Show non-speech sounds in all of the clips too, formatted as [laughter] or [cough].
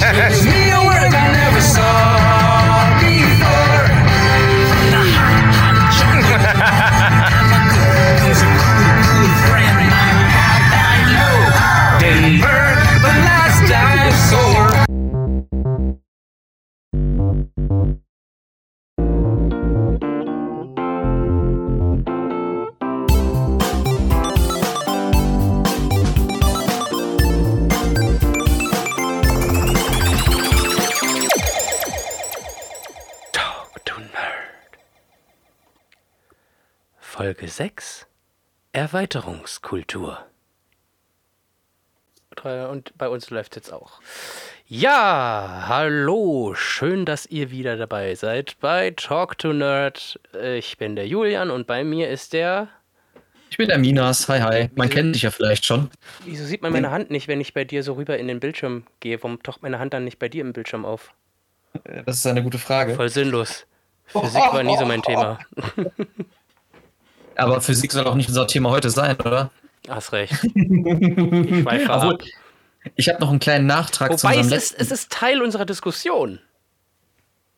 Yes. [laughs] Erweiterungskultur. Und bei uns läuft jetzt auch. Ja, hallo, schön, dass ihr wieder dabei seid bei Talk to Nerd. Ich bin der Julian und bei mir ist der. Ich bin der Minas. Hi, hi. Man kennt dich ja vielleicht schon. Wieso sieht man meine Hand nicht, wenn ich bei dir so rüber in den Bildschirm gehe? Warum taucht meine Hand dann nicht bei dir im Bildschirm auf? Das ist eine gute Frage. Voll sinnlos. Physik war nie so mein Thema. [laughs] Aber Physik soll auch nicht unser Thema heute sein, oder? Hast recht. [laughs] Ich schweife ab. Ich habe noch einen kleinen Nachtrag zu Wobei unserem es ist, es ist Teil unserer Diskussion.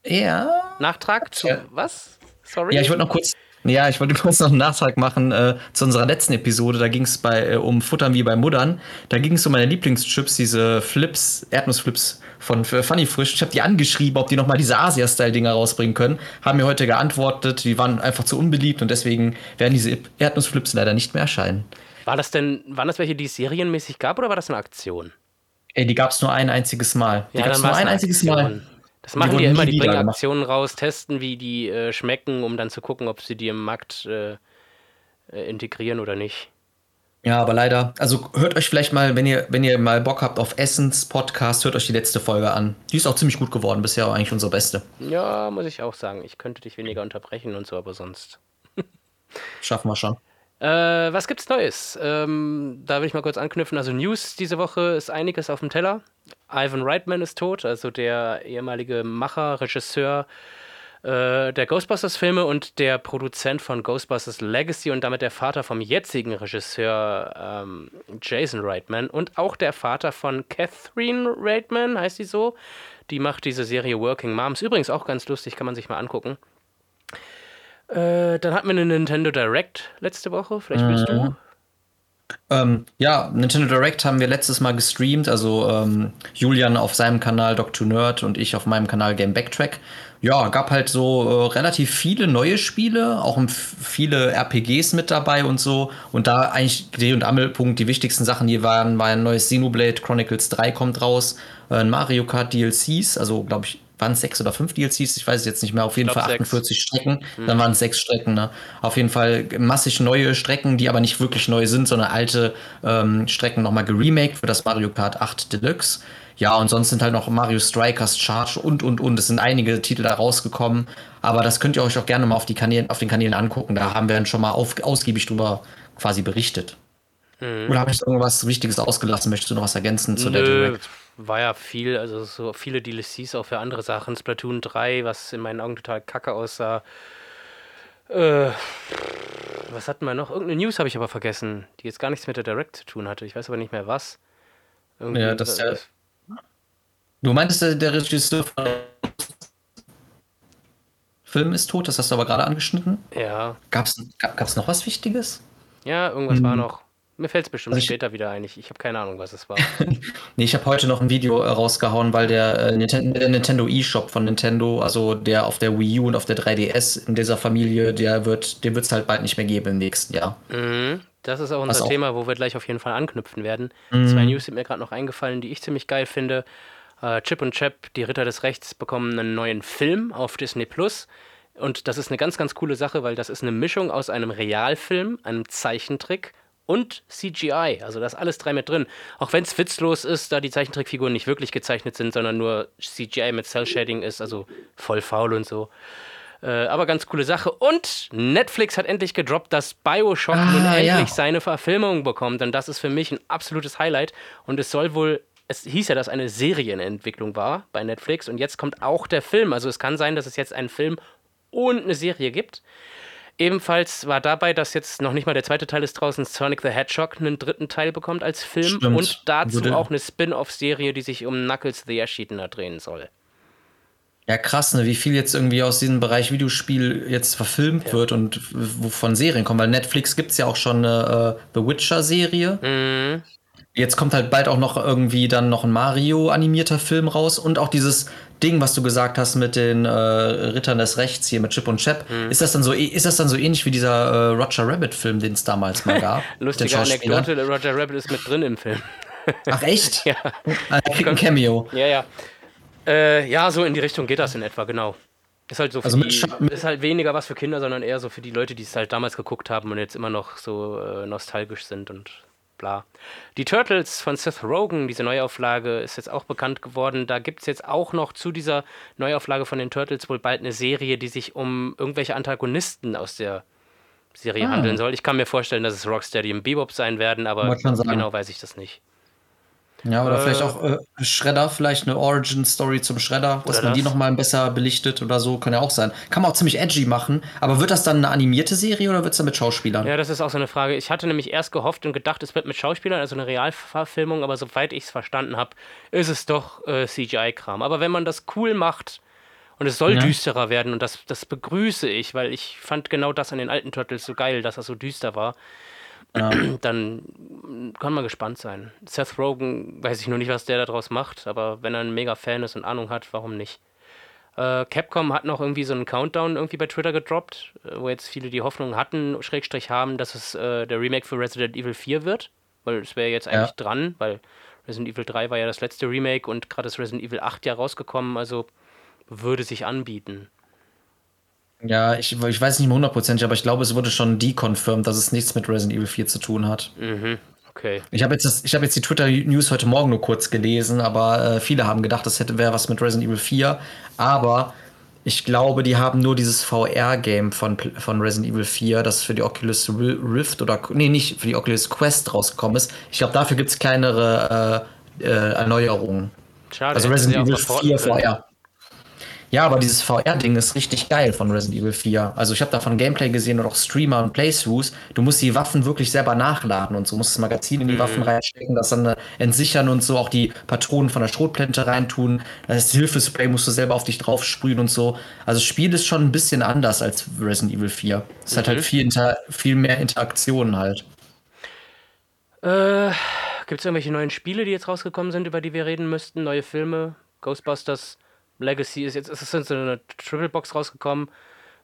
Ja. Nachtrag zu Ja. was? Sorry? Ja, ich wollte noch kurz. Ja, ich wollte [laughs] kurz noch einen Nachtrag machen äh, zu unserer letzten Episode. Da ging es bei äh, um Futtern wie bei Muddern. Da ging es um meine Lieblingschips, diese Flips, Erdnussflips von Funny Frisch. Ich habe die angeschrieben, ob die nochmal diese Asia-Style-Dinger rausbringen können. Haben mir heute geantwortet, die waren einfach zu unbeliebt und deswegen werden diese Erdnussflips leider nicht mehr erscheinen. War das denn, waren das welche, die es serienmäßig gab oder war das eine Aktion? Ey, die gab es nur ein einziges Mal. Die gab es nur ein einziges. Mal. Das machen die, wurden ja immer, die bringen. Aktionen raus, testen, wie die äh, schmecken, um dann zu gucken, ob sie die im Markt äh, äh, integrieren oder nicht. Ja, aber leider. Also hört euch vielleicht mal, wenn ihr, wenn ihr mal Bock habt auf Essens Podcast, hört euch die letzte Folge an. Die ist auch ziemlich gut geworden, bisher auch eigentlich unsere beste. Ja, muss ich auch sagen. Ich könnte dich weniger unterbrechen und so, aber sonst. [laughs] Schaffen wir schon. Äh, was gibt's Neues? Ähm, da will ich mal kurz anknüpfen. Also News diese Woche ist einiges auf dem Teller. Ivan Reitman ist tot, also der ehemalige Macher, Regisseur äh, der Ghostbusters-Filme und der Produzent von Ghostbusters Legacy und damit der Vater vom jetzigen Regisseur ähm, Jason Reitman und auch der Vater von Catherine Reitman, heißt die so. Die macht diese Serie Working Moms. Übrigens auch ganz lustig, kann man sich mal angucken. Äh, dann hatten wir eine Nintendo Direct letzte Woche. Vielleicht willst du. Ähm, ja, Nintendo Direct haben wir letztes Mal gestreamt, also ähm, Julian auf seinem Kanal Doc2 Nerd und ich auf meinem Kanal Game Backtrack. Ja, gab halt so äh, relativ viele neue Spiele, auch viele RPGs mit dabei und so. Und da eigentlich Dreh- und Angelpunkt, die wichtigsten Sachen hier waren, war ein neues Xenoblade Chronicles 3 kommt raus, äh, Mario Kart DLCs, also glaube ich, waren es sechs oder fünf DLCs, ich weiß es jetzt nicht mehr, auf jeden Fall sechs. 48 Strecken, dann waren es sechs Strecken, ne? Auf jeden Fall massig neue Strecken, die aber nicht wirklich neu sind, sondern alte ähm, Strecken nochmal geremaked für das Mario Kart 8 Deluxe. Ja, und sonst sind halt noch Mario Strikers Charge und und und. Es sind einige Titel da rausgekommen. Aber das könnt ihr euch auch gerne mal auf, die Kanälen, auf den Kanälen angucken. Da haben wir dann schon mal auf, ausgiebig drüber quasi berichtet. Oder habe ich irgendwas Wichtiges ausgelassen? Möchtest du noch was ergänzen zu der Nö, Direct? War ja viel, also so viele DLCs auch für andere Sachen. Splatoon 3, was in meinen Augen total kacke aussah. Äh, was hatten wir noch? Irgendeine News habe ich aber vergessen, die jetzt gar nichts mit der Direct zu tun hatte. Ich weiß aber nicht mehr was. Irgendwie, Ja, das ist ja- Du meintest, der, der Regisseur von Film ist tot, das hast du aber gerade angeschnitten. ja, gab, gab's noch was Wichtiges? ja, irgendwas Hm. war noch. Mir fällt es bestimmt Also ich- später wieder ein. Ich, ich habe keine Ahnung, was es war. [laughs] Nee, ich habe heute noch ein Video äh, rausgehauen, weil der, äh, der Nintendo eShop von Nintendo, also der auf der Wii U und auf der 3DS in dieser Familie, der wird, den wird es halt bald nicht mehr geben im nächsten Jahr. Mhm. Das ist auch Was unser auch- Thema, wo wir gleich auf jeden Fall anknüpfen werden. Mhm. Zwei News sind mir gerade noch eingefallen, die ich ziemlich geil finde. Äh, Chip und Chap, die Ritter des Rechts, bekommen einen neuen Film auf Disney Plus. Und das ist eine ganz, ganz coole Sache, weil das ist eine Mischung aus einem Realfilm, einem Zeichentrick und CGI. Also da ist alles drei mit drin. Auch wenn es witzlos ist, da die Zeichentrickfiguren nicht wirklich gezeichnet sind, sondern nur CGI mit Cell Shading ist, also voll faul und so. Äh, aber ganz coole Sache. Und Netflix hat endlich gedroppt, dass Bioshock Ah, nun endlich ja. seine Verfilmung bekommt. Und das ist für mich ein absolutes Highlight. Und es soll wohl, es hieß ja, dass eine Serienentwicklung war bei Netflix. Und jetzt kommt auch der Film. Also es kann sein, dass es jetzt einen Film und eine Serie gibt. Ebenfalls war dabei, dass jetzt noch nicht mal der zweite Teil ist draußen, Sonic the Hedgehog einen dritten Teil bekommt als Film Stimmt. und dazu Würde- auch eine Spin-off-Serie, die sich um Knuckles the Ash-Eater drehen soll. Ja, krass, ne? wie viel jetzt irgendwie aus diesem Bereich Videospiel jetzt verfilmt wird und wovon Serien kommen. Weil Netflix gibt es ja auch schon eine äh, The Witcher-Serie. Mhm. Jetzt kommt halt bald auch noch irgendwie dann noch ein Mario-animierter Film raus und auch dieses Ding, was du gesagt hast mit den äh, Rittern des Rechts hier mit Chip und Chap. Mhm. Ist das dann so, ist das dann so ähnlich wie dieser äh, Roger Rabbit-Film, den es damals mal [laughs] gab? Lustige? Anekdote, Roger Rabbit ist mit drin im Film. [laughs] Ach echt? Ja. Kriegt ein Cameo. Ja, ja. Äh, ja, so in die Richtung geht das in etwa, genau. Ist halt so für Also mit die, ist halt weniger was für Kinder, sondern eher so für die Leute, die es halt damals geguckt haben und jetzt immer noch so äh, nostalgisch sind und bla. Die Turtles von Seth Rogen, diese Neuauflage, ist jetzt auch bekannt geworden. Da gibt es jetzt auch noch zu dieser Neuauflage von den Turtles wohl bald eine Serie, die sich um irgendwelche Antagonisten aus der Serie Ah. handeln soll. Ich kann mir vorstellen, dass es Rocksteady und Bebop sein werden, aber genau weiß ich das nicht. Ja, oder Äh, vielleicht auch äh, Shredder, vielleicht eine Origin-Story zum Shredder, dass man die das. nochmal besser belichtet oder so, kann ja auch sein. Kann man auch ziemlich edgy machen, aber wird das dann eine animierte Serie oder wird es dann mit Schauspielern? Ja, das ist auch so eine Frage. Ich hatte nämlich erst gehofft und gedacht, es wird mit Schauspielern, also eine Realverfilmung, aber soweit ich es verstanden habe, ist es doch äh, CGI-Kram. Aber wenn man das cool macht und es soll Ja. düsterer werden und das, das begrüße ich, weil ich fand genau das an den alten Turtles so geil, dass er so düster war, [clears throat] dann kann man gespannt sein. Seth Rogen, weiß ich nur nicht, was der daraus macht, aber wenn er ein mega Fan ist und Ahnung hat, warum nicht? Äh, Capcom hat noch irgendwie so einen Countdown irgendwie bei Twitter gedroppt, äh, wo jetzt viele die Hoffnung hatten, Schrägstrich haben, dass es äh, der Remake für Resident Evil 4 wird. Weil es wäre jetzt eigentlich dran, weil Resident Evil 3 war ja das letzte Remake und gerade ist Resident Evil 8 ja rausgekommen, also würde sich anbieten. Ja, ich, ich weiß nicht mehr hundertprozentig, aber ich glaube, es wurde schon deconfirmed, dass es nichts mit Resident Evil 4 zu tun hat. Okay. Ich habe jetzt, das- ich hab jetzt die Twitter-News heute Morgen nur kurz gelesen, aber äh, viele haben gedacht, das hätte wäre was mit Resident Evil 4. Aber ich glaube, die haben nur dieses VR-Game von, von Resident Evil 4, das für die Oculus Ri- Rift oder nee, nicht für die Oculus Quest rausgekommen ist. Ich glaube, dafür gibt es kleinere äh, äh, Erneuerungen. Schade. Also Resident Evil supporten 4 können. VR. Ja, aber dieses VR-Ding ist richtig geil von Resident Evil 4. Also ich habe davon Gameplay gesehen und auch Streamer und Playthroughs. Du musst die Waffen wirklich selber nachladen und so. musst das Magazin in die Waffen reinstecken, das dann äh, entsichern und so auch die Patronen von der Schrotplinte reintun. Das Hilfespray musst du selber auf dich drauf sprühen und so. Also das Spiel ist schon ein bisschen anders als Resident Evil 4. Es hat halt viel, inter viel mehr Interaktionen halt. Äh, Gibt es irgendwelche neuen Spiele, die jetzt rausgekommen sind, über die wir reden müssten? Neue Filme? Ghostbusters Legacy ist jetzt ist es so eine Triple Box rausgekommen.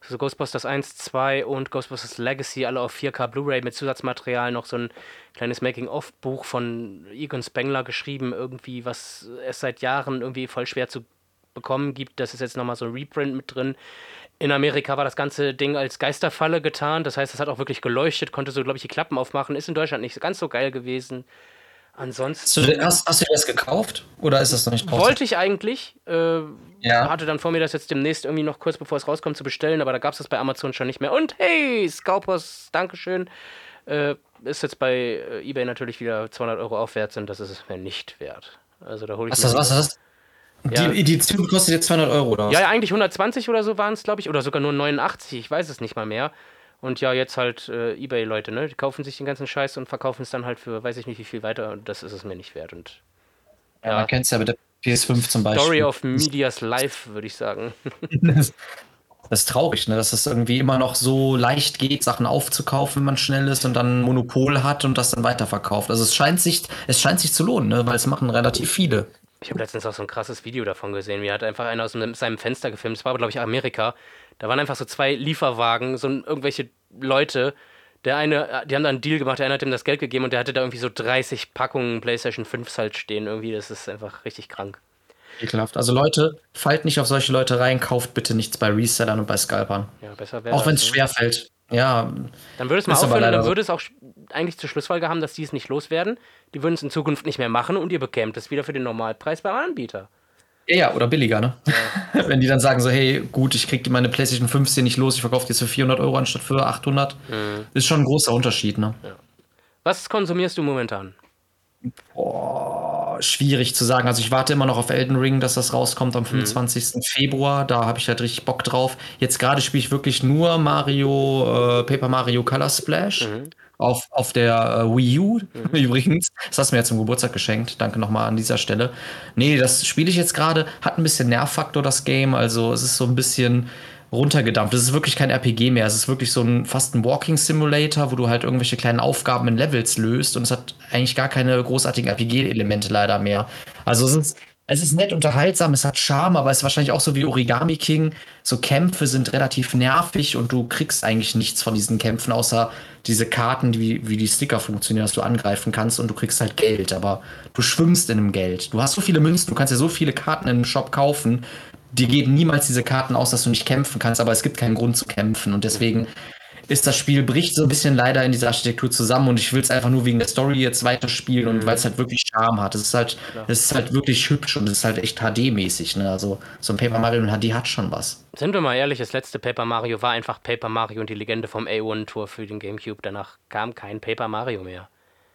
Also Ghostbusters 1, 2 und Ghostbusters Legacy, alle auf 4K Blu-ray mit Zusatzmaterial, noch so ein kleines Making-of-Buch von Egon Spengler geschrieben, irgendwie, was es seit Jahren irgendwie voll schwer zu bekommen gibt. Das ist jetzt nochmal so ein Reprint mit drin. In Amerika war das ganze Ding als Geisterfalle getan. Das heißt, es hat auch wirklich geleuchtet, konnte so, glaube ich, die Klappen aufmachen. Ist in Deutschland nicht ganz so geil gewesen. Ansonsten Hast du, hast, hast du das gekauft? Oder ist das noch nicht draußen? wollte ich eigentlich. Äh, Ja. Hatte dann vor mir, das jetzt demnächst irgendwie noch kurz bevor es rauskommt zu bestellen, aber da gab es das bei Amazon schon nicht mehr. Und hey, Scalpers, Dankeschön. Äh, ist jetzt bei äh, eBay natürlich wieder 200 Euro aufwärts und das ist es mir nicht wert. Also da hole ich Was das? Was das? Ja. Die Edition kostet jetzt 200 Euro, oder was? Ja, ja, eigentlich 120 oder so waren es, glaube ich, oder sogar nur 89, ich weiß es nicht mal mehr. Und ja, jetzt halt äh, Ebay-Leute, ne? Die kaufen sich den ganzen Scheiß und verkaufen es dann halt für weiß ich nicht wie viel weiter und das ist es mir nicht wert. Und Ja, man kennt es ja mit der PS5 zum Beispiel. Story of Medias Life, würde ich sagen. [laughs] Das ist traurig, ne? dass es irgendwie immer noch so leicht geht, Sachen aufzukaufen, wenn man schnell ist und dann ein Monopol hat und das dann weiterverkauft. Also es scheint sich, es scheint sich zu lohnen, ne? weil es machen relativ viele. Ich habe letztens auch so ein krasses Video davon gesehen. Wie hat einfach einer aus seinem Fenster gefilmt. Das war, glaube ich, Amerika. Da waren einfach so zwei Lieferwagen, so irgendwelche Leute. Der eine, die haben da einen Deal gemacht, der eine hat ihm das Geld gegeben und der hatte da irgendwie so 30 Packungen PlayStation 5 halt stehen. Irgendwie, das ist einfach richtig krank. Ekelhaft. Also Leute, fallt nicht auf solche Leute rein, kauft bitte nichts bei Resellern und bei Scalpern. Ja, besser wäre Auch wenn es ne? schwer fällt. Ja, Dann würde es mal aufhören und dann würde es auch eigentlich zur Schlussfolge haben, dass die es nicht loswerden. Die würden es in Zukunft nicht mehr machen und ihr bekämt es wieder für den Normalpreis beim Anbieter. ja, ja, oder billiger, ne? [laughs] wenn die dann sagen so, hey, gut, ich krieg meine PlayStation 15 nicht los, ich verkaufe die jetzt für 400 Euro anstatt für 800. Mhm. Ist schon ein großer Unterschied, ne? Was konsumierst du momentan? Boah, schwierig zu sagen. Also ich warte immer noch auf Elden Ring, dass das rauskommt am 25. Februar. Da habe ich halt richtig Bock drauf. Jetzt gerade spiele ich wirklich nur Mario, äh, Paper Mario Color Splash. Auf, auf der äh, Wii U [laughs] übrigens. Das hast du mir jetzt zum Geburtstag geschenkt. Danke nochmal an dieser Stelle. Nee, das spiele ich jetzt gerade. Hat ein bisschen Nervfaktor, das Game. Also es ist so ein bisschen runtergedampft. Es ist wirklich kein RPG mehr. Es ist wirklich so ein fast ein Walking Simulator, wo du halt irgendwelche kleinen Aufgaben in Levels löst und es hat eigentlich gar keine großartigen RPG-Elemente leider mehr. Also es ist, es ist nett unterhaltsam, es hat Charme, aber es ist wahrscheinlich auch so wie Origami King. So Kämpfe sind relativ nervig und du kriegst eigentlich nichts von diesen Kämpfen, außer diese Karten, wie, wie die Sticker funktionieren, dass du angreifen kannst und du kriegst halt Geld, aber du schwimmst in dem Geld. Du hast so viele Münzen, du kannst ja so viele Karten in einem Shop kaufen, dir geben niemals diese Karten aus, dass du nicht kämpfen kannst, aber es gibt keinen Grund zu kämpfen. Und deswegen ist das Spiel, bricht so ein bisschen leider in dieser Architektur zusammen und ich will es einfach nur wegen der Story jetzt weiterspielen und weil es halt wirklich Charme hat. Es ist halt, es ist halt wirklich hübsch und es ist halt echt HD-mäßig. Ne? Also so ein Paper Mario in HD hat schon was. Sind wir mal ehrlich, das letzte Paper Mario war einfach Paper Mario und die Legende vom A1-Tour für den Gamecube. Danach kam kein Paper Mario mehr.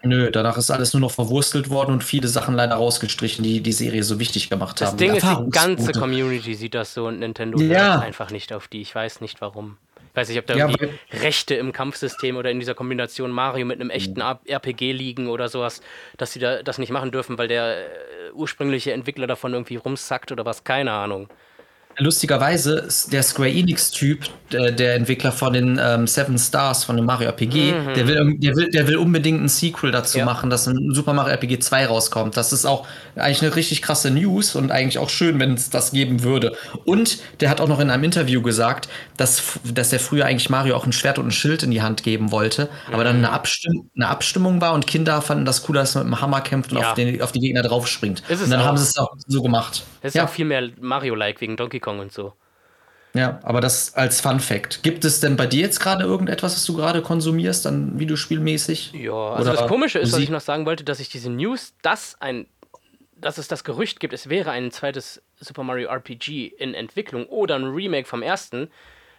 Nö, danach ist alles nur noch verwurstelt worden und viele Sachen leider rausgestrichen, die die Serie so wichtig gemacht Das haben. Ding ist, die ganze Community sieht das so und Nintendo Ja. hört einfach nicht auf die. Ich weiß nicht warum. Ich weiß nicht, ob da Ja, irgendwie Rechte im Kampfsystem oder in dieser Kombination Mario mit einem Mhm. echten A- RPG liegen oder sowas, dass sie da das nicht machen dürfen, weil der äh, ursprüngliche Entwickler davon irgendwie rumsackt oder was, keine Ahnung. Lustigerweise ist der Square Enix-Typ, der, der Entwickler von den ähm, Seven Stars, von dem Mario RPG, der, will, der, will, der will unbedingt ein Sequel dazu Mhm. Ja. machen, dass ein Super Mario RPG 2 rauskommt. Das ist auch eigentlich eine richtig krasse News und eigentlich auch schön, wenn es das geben würde. Und der hat auch noch in einem Interview gesagt, dass, dass er früher eigentlich Mario auch ein Schwert und ein Schild in die Hand geben wollte, aber dann eine, Abstimm eine Abstimmung war und Kinder fanden das cooler, dass man mit dem Hammer kämpft und Ja. auf, den, auf die Gegner draufspringt. Und dann auch. haben sie es auch so gemacht. Das ist ja. auch viel mehr Mario-like wegen Donkey Kong und so. Ja, aber das als Fun Fact. Gibt es denn bei dir jetzt gerade irgendetwas, was du gerade konsumierst, dann videospielmäßig? Ja, also Oder das Komische ist, was ich noch sagen wollte, dass ich diese News, dass ein, dass es das Gerücht gibt, es wäre ein zweites Super Mario RPG in Entwicklung oder ein Remake vom ersten,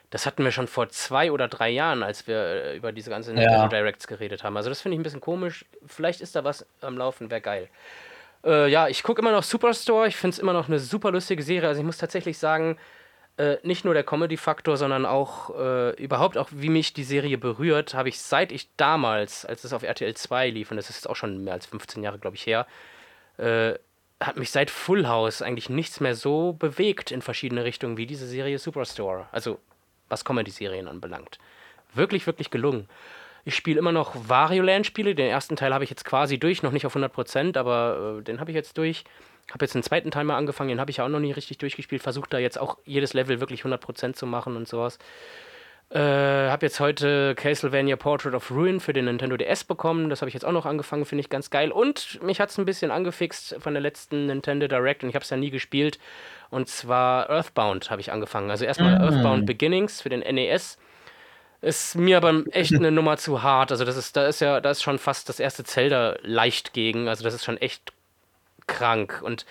das hatten wir schon vor zwei oder drei Jahren, als wir äh, über diese ganzen Nintendo Directs geredet haben. Also das finde ich ein bisschen komisch. Vielleicht ist da was am Laufen, wäre geil. Äh, ja, ich gucke immer noch Superstore. Ich finde es immer noch eine super lustige Serie. Also ich muss tatsächlich sagen, äh, nicht nur der Comedy-Faktor, sondern auch äh, überhaupt auch, wie mich die Serie berührt, habe ich seit ich damals, als es auf RTL 2 lief, und das ist auch schon mehr als 15 Jahre, glaube ich, her, äh, hat mich seit Full House eigentlich nichts mehr so bewegt in verschiedene Richtungen wie diese Serie Superstore. Also was Comedy-Serien anbelangt. Wirklich, wirklich gelungen. Ich spiele immer noch Wario Land-Spiele. Den ersten Teil habe ich jetzt quasi durch, noch nicht auf 100%, aber äh, den habe ich jetzt durch. Habe jetzt den zweiten Teil mal angefangen, den habe ich ja auch noch nie richtig durchgespielt. Versuche da jetzt auch jedes Level wirklich 100% zu machen und sowas. Äh, habe jetzt heute Castlevania Portrait of Ruin für den Nintendo DS bekommen. Das habe ich jetzt auch noch angefangen, finde ich ganz geil. Und mich hat es ein bisschen angefixt von der letzten Nintendo Direct und ich habe es ja nie gespielt. Und zwar Earthbound habe ich angefangen. Also erstmal Earthbound Beginnings für den NES. Ist mir aber echt eine Nummer zu hart. Also das ist, da ist ja, da ist schon fast das erste Zelda leicht gegen. Also das ist schon echt krank. Und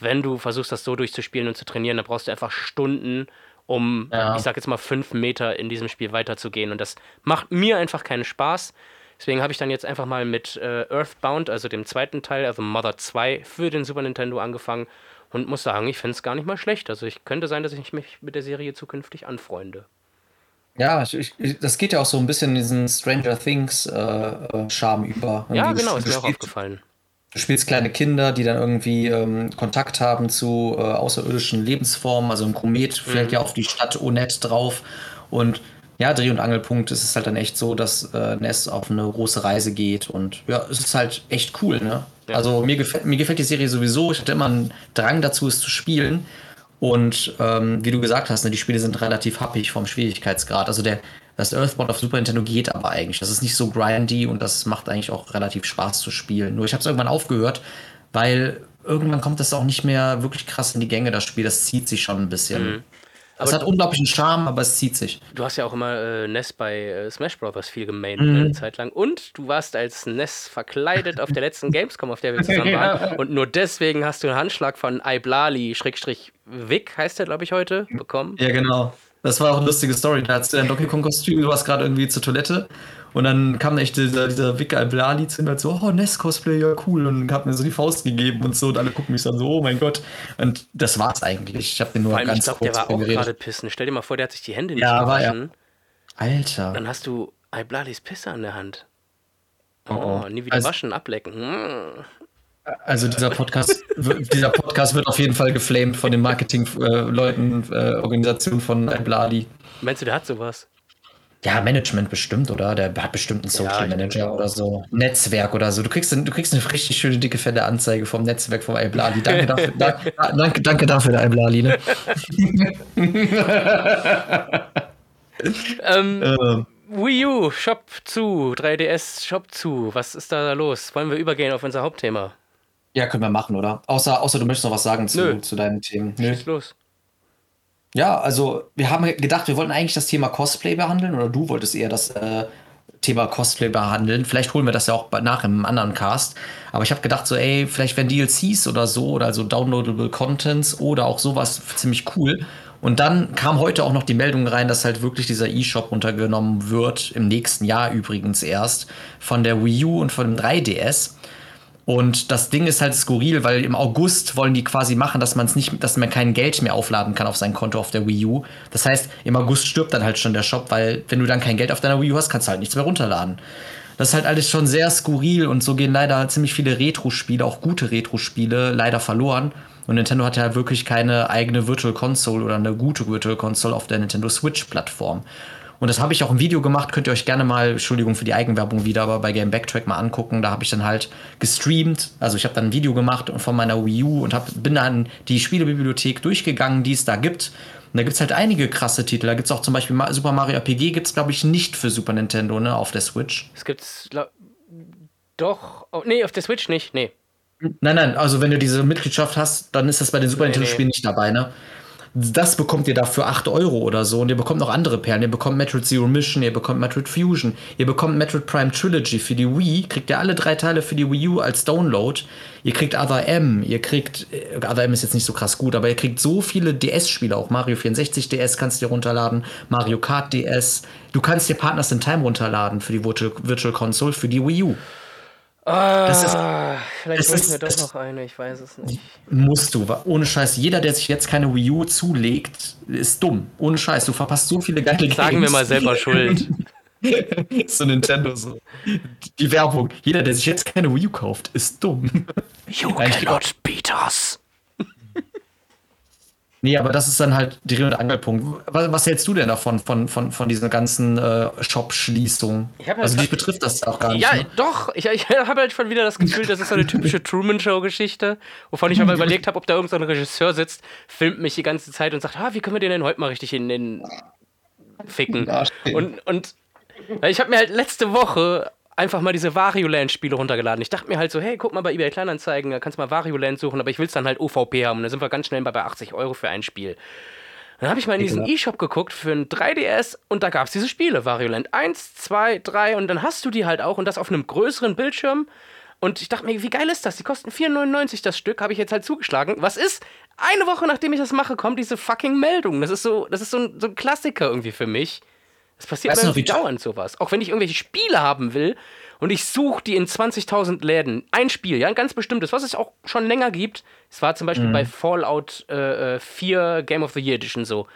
wenn du versuchst, das so durchzuspielen und zu trainieren, dann brauchst du einfach Stunden, um, Ja. ich sag jetzt mal, fünf Meter in diesem Spiel weiterzugehen. Und das macht mir einfach keinen Spaß. Deswegen habe ich dann jetzt einfach mal mit äh, Earthbound, also dem zweiten Teil, also Mother 2, für den Super Nintendo angefangen und muss sagen, ich finde es gar nicht mal schlecht. Also ich könnte sein, dass ich mich mit der Serie zukünftig anfreunde. Ja, ich, ich, das geht ja auch so ein bisschen in diesen Stranger Things äh, äh, Charme über. Ja, Irgendwie, genau, ist mir auch aufgefallen. du spielst kleine Kinder, die dann irgendwie ähm, Kontakt haben zu äh, außerirdischen Lebensformen. Also ein Komet fällt Mhm. ja auf die Stadt Onet drauf. Und ja, Dreh- und Angelpunkt ist es halt dann echt so, dass äh, Ness auf eine große Reise geht. Und ja, es ist halt echt cool, ne? Ja. Also mir gefällt, mir gefällt die Serie sowieso. Ich hatte immer einen Drang dazu, es zu spielen. Und ähm, wie du gesagt hast, ne, die Spiele sind relativ happig vom Schwierigkeitsgrad. Also der, das Earthbound auf Super Nintendo geht aber eigentlich. Das ist nicht so grindy und das macht eigentlich auch relativ Spaß zu spielen. Nur ich habe es irgendwann aufgehört, weil irgendwann kommt das auch nicht mehr wirklich krass in die Gänge, das Spiel. Das zieht sich schon ein bisschen. Es Aber- hat unglaublichen Charme, aber es zieht sich. Du hast ja auch immer äh, Ness bei äh, Smash Bros. viel gemaint Mhm. eine Zeit lang. Und du warst als Ness verkleidet auf der letzten [laughs] Gamescom, auf der wir zusammen waren. Und nur deswegen hast du einen Handschlag von Iblali, Schrägstrich Vic, heißt der, glaube ich, heute, bekommen. Ja, genau. Das war auch eine lustige Story. Da hast du dein Donkey Kong-Kostüm, du warst gerade irgendwie zur Toilette Und dann kam echt dieser, dieser Wicker Alblali zu mir und so, oh, NES-Cosplay, ja cool. Und hat mir so die Faust gegeben und so. Und alle gucken mich dann so, oh mein Gott. Und das war's eigentlich. Ich habe den nur allem, ich ganz glaube, der kurz war auch geredet. gerade pissen. Stell dir mal vor, der hat sich die Hände nicht Ja, war er. gewaschen. Alter. Dann hast du Iblalis Pisse an der Hand. Oh, Oh, oh. nie wieder Also- waschen, ablecken. Hm. Also dieser Podcast, wird- dieser Podcast wird auf jeden Fall geflamed von den Marketing-Leuten, äh, Organisation von Alblali. Meinst du, der hat sowas? Ja, Management bestimmt, oder? Der hat bestimmt einen Social denke Manager oder so. Netzwerk oder so. Du kriegst, du kriegst eine richtig schöne, dicke, fette Anzeige vom Netzwerk vom Alblali. Danke dafür, [laughs] da, danke, danke dafür, der Alblali. Ne? [laughs] Ähm, Ähm, Wii U, Shop zu, 3DS, Shop zu. Was ist da los? Wollen wir übergehen auf unser Hauptthema? ja, können wir machen, oder? Außer, außer du möchtest noch was sagen zu, Nö. zu deinen Themen. Nö. Schieß los. Ja, also wir haben gedacht, wir wollten eigentlich das Thema Cosplay behandeln oder du wolltest eher das äh, Thema Cosplay behandeln. Vielleicht holen wir das ja auch nach im anderen Cast. Aber ich habe gedacht, so, ey, vielleicht werden DLCs oder so oder also downloadable Contents oder auch sowas ziemlich cool. Und dann kam heute auch noch die Meldung rein, dass halt wirklich dieser E-Shop runtergenommen wird, im nächsten Jahr übrigens erst, von der Wii U und von dem 3DS. Und das Ding ist halt skurril, weil im August wollen die quasi machen, dass man es nicht, dass man kein Geld mehr aufladen kann auf sein Konto auf der Wii U. Das heißt, im August stirbt dann halt schon der Shop, weil wenn du dann kein Geld auf deiner Wii U hast, kannst du halt nichts mehr runterladen. Das ist halt alles schon sehr skurril und so gehen leider ziemlich viele Retro-Spiele, auch gute Retro-Spiele, leider verloren. Und Nintendo hat ja wirklich keine eigene Virtual Console oder eine gute Virtual Console auf der Nintendo Switch-Plattform. Und das habe ich auch im Video gemacht, könnt ihr euch gerne mal, Entschuldigung für die Eigenwerbung wieder, aber bei Game Backtrack mal angucken. Da habe ich dann halt gestreamt. Also ich habe dann ein Video gemacht von meiner Wii U und hab, bin dann die Spielebibliothek durchgegangen, die es da gibt. Und da gibt es halt einige krasse Titel. Da gibt es auch zum Beispiel Super Mario RPG, gibt es glaube ich nicht für Super Nintendo, ne, auf der Switch. Es gibt's. glaub- Doch. Oh, nee, auf der Switch nicht. Nee. Nein, nein, also wenn du diese Mitgliedschaft hast, dann ist das bei den Super Nee, Nintendo-Spielen nicht dabei, ne? Das bekommt ihr da für 8 Euro oder so und ihr bekommt noch andere Perlen. Ihr bekommt Metroid Zero Mission, ihr bekommt Metroid Fusion, ihr bekommt Metroid Prime Trilogy für die Wii, kriegt ihr alle drei Teile für die Wii U als Download. Ihr kriegt Other M, ihr kriegt, äh, Other M ist jetzt nicht so krass gut, aber ihr kriegt so viele DS-Spiele, auch Mario 64 DS kannst du dir runterladen, Mario Kart DS. Du kannst dir Partners in Time runterladen für die Virtual Console, für die Wii U. Ah, Das ist- vielleicht das hol ich ist- mir doch das- noch eine, ich weiß es nicht. Musst du. Ohne Scheiß. Jeder, der sich jetzt keine Wii U zulegt, ist dumm. Ohne Scheiß. Du verpasst so viele geile Games. Sagen wir mal selber schuld. [laughs] so Nintendo so. Die Werbung. Jeder, der sich jetzt keine Wii U kauft, ist dumm. You Nein, cannot beat us. Nee, aber das ist dann halt der Dreh- und Angelpunkt. Was, was hältst du denn davon, von, von, von dieser ganzen äh, Shop-Schließung? Also dich betrifft das auch gar nicht. Ja, ne? doch. Ich, ich [laughs] habe halt schon wieder das Gefühl, das ist so eine typische [laughs] Truman-Show-Geschichte, wovon ich mal überlegt habe, ob da irgendein so ein Regisseur sitzt, filmt mich die ganze Zeit und sagt, ah, wie können wir den denn heute mal richtig in den ficken? Und, und ich habe mir halt letzte Woche einfach mal diese Wario Land-Spiele runtergeladen. Ich dachte mir halt so, hey, guck mal bei eBay Kleinanzeigen, da kannst du mal Wario Land suchen, aber ich will es dann halt OVP haben. Und dann sind wir ganz schnell bei 80 Euro für ein Spiel. Dann habe ich mal in diesen. E-Shop geguckt für ein 3DS und da gab es diese Spiele, Wario Land 1, 2, 3 und dann hast du die halt auch und das auf einem größeren Bildschirm. Und ich dachte mir, wie geil ist das? Die kosten 4,99 das Stück, habe ich jetzt halt zugeschlagen. Was ist? Eine Woche nachdem ich das mache, kommt diese fucking Meldung. Das ist so, das ist so ein, so ein Klassiker irgendwie für mich. Das passiert Weißt mir noch, dauernd sowas. Auch wenn ich irgendwelche Spiele haben will und ich suche die in 20.000 Läden. Ein Spiel, ja, ein ganz bestimmtes, was es auch schon länger gibt. Es war zum Beispiel Mhm. bei Fallout äh, äh, 4 Game of the Year Edition so.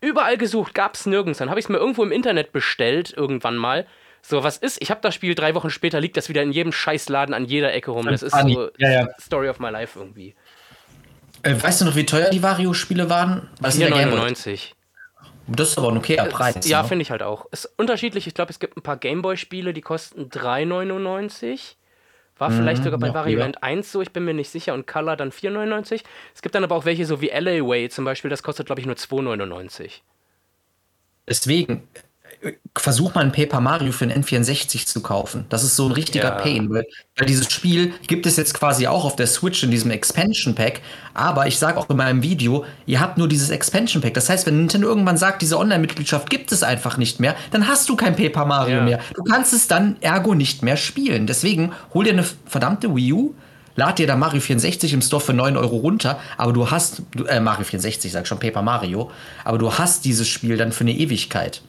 Überall gesucht, gab es nirgends. Dann habe ich es mir irgendwo im Internet bestellt, irgendwann mal. So, was ist? Ich habe das Spiel drei Wochen später, liegt das wieder in jedem Scheißladen an jeder Ecke rum. Das ist so Ja, ja. Story of my life irgendwie. Äh, weißt du noch, wie teuer die Wario-Spiele waren? Was in der Game Boy? 4,99. Das ist aber ein okayer Preis. Ja, ne? finde ich halt auch. Ist unterschiedlich. Ich glaube, es gibt ein paar Gameboy-Spiele, die kosten 3,99. War vielleicht sogar bei ja, Wario ja. Land 1 so, ich bin mir nicht sicher. Und Color dann 4,99. Es gibt dann aber auch welche so wie LA Way zum Beispiel, das kostet, glaube ich, nur 2,99. Deswegen äh, versuch mal ein Paper Mario für den N64 zu kaufen. Das ist so ein richtiger Ja. Pain, weil, weil dieses Spiel gibt es jetzt quasi auch auf der Switch in diesem Expansion Pack. Aber ich sage auch in meinem Video, ihr habt nur dieses Expansion Pack. Das heißt, wenn Nintendo irgendwann sagt, diese Online-Mitgliedschaft gibt es einfach nicht mehr, dann hast du kein Paper Mario Ja. mehr. Du kannst es dann ergo nicht mehr spielen. Deswegen hol dir eine verdammte Wii U. Lad dir da Mario 64 im Store für 9 Euro runter, aber du hast, äh, Mario 64, sag schon Paper Mario, aber du hast dieses Spiel dann für eine Ewigkeit.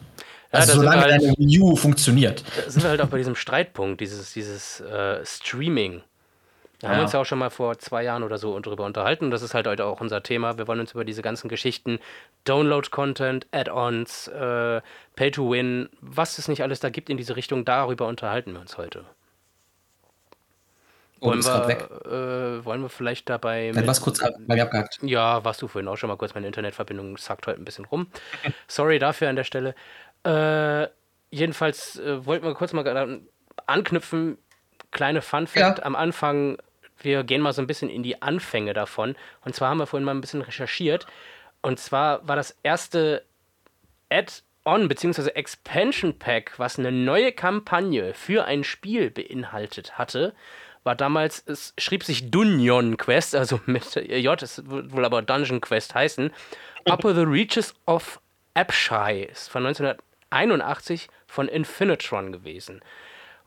Also solange halt- deine Wii U funktioniert. Da sind wir halt auch bei diesem Streitpunkt, dieses, dieses äh, Streaming. Da haben wir Ja. uns ja auch schon mal vor zwei Jahren oder so drüber unterhalten. Das ist halt heute auch unser Thema. Wir wollen uns über diese ganzen Geschichten, Download-Content, Add-ons, äh, Pay-to-Win, was es nicht alles da gibt in diese Richtung, darüber unterhalten wir uns heute. Oh, Wollen wir, äh, wollen wir vielleicht dabei. Dann war's kurz ab- abgehakt. Ja, warst du vorhin auch schon mal kurz. Meine Internetverbindung sackt heute ein bisschen rum. [laughs] Sorry dafür an der Stelle. Äh, jedenfalls äh, wollten wir kurz mal anknüpfen. Kleine Fun Fact Ja. am Anfang. Wir gehen mal so ein bisschen in die Anfänge davon. Und zwar haben wir vorhin mal ein bisschen recherchiert. Und zwar war das erste Add-on bzw. Expansion Pack, was eine neue Kampagne für ein Spiel beinhaltet hatte, war damals, es schrieb sich Dungeon Quest, also mit J, es wird wohl aber Dungeon Quest heißen. [laughs] Upper the Reaches of Apshai ist von 1981 von Infinitron gewesen.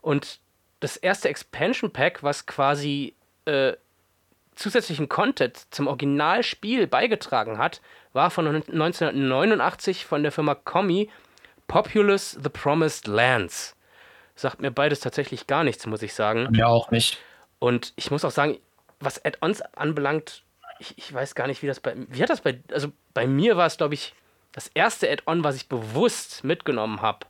Und das erste Expansion Pack, was quasi äh, zusätzlichen Content zum Originalspiel beigetragen hat, war von 1989 von der Firma Comi Populous The Promised Lands. Sagt mir beides tatsächlich gar nichts, muss ich sagen. Mir auch nicht. Und ich muss auch sagen, was Add-ons anbelangt, ich, ich weiß gar nicht, wie das bei wie hat das bei also bei mir war es glaube ich das erste Add-on, was ich bewusst mitgenommen habe,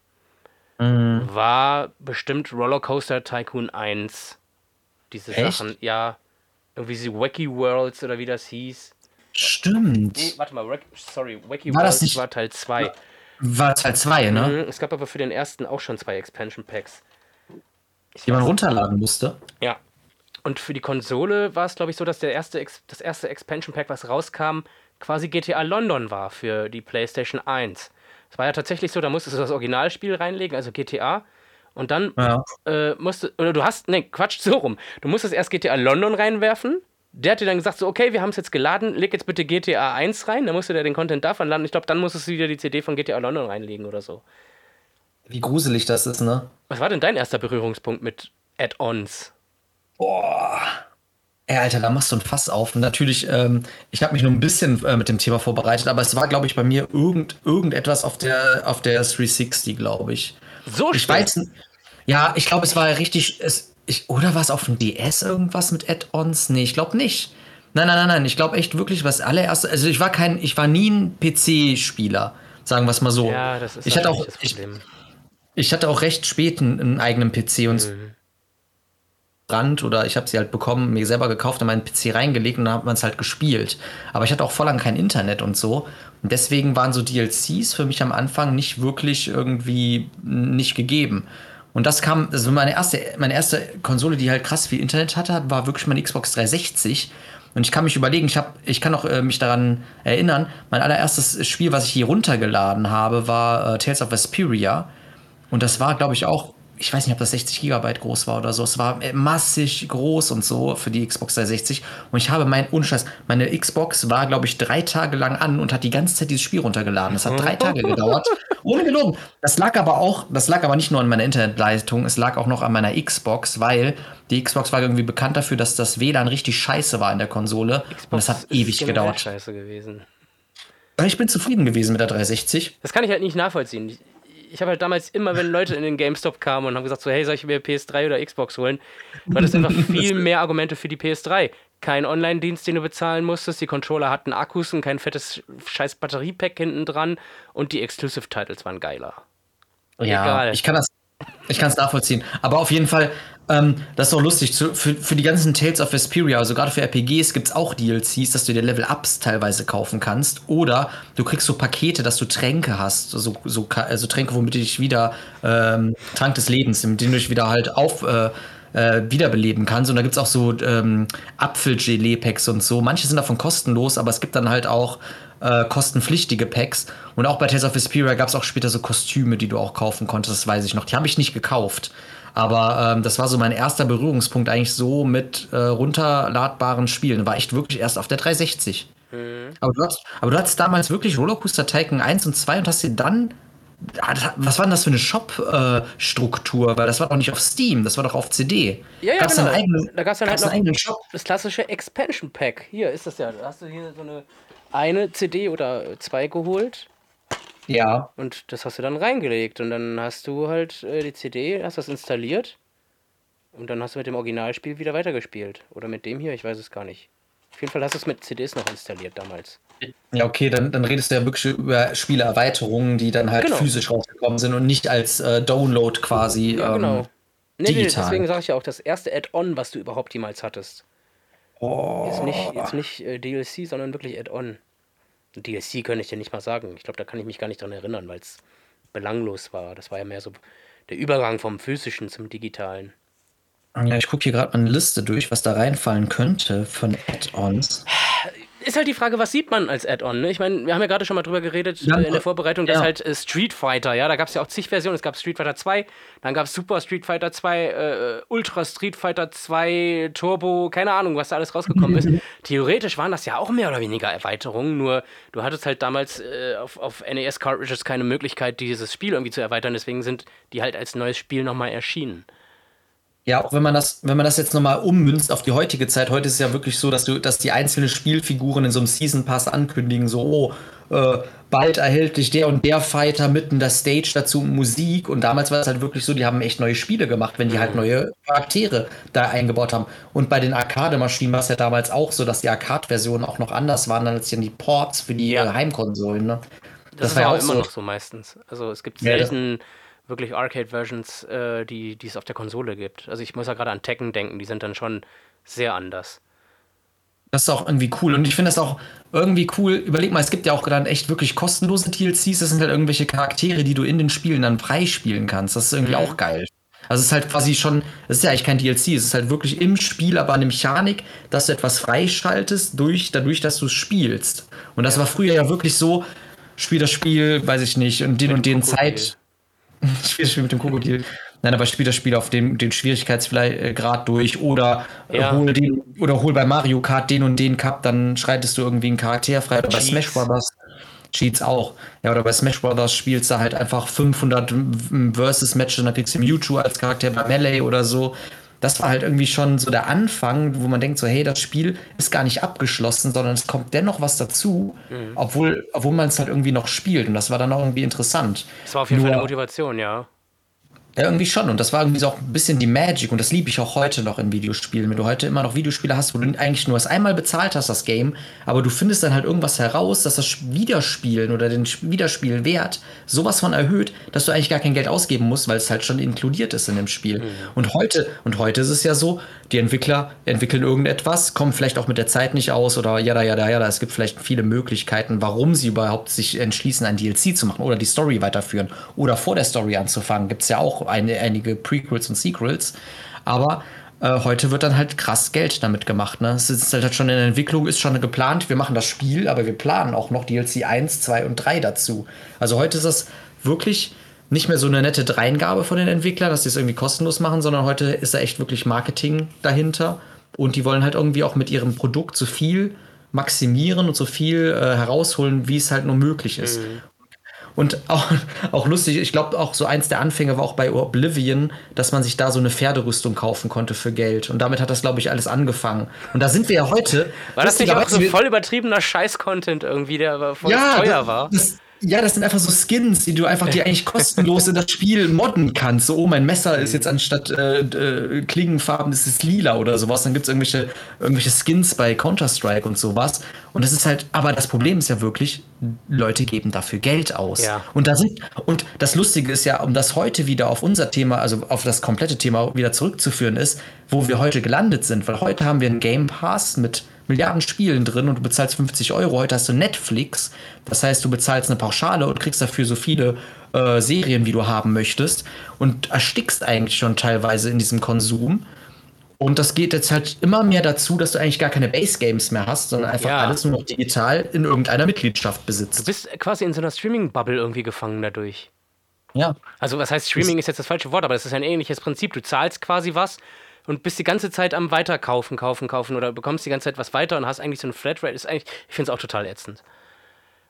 Mhm. war bestimmt Rollercoaster Tycoon 1. Diese Echt? Sachen, ja, irgendwie diese Wacky Worlds oder wie das hieß. Stimmt. Nee, warte mal, sorry, Wacky War Worlds war Teil 2. War Teil 2, ne? Mhm, Es gab aber für den ersten auch schon zwei Expansion Packs. Die man runterladen musste. Ja. Und für die Konsole war es, glaube ich, so, dass der erste Ex das erste Expansion Pack, was rauskam, quasi GTA London war für die PlayStation 1. Es war ja tatsächlich so, da musstest du das Originalspiel reinlegen, also GTA. Und dann Ja. äh, musste, oder du hast, ne, Quatsch, [laughs] so rum. Du musstest erst GTA London reinwerfen. Der hat dir dann gesagt, so, okay, wir haben es jetzt geladen, leg jetzt bitte GTA 1 rein. Dann musst du dir den Content davon laden. Ich glaube, dann musstest du wieder die CD von GTA London reinlegen oder so. Wie gruselig das ist, ne? Was war denn dein erster Berührungspunkt mit Add-ons? Boah. Ey, Alter, da machst du ein Fass auf. Und natürlich, ähm, ich habe mich nur ein bisschen äh, mit dem Thema vorbereitet, aber es war, glaube ich, bei mir irgend, irgendetwas auf der, auf der 360, glaube ich. So Ich spät? weiß Ja, ich glaube, es war richtig. Es, ich, oder war es auf dem DS irgendwas mit Add-ons? Nee, ich glaube nicht. Nein, nein, nein, nein. Ich glaube echt wirklich, was allererste. Also ich war kein, ich war nie ein PC-Spieler, sagen wir es mal so. Ja, das ist ich hatte natürlich auch, ich, ich hatte auch recht spät einen, einen eigenen PC und Mhm. Brand oder ich habe sie halt bekommen, mir selber gekauft, in meinen PC reingelegt und dann hat man es halt gespielt. Aber ich hatte auch voll lang kein Internet und so. Und deswegen waren so DLCs für mich am Anfang nicht wirklich irgendwie nicht gegeben. Und das kam, also meine erste, meine erste Konsole, die halt krass viel Internet hatte, war wirklich meine Xbox 360. Und ich kann mich überlegen, ich, hab, ich kann auch äh, mich daran erinnern, mein allererstes Spiel, was ich hier runtergeladen habe, war äh, Tales of Vesperia. Und das war, glaube ich, auch, ich weiß nicht, ob das 60 Gigabyte groß war oder so. Es war äh, massig groß und so für die Xbox 360. Und ich habe mein, Unscheiß, meine Xbox war, glaube ich, drei Tage lang an und hat die ganze Zeit dieses Spiel runtergeladen. Das hat drei Tage gedauert. [laughs] Ohne gelogen. Das lag aber auch, das lag aber nicht nur an meiner Internetleitung, es lag auch noch an meiner Xbox, weil die Xbox war irgendwie bekannt dafür, dass das WLAN richtig scheiße war in der Konsole. und das hat ewig gedauert. scheiße gewesen. Ich bin zufrieden gewesen mit der 360. Das kann ich halt nicht nachvollziehen. Ich, habe halt damals immer, wenn Leute in den GameStop kamen und haben gesagt so, hey, soll ich mir PS3 oder Xbox holen, war das einfach [laughs] viel mehr Argumente für die PS3. Kein Online-Dienst, den du bezahlen musstest, die Controller hatten Akkus und kein fettes scheiß Batteriepack hinten dran und die Exclusive-Titles waren geiler. Ja, Egal. ich kann das, ich kann es nachvollziehen. Aber auf jeden Fall, ähm, das ist auch lustig. Zu, für, für die ganzen Tales of Vesperia, also gerade für RPGs, gibt es auch DLCs, dass du dir Level-Ups teilweise kaufen kannst. Oder du kriegst so Pakete, dass du Tränke hast. So, so, also Tränke, womit du dich wieder, ähm, Trank des Lebens, mit denen du dich wieder halt auf. Äh, äh, wiederbeleben kannst. Und da gibt es auch so ähm, Apfelgelee-Packs und so. Manche sind davon kostenlos, aber es gibt dann halt auch äh, kostenpflichtige Packs. Und auch bei Tales of Vesperia gab es auch später so Kostüme, die du auch kaufen konntest, das weiß ich noch. Die habe ich nicht gekauft. Aber ähm, das war so mein erster Berührungspunkt eigentlich so mit äh, runterladbaren Spielen. War echt wirklich erst auf der 360. Aber, du hast, aber du hattest damals wirklich Rollercoaster Tycoon 1 und 2 und hast dir dann. Ah, Was war denn das für eine Shop-Struktur? Weil das war doch nicht auf Steam, das war doch auf CD. Ja, ja, Gab's genau. einen eigenen, Da gab's dann halt einen noch- eigenen Shop. Das klassische Expansion Pack. Hier ist das ja. Da hast du hier so eine, eine CD oder zwei geholt. Ja. Und das hast du dann reingelegt. Und dann hast du halt äh, die CD, hast das installiert. Und dann hast du mit dem Originalspiel wieder weitergespielt. Oder mit dem hier, ich weiß es gar nicht. Auf jeden Fall hast du es mit CDs noch installiert damals. Ja, okay, dann, dann redest du ja wirklich über Spieleerweiterungen, die dann halt Genau. physisch rausgekommen sind und nicht als äh, Download quasi. Ja, genau. Ähm, Nee, nee, digital. deswegen sage ich ja auch, das erste Add-on, was du überhaupt jemals hattest. oh, Ist nicht, ist nicht äh, DLC, sondern wirklich Add-on. DLC könnte ich dir nicht mal sagen. Ich glaube, da kann ich mich gar nicht dran erinnern, weil es belanglos war. Das war ja mehr so der Übergang vom physischen zum digitalen. ja, ich gucke hier gerade mal eine Liste durch, was da reinfallen könnte von Add-ons. Ist halt die Frage, was sieht man als Add-on? Ne? Ich meine, wir haben ja gerade schon mal drüber geredet Ja, äh, in der Vorbereitung, dass ja. halt äh, Street Fighter, ja, da gab es ja auch zig Versionen. Es gab Street Fighter 2, dann gab es Super Street Fighter 2, äh, Ultra Street Fighter 2, Turbo, keine Ahnung, was da alles rausgekommen ist. [laughs] Theoretisch waren das ja auch mehr oder weniger Erweiterungen, nur du hattest halt damals äh, auf, auf NES-Cartridges keine Möglichkeit, dieses Spiel irgendwie zu erweitern, deswegen sind die halt als neues Spiel nochmal erschienen. Ja, auch wenn man das, wenn man das jetzt nochmal ummünzt auf die heutige Zeit, heute ist es ja wirklich so, dass du, dass die einzelnen Spielfiguren in so einem Season Pass ankündigen, so, oh, äh, bald erhältlich der und der Fighter mitten der Stage dazu Musik. Und damals war es halt wirklich so, die haben echt neue Spiele gemacht, wenn die halt neue Charaktere da eingebaut haben. Und bei den Arcade-Maschinen war es ja damals auch so, dass die Arcade-Versionen auch noch anders waren als dann die Ports für die Ja. Heimkonsolen. Ne? Das, war ist ja auch auch immer so. noch so meistens. Also es gibt Ja, das- selten wirklich Arcade-Versions, äh, die, die es auf der Konsole gibt. Also ich muss ja gerade an Tekken denken, die sind dann schon sehr anders. Das ist auch irgendwie cool. Und ich finde das auch irgendwie cool. Überleg mal, es gibt ja auch dann echt wirklich kostenlose DLCs. Das sind halt irgendwelche Charaktere, die du in den Spielen dann freispielen kannst. Das ist irgendwie auch geil. Also es ist halt quasi schon, es ist ja eigentlich kein DLC, es ist halt wirklich im Spiel, aber eine Mechanik, dass du etwas freischaltest, durch, dadurch, dass du es spielst. Und das war früher ja wirklich so, spiel das Spiel, weiß ich nicht, und den und den. Zeit. Spiel [laughs] das Spiel mit dem Krokodil. Nein, aber spiel das Spiel auf dem den Schwierigkeitsgrad durch oder äh, Ja. hol den oder hol bei Mario Kart den und den Cup, dann schreitest du irgendwie einen Charakter frei. Oder bei. Smash Brothers Cheats auch. Ja, oder bei Smash Brothers spielst du halt einfach 500 Versus Matches und dann kriegst du Mewtwo als Charakter bei Melee oder so. Das war halt irgendwie schon so der Anfang, wo man denkt so, hey, das Spiel ist gar nicht abgeschlossen, sondern es kommt dennoch was dazu, obwohl, obwohl man es halt irgendwie noch spielt. Und das war dann auch irgendwie interessant. Das war auf jeden Fall Nur- eine Motivation, ja. Ja, irgendwie schon. Und das war irgendwie so auch ein bisschen die Magic. Und das liebe ich auch heute noch in Videospielen. Wenn du heute immer noch Videospiele hast, wo du eigentlich nur das einmal bezahlt hast, das Game, aber du findest dann halt irgendwas heraus, dass das Wiederspielen oder den Wiederspielwert sowas von erhöht, dass du eigentlich gar kein Geld ausgeben musst, weil es halt schon inkludiert ist in dem Spiel. Und heute, und heute ist es ja so, die Entwickler entwickeln irgendetwas, kommen vielleicht auch mit der Zeit nicht aus oder jada, jada, jada. Es gibt vielleicht viele Möglichkeiten, warum sie überhaupt sich entschließen, ein DLC zu machen oder die Story weiterführen oder vor der Story anzufangen. Gibt es ja auch eine, einige Prequels und Sequels. Aber äh, heute wird dann halt krass Geld damit gemacht. Ne? Es ist halt schon in der Entwicklung, ist schon geplant, wir machen das Spiel, aber wir planen auch noch DLC 1, 2 und 3 dazu. Also heute ist das wirklich nicht mehr so eine nette Dreingabe von den Entwicklern, dass sie es irgendwie kostenlos machen, sondern heute ist da echt wirklich Marketing dahinter. Und die wollen halt irgendwie auch mit ihrem Produkt so viel maximieren und so viel äh, herausholen, wie es halt nur möglich ist. Und auch, auch lustig, ich glaube auch so eins der Anfänge war auch bei Oblivion, dass man sich da so eine Pferderüstung kaufen konnte für Geld. Und damit hat das, glaube ich, alles angefangen. Und da sind wir ja heute. War das nicht auch so voll übertriebener Scheiß-Content irgendwie, der voll ja, teuer das, war? Das, ja, das sind einfach so Skins, die du einfach die eigentlich kostenlos in das Spiel modden kannst. So, oh, mein Messer ist jetzt anstatt äh, äh, Klingenfarben, ist es lila oder sowas. Dann gibt es irgendwelche, irgendwelche Skins bei Counter-Strike und sowas. Und das ist halt, aber das Problem ist ja wirklich, Leute geben dafür Geld aus. Ja. Und da sind, und das Lustige ist ja, um das heute wieder auf unser Thema, also auf das komplette Thema wieder zurückzuführen ist, wo wir heute gelandet sind. Weil heute haben wir einen Game Pass mit Milliarden Spielen drin und du bezahlst 50 Euro. Heute hast du Netflix. Das heißt, du bezahlst eine Pauschale und kriegst dafür so viele äh, Serien, wie du haben möchtest. Und erstickst eigentlich schon teilweise in diesem Konsum. Und das geht jetzt halt immer mehr dazu, dass du eigentlich gar keine Base-Games mehr hast, sondern einfach Ja. alles nur noch digital in irgendeiner Mitgliedschaft Du besitzt. bist quasi in so einer Streaming-Bubble irgendwie gefangen dadurch. Ja. Also, was heißt Streaming ist jetzt das falsche Wort, aber es ist ein ähnliches Prinzip. Du zahlst quasi was und bist die ganze Zeit am Weiterkaufen, kaufen, kaufen oder bekommst die ganze Zeit was weiter und hast eigentlich so eine Flatrate. Ist eigentlich, ich finde es auch total ätzend.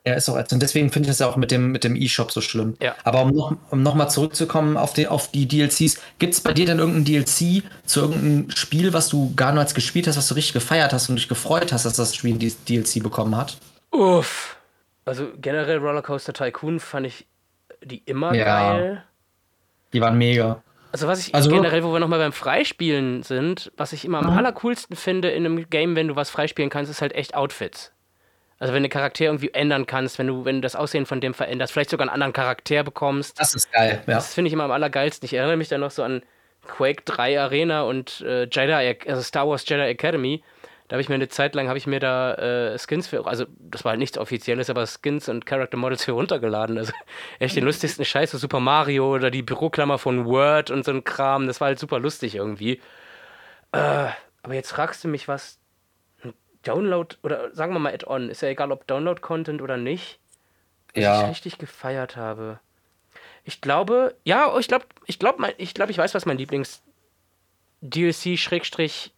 Ja, ist auch ätzend. Deswegen finde ich das ja auch mit dem, mit dem E-Shop so schlimm. Ja. Aber um noch, um noch mal zurückzukommen auf die, auf die DLCs, gibt es bei dir denn irgendein DLC zu irgendeinem Spiel, was du gar niemals gespielt hast, was du richtig gefeiert hast und dich gefreut hast, dass das Spiel die DLC bekommen hat? Uff. Also generell Rollercoaster Tycoon fand ich die immer Ja. geil. Die waren mega. Also was ich Also- generell, wo wir nochmal beim Freispielen sind, was ich immer am allercoolsten finde in einem Game, wenn du was freispielen kannst, ist halt echt Outfits. Also wenn du Charakter irgendwie ändern kannst, wenn du, wenn du das Aussehen von dem veränderst, vielleicht sogar einen anderen Charakter bekommst. Das ist geil, ja. Das finde ich immer am allergeilsten. Ich erinnere mich dann noch so an Quake 3 Arena und äh, Jedi, also Star Wars Jedi Academy. Da habe ich mir eine Zeit lang, habe ich mir da äh, Skins für, also das war halt nichts Offizielles, aber Skins und Character Models für runtergeladen. Also [laughs] echt den lustigsten Scheiß, so Super Mario oder die Büroklammer von Word und so ein Kram. Das war halt super lustig irgendwie. Äh, aber jetzt fragst du mich was. Download oder sagen wir mal Add-on, ist ja egal ob Download-Content oder nicht was Ja. ich richtig gefeiert habe. Ich glaube, ja, ich glaube, ich glaube, ich glaube, ich weiß, was mein Lieblings DLC Schrägstrich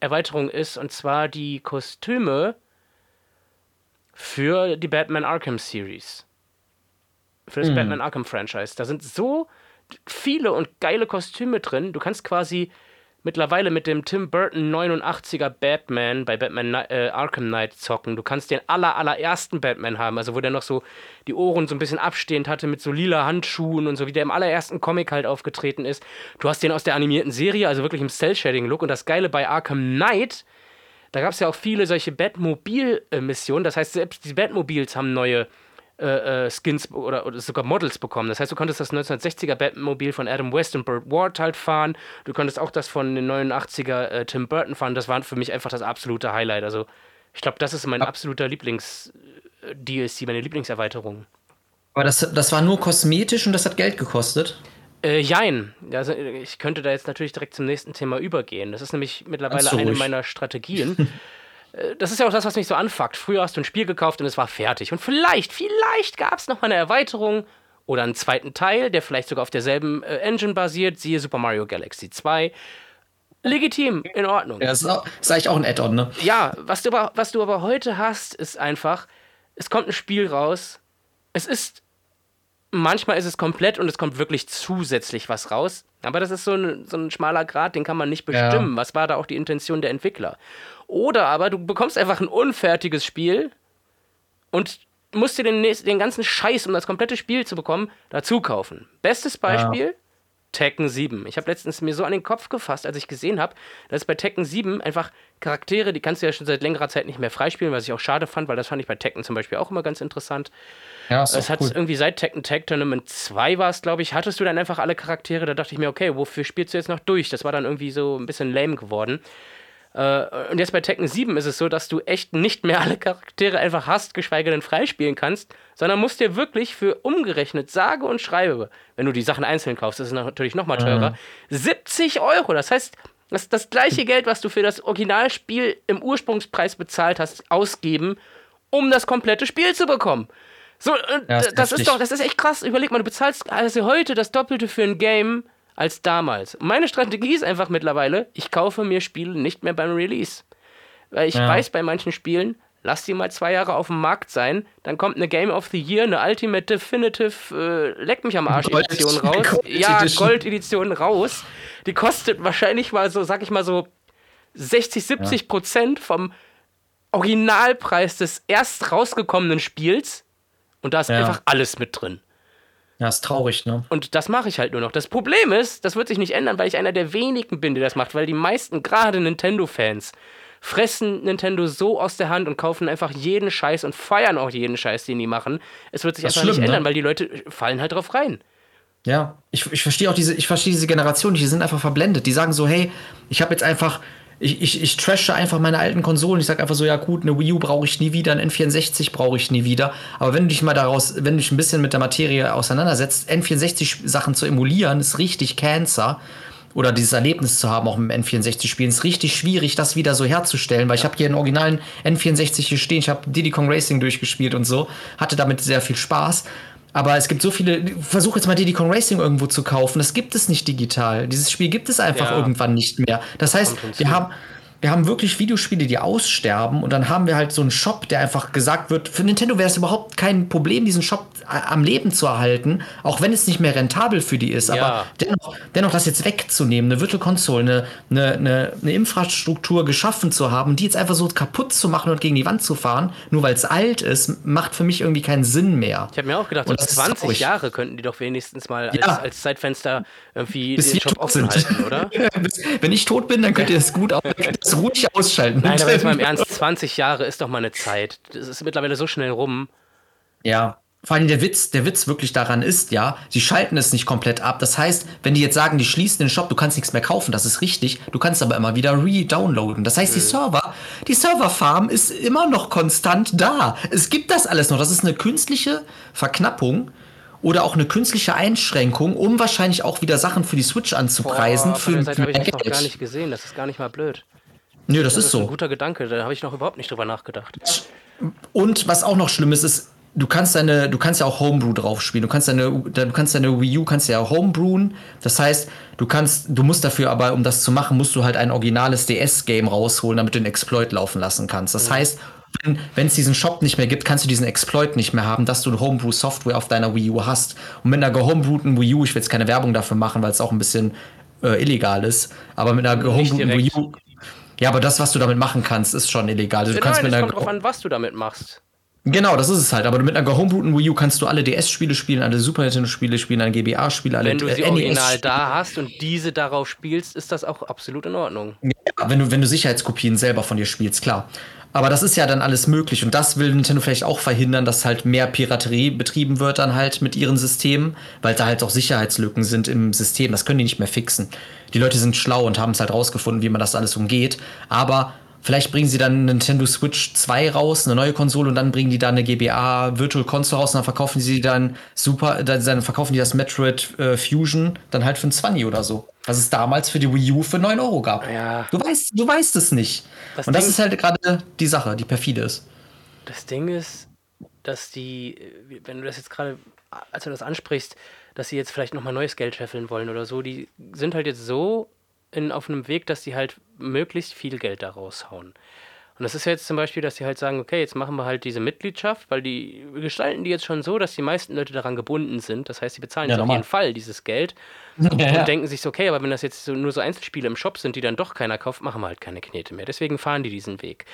Erweiterung ist und zwar die Kostüme für die Batman Arkham Series. Für das Batman Arkham Franchise. Da sind so viele und geile Kostüme drin. Du kannst quasi mittlerweile mit dem Tim Burton 89er Batman bei Batman äh, Arkham Knight zocken. Du kannst den aller, allerersten Batman haben, also wo der noch so die Ohren so ein bisschen abstehend hatte mit so lila Handschuhen und so, wie der im allerersten Comic halt aufgetreten ist. Du hast den aus der animierten Serie, also wirklich im Cell-Shading-Look. Und das Geile bei Arkham Knight, da gab es ja auch viele solche Batmobil-Missionen. Das heißt, selbst die Batmobils haben neue äh, äh, Skins oder, oder sogar Models bekommen. Das heißt, du konntest das 1960er Batmobil von Adam West und Burt Ward halt fahren. Du konntest auch das von den 89er äh, Tim Burton fahren. Das war für mich einfach das absolute Highlight. Also, ich glaube, das ist mein absoluter Lieblings-DLC, meine Lieblingserweiterung. Aber das, das war nur kosmetisch und das hat Geld gekostet. Äh, jein. Also, ich könnte da jetzt natürlich direkt zum nächsten Thema übergehen. Das ist nämlich mittlerweile so eine meiner Strategien. [laughs] Äh, das ist ja auch das, was mich so anfuckt. Früher hast du ein Spiel gekauft und es war fertig. Und vielleicht, vielleicht gab es noch mal eine Erweiterung oder einen zweiten Teil, der vielleicht sogar auf derselben äh, Engine basiert, siehe Super Mario Galaxy 2. Legitim, in Ordnung. Ja, das ist, auch, ist eigentlich auch ein Add-on, ne? Ja, was du, aber, was du aber heute hast, ist einfach, es kommt ein Spiel raus. Es ist, manchmal ist es komplett und es kommt wirklich zusätzlich was raus. Aber das ist so ein, so ein schmaler Grad, den kann man nicht Ja. bestimmen. Was war da auch die Intention der Entwickler? Oder aber du bekommst einfach ein unfertiges Spiel und musst dir den, den ganzen Scheiß, um das komplette Spiel zu bekommen, dazu kaufen. Bestes Beispiel, Tekken 7. Ich habe letztens mir so an den Kopf gefasst, als ich gesehen habe, dass bei Tekken 7 einfach Charaktere, die kannst du ja schon seit längerer Zeit nicht mehr freispielen, was ich auch schade fand, weil das fand ich bei Tekken zum Beispiel auch immer ganz interessant. Ja, ist Es doch hat cool. irgendwie seit Tekken Tag Tournament 2 war es, glaube ich, hattest du dann einfach alle Charaktere, da dachte ich mir, okay, wofür spielst du jetzt noch durch? Das war dann irgendwie so ein bisschen lame geworden. Äh, und jetzt bei Tekken 7 ist es so, dass du echt nicht mehr alle Charaktere einfach hast, geschweige denn freispielen kannst, sondern musst dir wirklich für umgerechnet, sage und schreibe, wenn du die Sachen einzeln kaufst, das ist natürlich nochmal teurer, 70 Euro. Das heißt, das, das gleiche Geld, was du für das Originalspiel im Ursprungspreis bezahlt hast, ausgeben, um das komplette Spiel zu bekommen. So, äh, Ja, das heftig. ist doch, das ist echt krass. Überleg mal, du bezahlst also heute das Doppelte für ein Game als damals. Meine Strategie ist einfach mittlerweile, ich kaufe mir Spiele nicht mehr beim Release. Weil ich Ja. weiß bei manchen Spielen, lass die mal zwei Jahre auf dem Markt sein, dann kommt eine Game of the Year, eine Ultimate Definitive äh, Leck mich am Arsch Gold- Edition raus. Gold ja. Gold Edition raus. Die kostet wahrscheinlich mal so, sag ich mal so, 60, 70 Prozent vom Originalpreis des erst rausgekommenen Spiels. Und da ist Ja. einfach alles mit drin. Ja, ist traurig, ne? Und das mache ich halt nur noch. Das Problem ist, das wird sich nicht ändern, weil ich einer der wenigen bin, der das macht, weil die meisten, gerade Nintendo-Fans, fressen Nintendo so aus der Hand und kaufen einfach jeden Scheiß und feiern auch jeden Scheiß, den die machen. Es wird sich Das einfach nicht schlimm, ne? ändern, weil die Leute fallen halt drauf rein. Ja, ich, ich verstehe auch diese, ich verstehe diese Generation, nicht, die sind einfach verblendet. Die sagen so, hey, ich habe jetzt einfach, ich, ich, ich trashe einfach meine alten Konsolen. Ich sage einfach so, ja gut, eine Wii U brauche ich nie wieder, ein N64 brauche ich nie wieder. Aber wenn du dich mal daraus, wenn du dich ein bisschen mit der Materie auseinandersetzt, N64-Sachen zu emulieren, ist richtig Cancer. Oder dieses Erlebnis zu haben, auch im N64-Spielen, ist richtig schwierig, das wieder so herzustellen, weil ich habe hier einen originalen N64 hier stehen, ich habe Diddy Kong Racing durchgespielt und so, hatte damit sehr viel Spaß. Aber es gibt so viele. Versuch jetzt mal Diddy Kong Racing irgendwo zu kaufen. Das gibt es nicht digital. Dieses Spiel gibt es einfach Ja. irgendwann nicht mehr. Das heißt, wir haben, wir haben wirklich Videospiele, die aussterben. Und dann haben wir halt so einen Shop, der einfach gesagt wird, für Nintendo wäre es überhaupt kein Problem, diesen Shop am Leben zu erhalten, auch wenn es nicht mehr rentabel für die ist. Ja. Aber dennoch, dennoch das jetzt wegzunehmen, eine Virtual Console, eine, eine, eine, eine Infrastruktur geschaffen zu haben, die jetzt einfach so kaputt zu machen und gegen die Wand zu fahren, nur weil es alt ist, macht für mich irgendwie keinen Sinn mehr. Ich habe mir auch gedacht, Und das ist 20 traurig. Jahre könnten die doch wenigstens mal als, Ja. als Zeitfenster irgendwie Bis den Shop offen sind. halten, [laughs] oder? Wenn ich tot bin, dann könnt ihr es gut ihr es [laughs] ruhig ausschalten. Nein, aber jetzt mal im Ernst, 20 Jahre ist doch mal eine Zeit. Das ist mittlerweile so schnell rum. Ja. Vor allem der Witz, der Witz wirklich daran ist, ja, sie schalten es nicht komplett ab. Das heißt, wenn die jetzt sagen, die schließen den Shop, du kannst nichts mehr kaufen, das ist richtig. Du kannst aber immer wieder re-downloaden. Das heißt, die Server, die Serverfarm ist immer noch konstant da. Es gibt das alles noch. Das ist eine künstliche Verknappung oder auch eine künstliche Einschränkung, um wahrscheinlich auch wieder Sachen für die Switch anzupreisen. Boah, von der für, Seite für habe ich das noch gar nicht gesehen. Das ist gar nicht mal blöd. Nö, das, Das ist ist ein so. guter Gedanke. Da habe ich noch überhaupt nicht drüber nachgedacht. Und was auch noch schlimm ist, ist, du kannst deine, du kannst ja auch Homebrew drauf spielen. Du kannst deine, du kannst deine Wii U kannst ja auch Homebrewen. Das heißt, du kannst, du musst dafür aber, um das zu machen, musst du halt ein originales DS-Game rausholen, damit du den Exploit laufen lassen kannst. Das heißt, wenn es diesen Shop nicht mehr gibt, kannst du diesen Exploit nicht mehr haben, dass du Homebrew-Software auf deiner Wii U hast. Und mit einer gehomebrewten Wii U, ich will jetzt keine Werbung dafür machen, weil es auch ein bisschen äh, illegal ist, aber mit einer gehomebrewten Wii. U. Ja, aber das, was du damit machen kannst, ist schon illegal. Also, du kannst Nein, mit einer kommt drauf an, was du damit machst. Genau, das ist es halt. Aber mit einer gehomebrewten Wii U kannst du alle DS-Spiele spielen, alle Super Nintendo-Spiele spielen, alle GBA-Spiele, alle Wenn du sie äh, original da hast und diese darauf spielst, ist das auch absolut in Ordnung. Ja, wenn du, wenn du Sicherheitskopien selber von dir spielst, klar. Aber das ist ja dann alles möglich und das will Nintendo vielleicht auch verhindern, dass halt mehr Piraterie betrieben wird dann halt mit ihren Systemen, weil da halt auch Sicherheitslücken sind im System. Das können die nicht mehr fixen. Die Leute sind schlau und haben es halt rausgefunden, wie man das alles umgeht. Aber vielleicht bringen sie dann Nintendo Switch 2 raus, eine neue Konsole und dann bringen die dann eine GBA Virtual Console raus und dann verkaufen sie dann super, dann verkaufen die das Metroid äh, Fusion dann halt für ein 20 oder so. Was es damals für die Wii U für 9 Euro gab. Ja. Du weißt, du weißt es nicht. Das und das Ding- ist halt gerade die Sache, die perfide ist. Das Ding ist, dass die, wenn du das jetzt gerade, als du das ansprichst, dass sie jetzt vielleicht nochmal neues Geld scheffeln wollen oder so, die sind halt jetzt so in, auf einem Weg, dass sie halt möglichst viel Geld da raushauen. Und das ist ja jetzt zum Beispiel, dass sie halt sagen, okay, jetzt machen wir halt diese Mitgliedschaft, weil die gestalten die jetzt schon so, dass die meisten Leute daran gebunden sind. Das heißt, sie bezahlen Ja, jetzt auf jeden Fall dieses Geld [laughs] Ja, und ja. denken sich so, okay, aber wenn das jetzt so, nur so Einzelspiele im Shop sind, die dann doch keiner kauft, machen wir halt keine Knete mehr. Deswegen fahren die diesen Weg.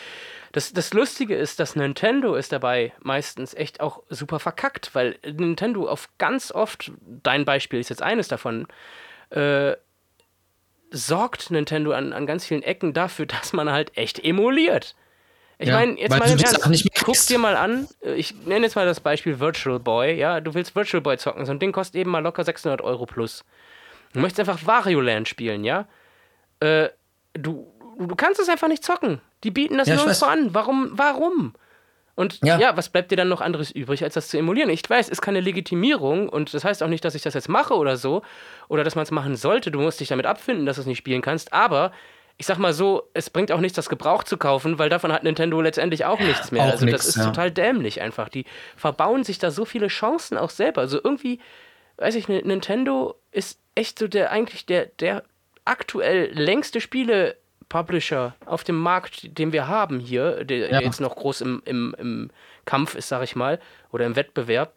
Das, das Lustige ist, dass Nintendo ist dabei meistens echt auch super verkackt, weil Nintendo auf ganz oft, dein Beispiel ist jetzt eines davon, äh, sorgt Nintendo an, an ganz vielen Ecken dafür, [laughs] dass man halt echt emuliert. Ich Ja, meine, jetzt mal Ernst, guck dir mal an, äh, ich nenne jetzt mal das Beispiel Virtual Boy, ja, du willst Virtual Boy zocken, so ein Ding kostet eben mal locker 600 Euro plus. Du möchtest einfach Wario Land spielen, ja? Äh, du, du, kannst es einfach nicht zocken. Die bieten das Ja, nirgendwo an. Warum? Warum? Und ja. Ja. was bleibt dir dann noch anderes übrig, als das zu emulieren? Ich weiß, ist keine Legitimierung und das heißt auch nicht, dass ich das jetzt mache oder so oder dass man es machen sollte. Du musst dich damit abfinden, dass du es nicht spielen kannst. Aber ich sag mal so, es bringt auch nichts, das gebraucht zu kaufen, weil davon hat Nintendo letztendlich auch nichts mehr. Auch also nix, das ist ja. total dämlich einfach. Die verbauen sich da so viele Chancen auch selber. Also irgendwie, weiß ich, Nintendo ist echt so der eigentlich der, der aktuell längste Spiele-Publisher auf dem Markt, den wir haben hier, der, Ja. jetzt noch groß im, im, im Kampf ist, sag ich mal, oder im Wettbewerb.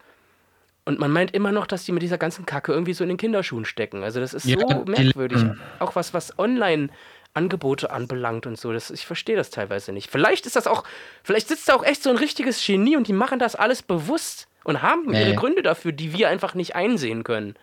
Und man meint immer noch, dass die mit dieser ganzen Kacke irgendwie so in den Kinderschuhen stecken. Also das ist Ja, so merkwürdig. Auch was, was Online-Angebote anbelangt und so. Das, ich verstehe das teilweise nicht. Vielleicht ist das auch, vielleicht sitzt da auch echt so ein richtiges Genie und die machen das alles bewusst und haben Nee. ihre Gründe dafür, die wir einfach nicht einsehen können.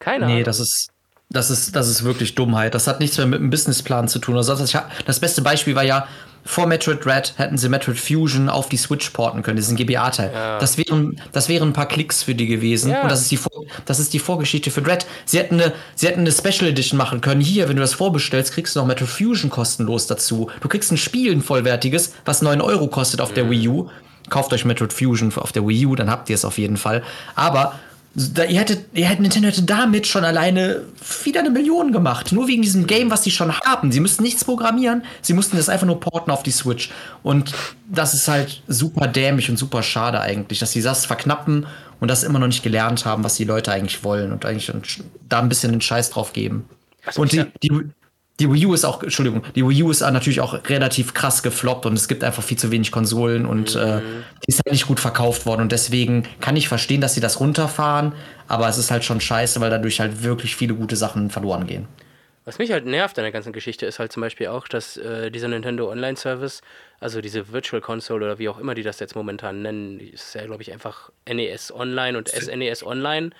Keine Nee, Ahnung. das ist, das ist, das ist wirklich Dummheit. Das hat nichts mehr mit einem Businessplan zu tun. Also das, das beste Beispiel war ja, vor Metroid Red hätten sie Metroid Fusion auf die Switch porten können, diesen GBA-Teil. Das, wären, das wären ein paar Klicks für die gewesen. Ja. Und das ist, die, Vor- das ist die Vorgeschichte für Red. Sie hätten, eine, sie hätten eine Special Edition machen können. Hier, wenn du das vorbestellst, kriegst du noch Metroid Fusion kostenlos dazu. Du kriegst ein Spiel, ein vollwertiges, was 9 Euro kostet auf der Wii U. Kauft euch Metroid Fusion auf der Wii U, dann habt ihr es auf jeden Fall. Aber da, ihr, hättet, ihr hättet, Nintendo hätte damit schon alleine wieder eine Million gemacht. Nur wegen diesem Game, was sie schon haben. Sie müssten nichts programmieren. Sie mussten das einfach nur porten auf die Switch. Und das ist halt super dämlich und super schade eigentlich, dass sie das verknappen und das immer noch nicht gelernt haben, was die Leute eigentlich wollen und eigentlich da ein bisschen den Scheiß drauf geben. Also und die, die, die Wii U ist auch, Entschuldigung, die Wii U ist natürlich auch relativ krass gefloppt und es gibt einfach viel zu wenig Konsolen und äh, die ist halt nicht gut verkauft worden und deswegen kann ich verstehen, dass sie das runterfahren, aber es ist halt schon scheiße, weil dadurch halt wirklich viele gute Sachen verloren gehen. Was mich halt nervt an der ganzen Geschichte ist halt zum Beispiel auch, dass äh, dieser Nintendo Online Service, also diese Virtual Console oder wie auch immer die das jetzt momentan nennen, die ist ja glaube ich einfach NES Online und SNES Online,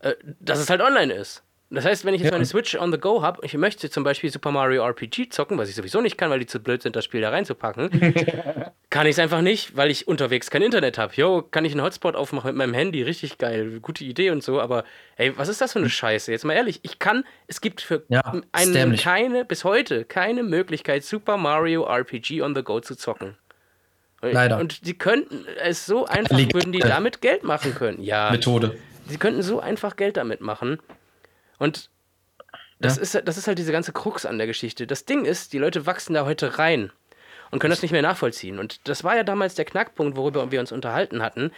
äh, dass es halt online ist. Das heißt, wenn ich jetzt Ja. meine Switch on the go habe, ich möchte zum Beispiel Super Mario RPG zocken, was ich sowieso nicht kann, weil die zu blöd sind, das Spiel da reinzupacken, [laughs] kann ich es einfach nicht, weil ich unterwegs kein Internet habe. Jo, kann ich einen Hotspot aufmachen mit meinem Handy, richtig geil, gute Idee und so, aber ey, was ist das für eine Scheiße? Jetzt mal ehrlich, ich kann, es gibt für Ja, einen dämlich. keine, bis heute, keine Möglichkeit, Super Mario RPG on the go zu zocken. Und- Leider. Und die könnten es so einfach, würden die damit Geld machen können. Ja, Methode. sie könnten so einfach Geld damit machen. Und das, Ja. ist, das ist halt diese ganze Krux an der Geschichte. Das Ding ist, die Leute wachsen da heute rein und können das nicht mehr nachvollziehen. Und das war ja damals der Knackpunkt, worüber wir uns unterhalten hatten,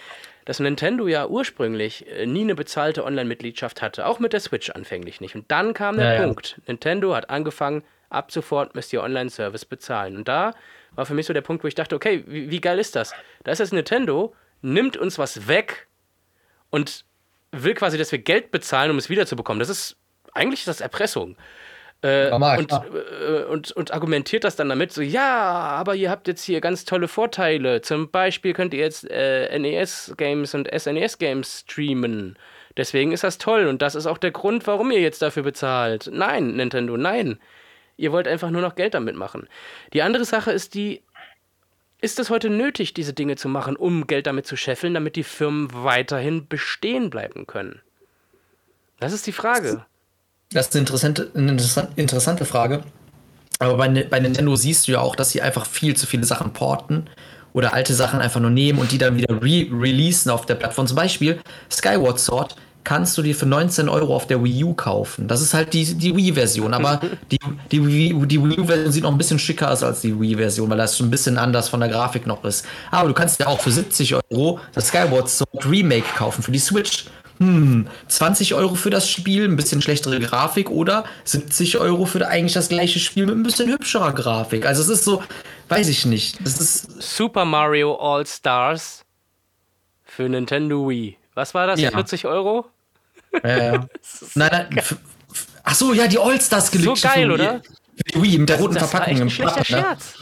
dass Nintendo ja ursprünglich äh, nie eine bezahlte Online-Mitgliedschaft hatte, auch mit der Switch anfänglich nicht. Und dann kam der Ja, ja. Punkt. Nintendo hat angefangen, ab sofort müsst ihr Online-Service bezahlen. Und da war für mich so der Punkt, wo ich dachte, okay, wie, wie geil ist das? Da ist jetzt Nintendo, nimmt uns was weg und will quasi, dass wir Geld bezahlen, um es wiederzubekommen. Das ist eigentlich ist das Erpressung. Äh, Normal, und, äh, und, und argumentiert das dann damit so, ja, aber ihr habt jetzt hier ganz tolle Vorteile. Zum Beispiel könnt ihr jetzt äh, NES-Games und SNES-Games streamen. Deswegen ist das toll und das ist auch der Grund, warum ihr jetzt dafür bezahlt. Nein, Nintendo, nein. Ihr wollt einfach nur noch Geld damit machen. Die andere Sache ist die, ist es heute nötig, diese Dinge zu machen, um Geld damit zu scheffeln, damit die Firmen weiterhin bestehen bleiben können? Das ist die Frage. Das ist eine interessante, eine interessant- interessante Frage. Aber bei, Ni- bei Nintendo siehst du ja auch, dass sie einfach viel zu viele Sachen porten oder alte Sachen einfach nur nehmen und die dann wieder re-releasen auf der Plattform. Zum Beispiel Skyward Sword kannst du dir für 19 Euro auf der Wii U kaufen. Das ist halt die, die Wii-Version. Aber [laughs] die, die, Wii- die Wii U-Version sieht noch ein bisschen schicker aus als die Wii-Version, weil das schon ein bisschen anders von der Grafik noch ist. Aber du kannst ja auch für 70 Euro das Skyward Sword Remake kaufen für die Switch. Hm, 20 Euro für das Spiel, ein bisschen schlechtere Grafik oder 70 Euro für eigentlich das gleiche Spiel mit ein bisschen hübscherer Grafik. Also es ist so, weiß ich nicht. Das ist Super Mario All Stars für Nintendo Wii. Was war das? Ja. 40 Euro? Äh, [laughs] nein, nein. f- Ach so, ja, die All-Stars So geil, oder? Für die Wii mit der roten Das war Verpackung echt im ein schlechter Papp, ne? Scherz.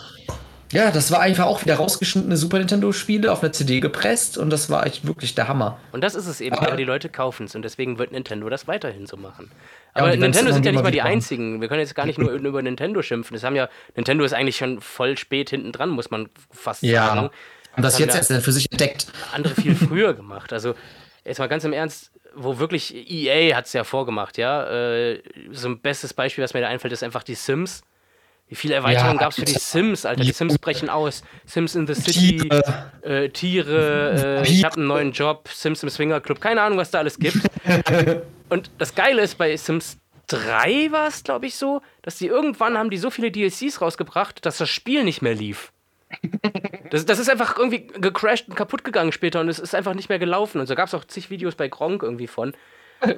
Ja, das war einfach auch wieder rausgeschnittene Super Nintendo-Spiele auf einer CD gepresst und das war echt wirklich der Hammer. Und das ist es eben, Aber- aber die Leute kaufen es und deswegen wird Nintendo das weiterhin so machen. Ja, Aber es Nintendo sind ja nicht mal die einzigen. Wir können jetzt gar nicht nur über Nintendo schimpfen. Das haben ja, Nintendo ist eigentlich schon voll spät hinten dran, muss man fast Ja. sagen. Und das haben jetzt ja erst für sich entdeckt. andere viel früher gemacht. Also jetzt mal ganz im Ernst, wo wirklich EA hat es ja vorgemacht, ja. Äh, so ein bestes Beispiel, was mir da einfällt, ist einfach die Sims. Wie viele Erweiterungen Ja, gab es für die Sims, Alter? Die. Sims brechen aus. Sims in the City, Tiere. äh, Tiere, äh, ich habe einen neuen Job, Sims im Swinger Club, keine Ahnung, was da alles gibt. [laughs] Und das Geile ist, bei Sims 3 war es, glaube ich, so, dass die irgendwann haben die so viele DLCs rausgebracht, dass das Spiel nicht mehr lief. Das, das ist einfach irgendwie gecrashed und kaputt gegangen später und es ist einfach nicht mehr gelaufen. Und so gab es auch zig Videos bei Gronk irgendwie von.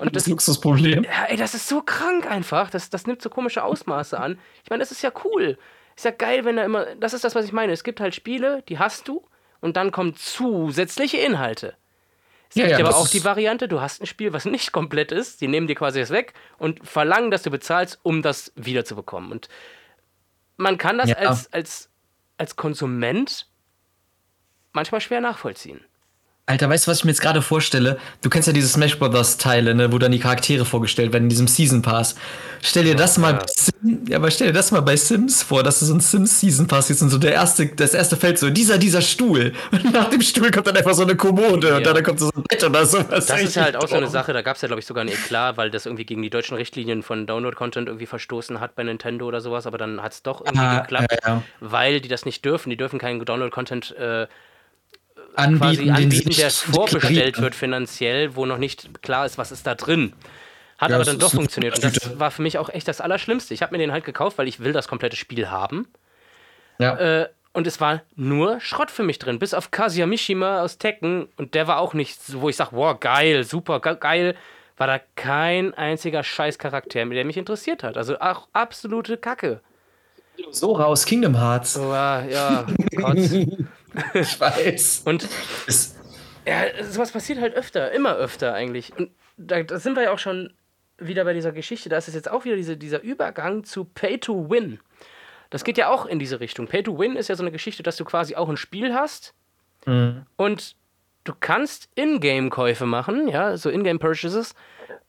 Und das, Luxusproblem. ja, ey, das ist so krank einfach. Das, das nimmt so komische Ausmaße an. Ich meine, das ist ja cool. Ist ja geil, wenn da immer. Das ist das, was ich meine. Es gibt halt Spiele, die hast du und dann kommen zusätzliche Inhalte. Es Ja, gibt ja, aber das auch die Variante, du hast ein Spiel, was nicht komplett ist, die nehmen dir quasi das weg und verlangen, dass du bezahlst, um das wiederzubekommen. Und man kann das Ja. als, als, als Konsument manchmal schwer nachvollziehen. Alter, weißt du, was ich mir jetzt gerade vorstelle? Du kennst ja diese Smash Brothers Teile, ne, wo dann die Charaktere vorgestellt werden in diesem Season Pass. Stell dir das mal, ja. Sim, ja, aber stell dir das mal bei Sims vor, dass du so ein Sims Season Pass ist und so der erste, das erste Feld so dieser dieser Stuhl und nach dem Stuhl kommt dann einfach so eine Kommode und Ja. dann kommt so ein Bett oder sowas. Das ist ja halt auch so eine Sache, da gab es ja, glaube ich, sogar ein Eklat, weil das irgendwie gegen die deutschen Richtlinien von Download-Content irgendwie verstoßen hat bei Nintendo oder sowas, aber dann hat es doch irgendwie Ah, geklappt, ja, ja. weil die das nicht dürfen. Die dürfen keinen Download-Content äh, anbieten, quasi den sie anbieten, der vorbestellt wird finanziell, wo noch nicht klar ist, was ist da drin. Hat Ja, aber dann doch funktioniert. Und das war für mich auch echt das Allerschlimmste. Ich habe mir den halt gekauft, weil ich will das komplette Spiel haben. Ja. Äh, und es war nur Schrott für mich drin, bis auf Kazuya Mishima aus Tekken. Und der war auch nicht so, wo ich sage, wow, geil, super, ge geil. war da kein einziger Scheißcharakter, der mich interessiert hat. Also auch absolute Kacke. So raus, Kingdom Hearts. So, ah, ja, Gott. [laughs] [laughs] Ich weiß. Und Es, ja, sowas passiert halt öfter, immer öfter eigentlich. Und da, da sind wir ja auch schon wieder bei dieser Geschichte. Da ist es jetzt auch wieder diese, dieser Übergang zu Pay to Win. Das geht ja auch in diese Richtung. Pay to Win ist ja so eine Geschichte, dass du quasi auch ein Spiel hast und du kannst Ingame-Käufe machen, ja, so Ingame-Purchases,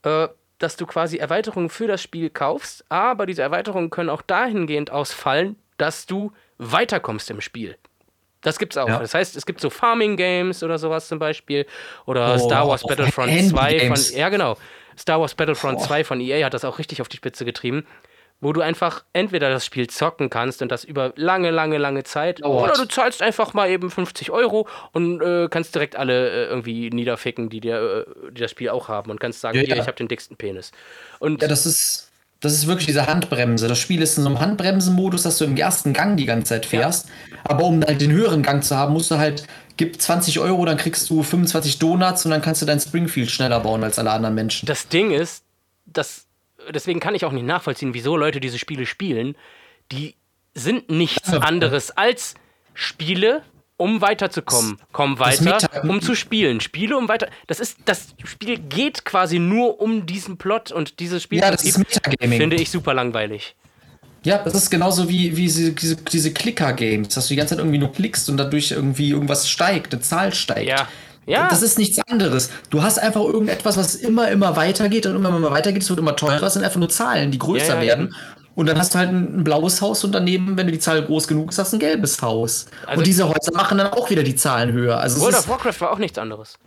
äh, dass du quasi Erweiterungen für das Spiel kaufst, aber diese Erweiterungen können auch dahingehend ausfallen, dass du weiterkommst im Spiel. Das gibt's auch. Ja. Das heißt, es gibt so Farming-Games oder sowas zum Beispiel. Oder Oh, Star Wars Battlefront Handy 2 von. Games. Ja, genau. Star Wars Battlefront Boah. 2 von EA hat das auch richtig auf die Spitze getrieben. Wo du einfach entweder das Spiel zocken kannst und das über lange, lange, lange Zeit. Dauert. Oder du zahlst einfach mal eben 50 Euro und äh, kannst direkt alle äh, irgendwie niederficken, die, dir, äh, die das Spiel auch haben. Und kannst sagen, Ja, ja. ich habe den dicksten Penis. Und ja, das ist, das ist wirklich diese Handbremse. Das Spiel ist in so einem Handbremsenmodus, dass du im ersten Gang die ganze Zeit fährst. Aber um halt den höheren Gang zu haben, musst du halt, gib 20 Euro, dann kriegst du 25 Donuts und dann kannst du dein Springfield schneller bauen als alle anderen Menschen. das Ding ist, dass deswegen kann ich auch nicht nachvollziehen, wieso Leute diese Spiele spielen. Die sind nichts Ja. anderes als Spiele, um weiterzukommen. Komm weiter, um zu spielen. Spiele, um weiter. Das ist das Spiel geht quasi nur um diesen Plot und dieses Spiel Ja, das ist Metagaming. finde ich super langweilig. Ja, das ist genauso wie, wie diese, diese, diese Clicker-Games, dass du die ganze Zeit irgendwie nur klickst und dadurch irgendwie irgendwas steigt, eine Zahl steigt. Ja. Ja. Das ist nichts anderes. Du hast einfach irgendetwas, was immer, immer weitergeht und immer, immer weitergeht. Es wird immer teurer. Es sind einfach nur Zahlen, die größer Ja, ja, werden. Und dann hast du halt ein, ein blaues Haus und daneben, wenn du die Zahl groß genug ist, hast du ein gelbes Haus. Also- und diese Häuser machen dann auch wieder die Zahlen höher. Also World of Warcraft war auch nichts anderes.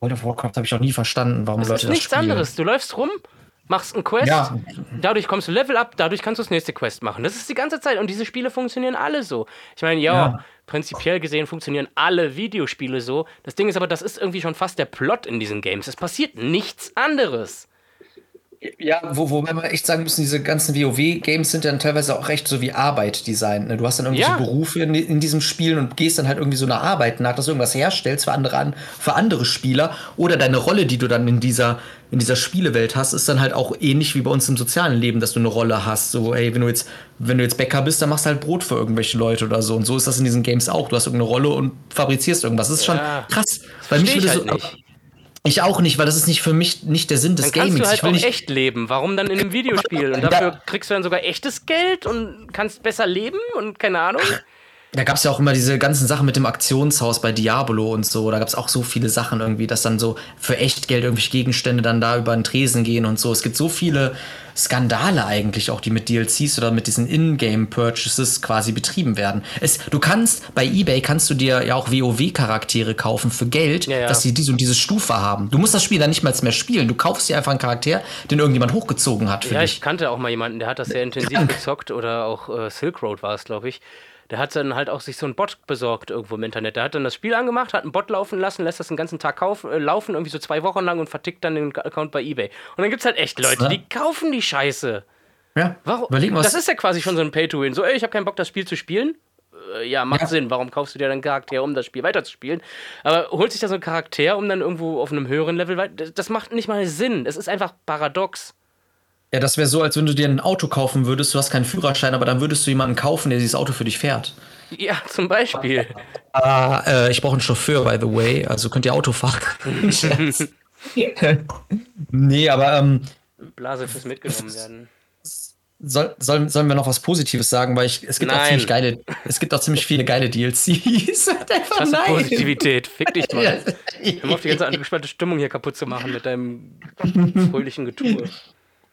World of Warcraft habe ich auch nie verstanden, warum Das Leute ist das nichts anderes. Du läufst rum, machst einen Quest, Ja. dadurch kommst du Level up, dadurch kannst du das nächste Quest machen. Das ist die ganze Zeit und diese Spiele funktionieren alle so. Ich meine, Ja. prinzipiell gesehen funktionieren alle Videospiele so. Das Ding ist aber, das ist irgendwie schon fast der Plot in diesen Games. Es passiert nichts anderes. Ja, wo, wobei wir echt sagen müssen, diese ganzen WoW-Games sind dann teilweise auch recht so wie Arbeit designt. Ne? Du hast dann irgendwelche Ja. Berufe in, in diesem Spiel und gehst dann halt irgendwie so einer Arbeit nach, dass du irgendwas herstellst für andere, an, für andere Spieler. Oder deine Rolle, die du dann in dieser, in dieser Spielewelt hast, ist dann halt auch ähnlich wie bei uns im sozialen Leben, dass du eine Rolle hast. So, ey, wenn du jetzt, wenn du jetzt Bäcker bist, dann machst du halt Brot für irgendwelche Leute oder so. Und so ist das in diesen Games auch. Du hast irgendeine Rolle und fabrizierst irgendwas. Das ist schon Ja. krass. Weil mich würde halt so, nicht. Ich auch nicht, weil das ist nicht für mich nicht der Sinn des Dann kannst Gamings. du halt ich will auch nicht, echt leben. Warum dann in einem [laughs] Videospiel? Und dafür kriegst du dann sogar echtes Geld und kannst besser leben und keine Ahnung. [laughs] Da gab es ja auch immer diese ganzen Sachen mit dem Aktionshaus bei Diablo und so. Da gab es auch so viele Sachen irgendwie, dass dann so für Echtgeld irgendwelche Gegenstände dann da über den Tresen gehen und so. Es gibt so viele Skandale eigentlich auch, die mit DLCs oder mit diesen In-Game-Purchases quasi betrieben werden. Es, du kannst, bei Ebay kannst du dir ja auch WoW-Charaktere kaufen für Geld, Ja, ja. dass sie diese und diese Stufe haben. Du musst das Spiel dann nicht mal mehr spielen. Du kaufst dir einfach einen Charakter, den irgendjemand hochgezogen hat für Ja, dich. ich kannte auch mal jemanden, der hat das sehr intensiv gezockt oder auch äh, Silk Road war es, glaube ich. Der hat dann halt auch sich so einen Bot besorgt irgendwo im Internet. Der hat dann das Spiel angemacht, hat einen Bot laufen lassen, lässt das den ganzen Tag kauf, äh, laufen, irgendwie so zwei Wochen lang und vertickt dann den Account bei Ebay. Und dann gibt es halt echt Leute, ne? die kaufen die Scheiße. Ja, Warum? Überleg mal, das ist ja quasi schon so ein Pay-to-Win. So, ey, ich habe keinen Bock, das Spiel zu spielen. Äh, ja, macht Ja. Sinn. Warum kaufst du dir dann einen Charakter, um das Spiel weiterzuspielen? Aber holt sich da so ein Charakter, um dann irgendwo auf einem höheren Level weiter. Das, das macht nicht mal Sinn. Es ist einfach paradox. Ja, das wäre so, als wenn du dir ein Auto kaufen würdest, du hast keinen Führerschein, aber dann würdest du jemanden kaufen, der dieses Auto für dich fährt. Ja, zum Beispiel. Ah, äh, ich brauche einen Chauffeur, by the way, also könnt ihr Auto fahren. [laughs] Nee, aber ähm, Blase fürs mitgenommen werden. soll, soll, sollen wir noch was Positives sagen, weil ich, es gibt auch ziemlich geile, es gibt auch ziemlich viele geile DLCs. [laughs] Einfach Das ist nein. Positivität. Fick dich mal. [laughs] Hör auf, die ganze angespannte Stimmung hier kaputt zu machen mit deinem fröhlichen Getue.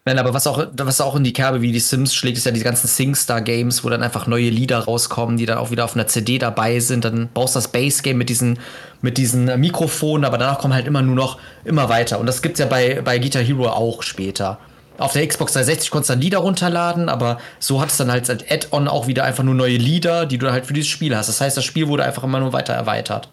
Nein, aber was auch, was auch in die Kerbe wie die Sims schlägt, ist ja die ganzen SingStar-Games, wo dann einfach neue Lieder rauskommen, die dann auch wieder auf einer CD dabei sind. Dann baust du das Bass-Game mit diesen, mit diesen Mikrofonen, aber danach kommen halt immer nur noch immer weiter. Und das gibt's ja bei, bei Guitar Hero auch später. Auf der Xbox 360 konntest du dann Lieder runterladen, aber so hat es dann halt als Add-on auch wieder einfach nur neue Lieder, die du halt für dieses Spiel hast. Das heißt, das Spiel wurde einfach immer nur weiter erweitert.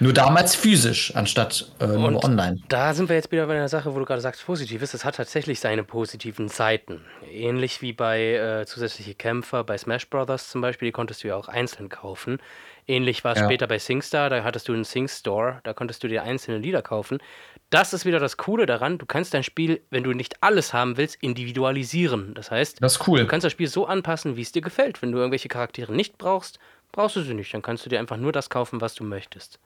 Nur damals physisch, anstatt äh, nur online. Da sind wir jetzt wieder bei einer Sache, wo du gerade sagst, positiv ist. Es hat tatsächlich seine positiven Seiten. Ähnlich wie bei äh, zusätzliche Kämpfer, bei Smash Brothers zum Beispiel, die konntest du ja auch einzeln kaufen. Ähnlich war es Ja. später bei SingStar, da hattest du einen Sing-Store, da konntest du dir einzelne Lieder kaufen. Das ist wieder das Coole daran, du kannst dein Spiel, wenn du nicht alles haben willst, individualisieren. Das heißt, Das ist cool. du kannst das Spiel so anpassen, wie es dir gefällt. Wenn du irgendwelche Charaktere nicht brauchst, brauchst du sie nicht. Dann kannst du dir einfach nur das kaufen, was du möchtest.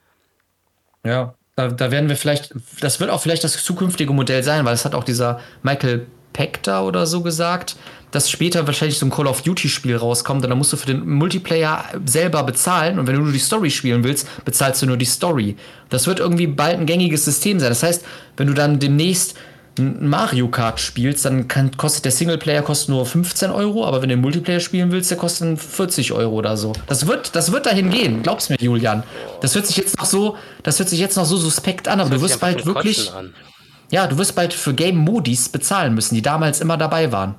Ja, da, da werden wir vielleicht, das wird auch vielleicht das zukünftige Modell sein, weil es hat auch dieser Michael Pector oder so gesagt, dass später wahrscheinlich so ein Call of Duty-Spiel rauskommt und dann musst du für den Multiplayer selber bezahlen und wenn du nur die Story spielen willst, bezahlst du nur die Story. Das wird irgendwie bald ein gängiges System sein. Das heißt, wenn du dann demnächst Mario Kart spielst, dann kann, kostet der Singleplayer kostet nur 15 Euro, aber wenn du den Multiplayer spielen willst, der kostet dann 40 Euro oder so. Das wird, das wird dahin gehen, glaub's mir, Julian. Das hört sich jetzt noch so, das hört sich jetzt noch so suspekt an, aber du wirst bald wirklich, an. ja, du wirst bald für Game Modis bezahlen müssen, die damals immer dabei waren.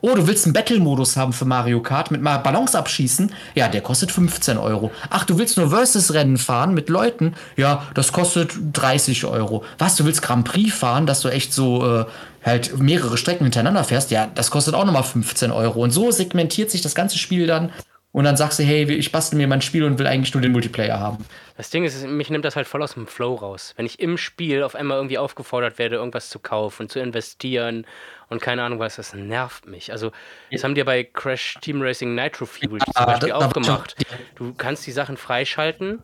Oh, du willst einen Battle-Modus haben für Mario Kart mit mal Ballons abschießen? Ja, der kostet 15 Euro. Ach, du willst nur Versus-Rennen fahren mit Leuten? Ja, das kostet 30 Euro. Was, du willst Grand Prix fahren, dass du echt so äh, halt mehrere Strecken hintereinander fährst? Ja, das kostet auch nochmal 15 Euro. Und so segmentiert sich das ganze Spiel dann. Und dann sagst du, hey, ich bastel mir mein Spiel und will eigentlich nur den Multiplayer haben. Das Ding ist, mich nimmt das halt voll aus dem Flow raus. Wenn ich im Spiel auf einmal irgendwie aufgefordert werde, irgendwas zu kaufen, zu investieren und keine Ahnung was, das nervt mich. Also, das haben die ja bei Crash Team Racing Nitro Fuel zum Ah, Beispiel auch gemacht. Du kannst die Sachen freischalten.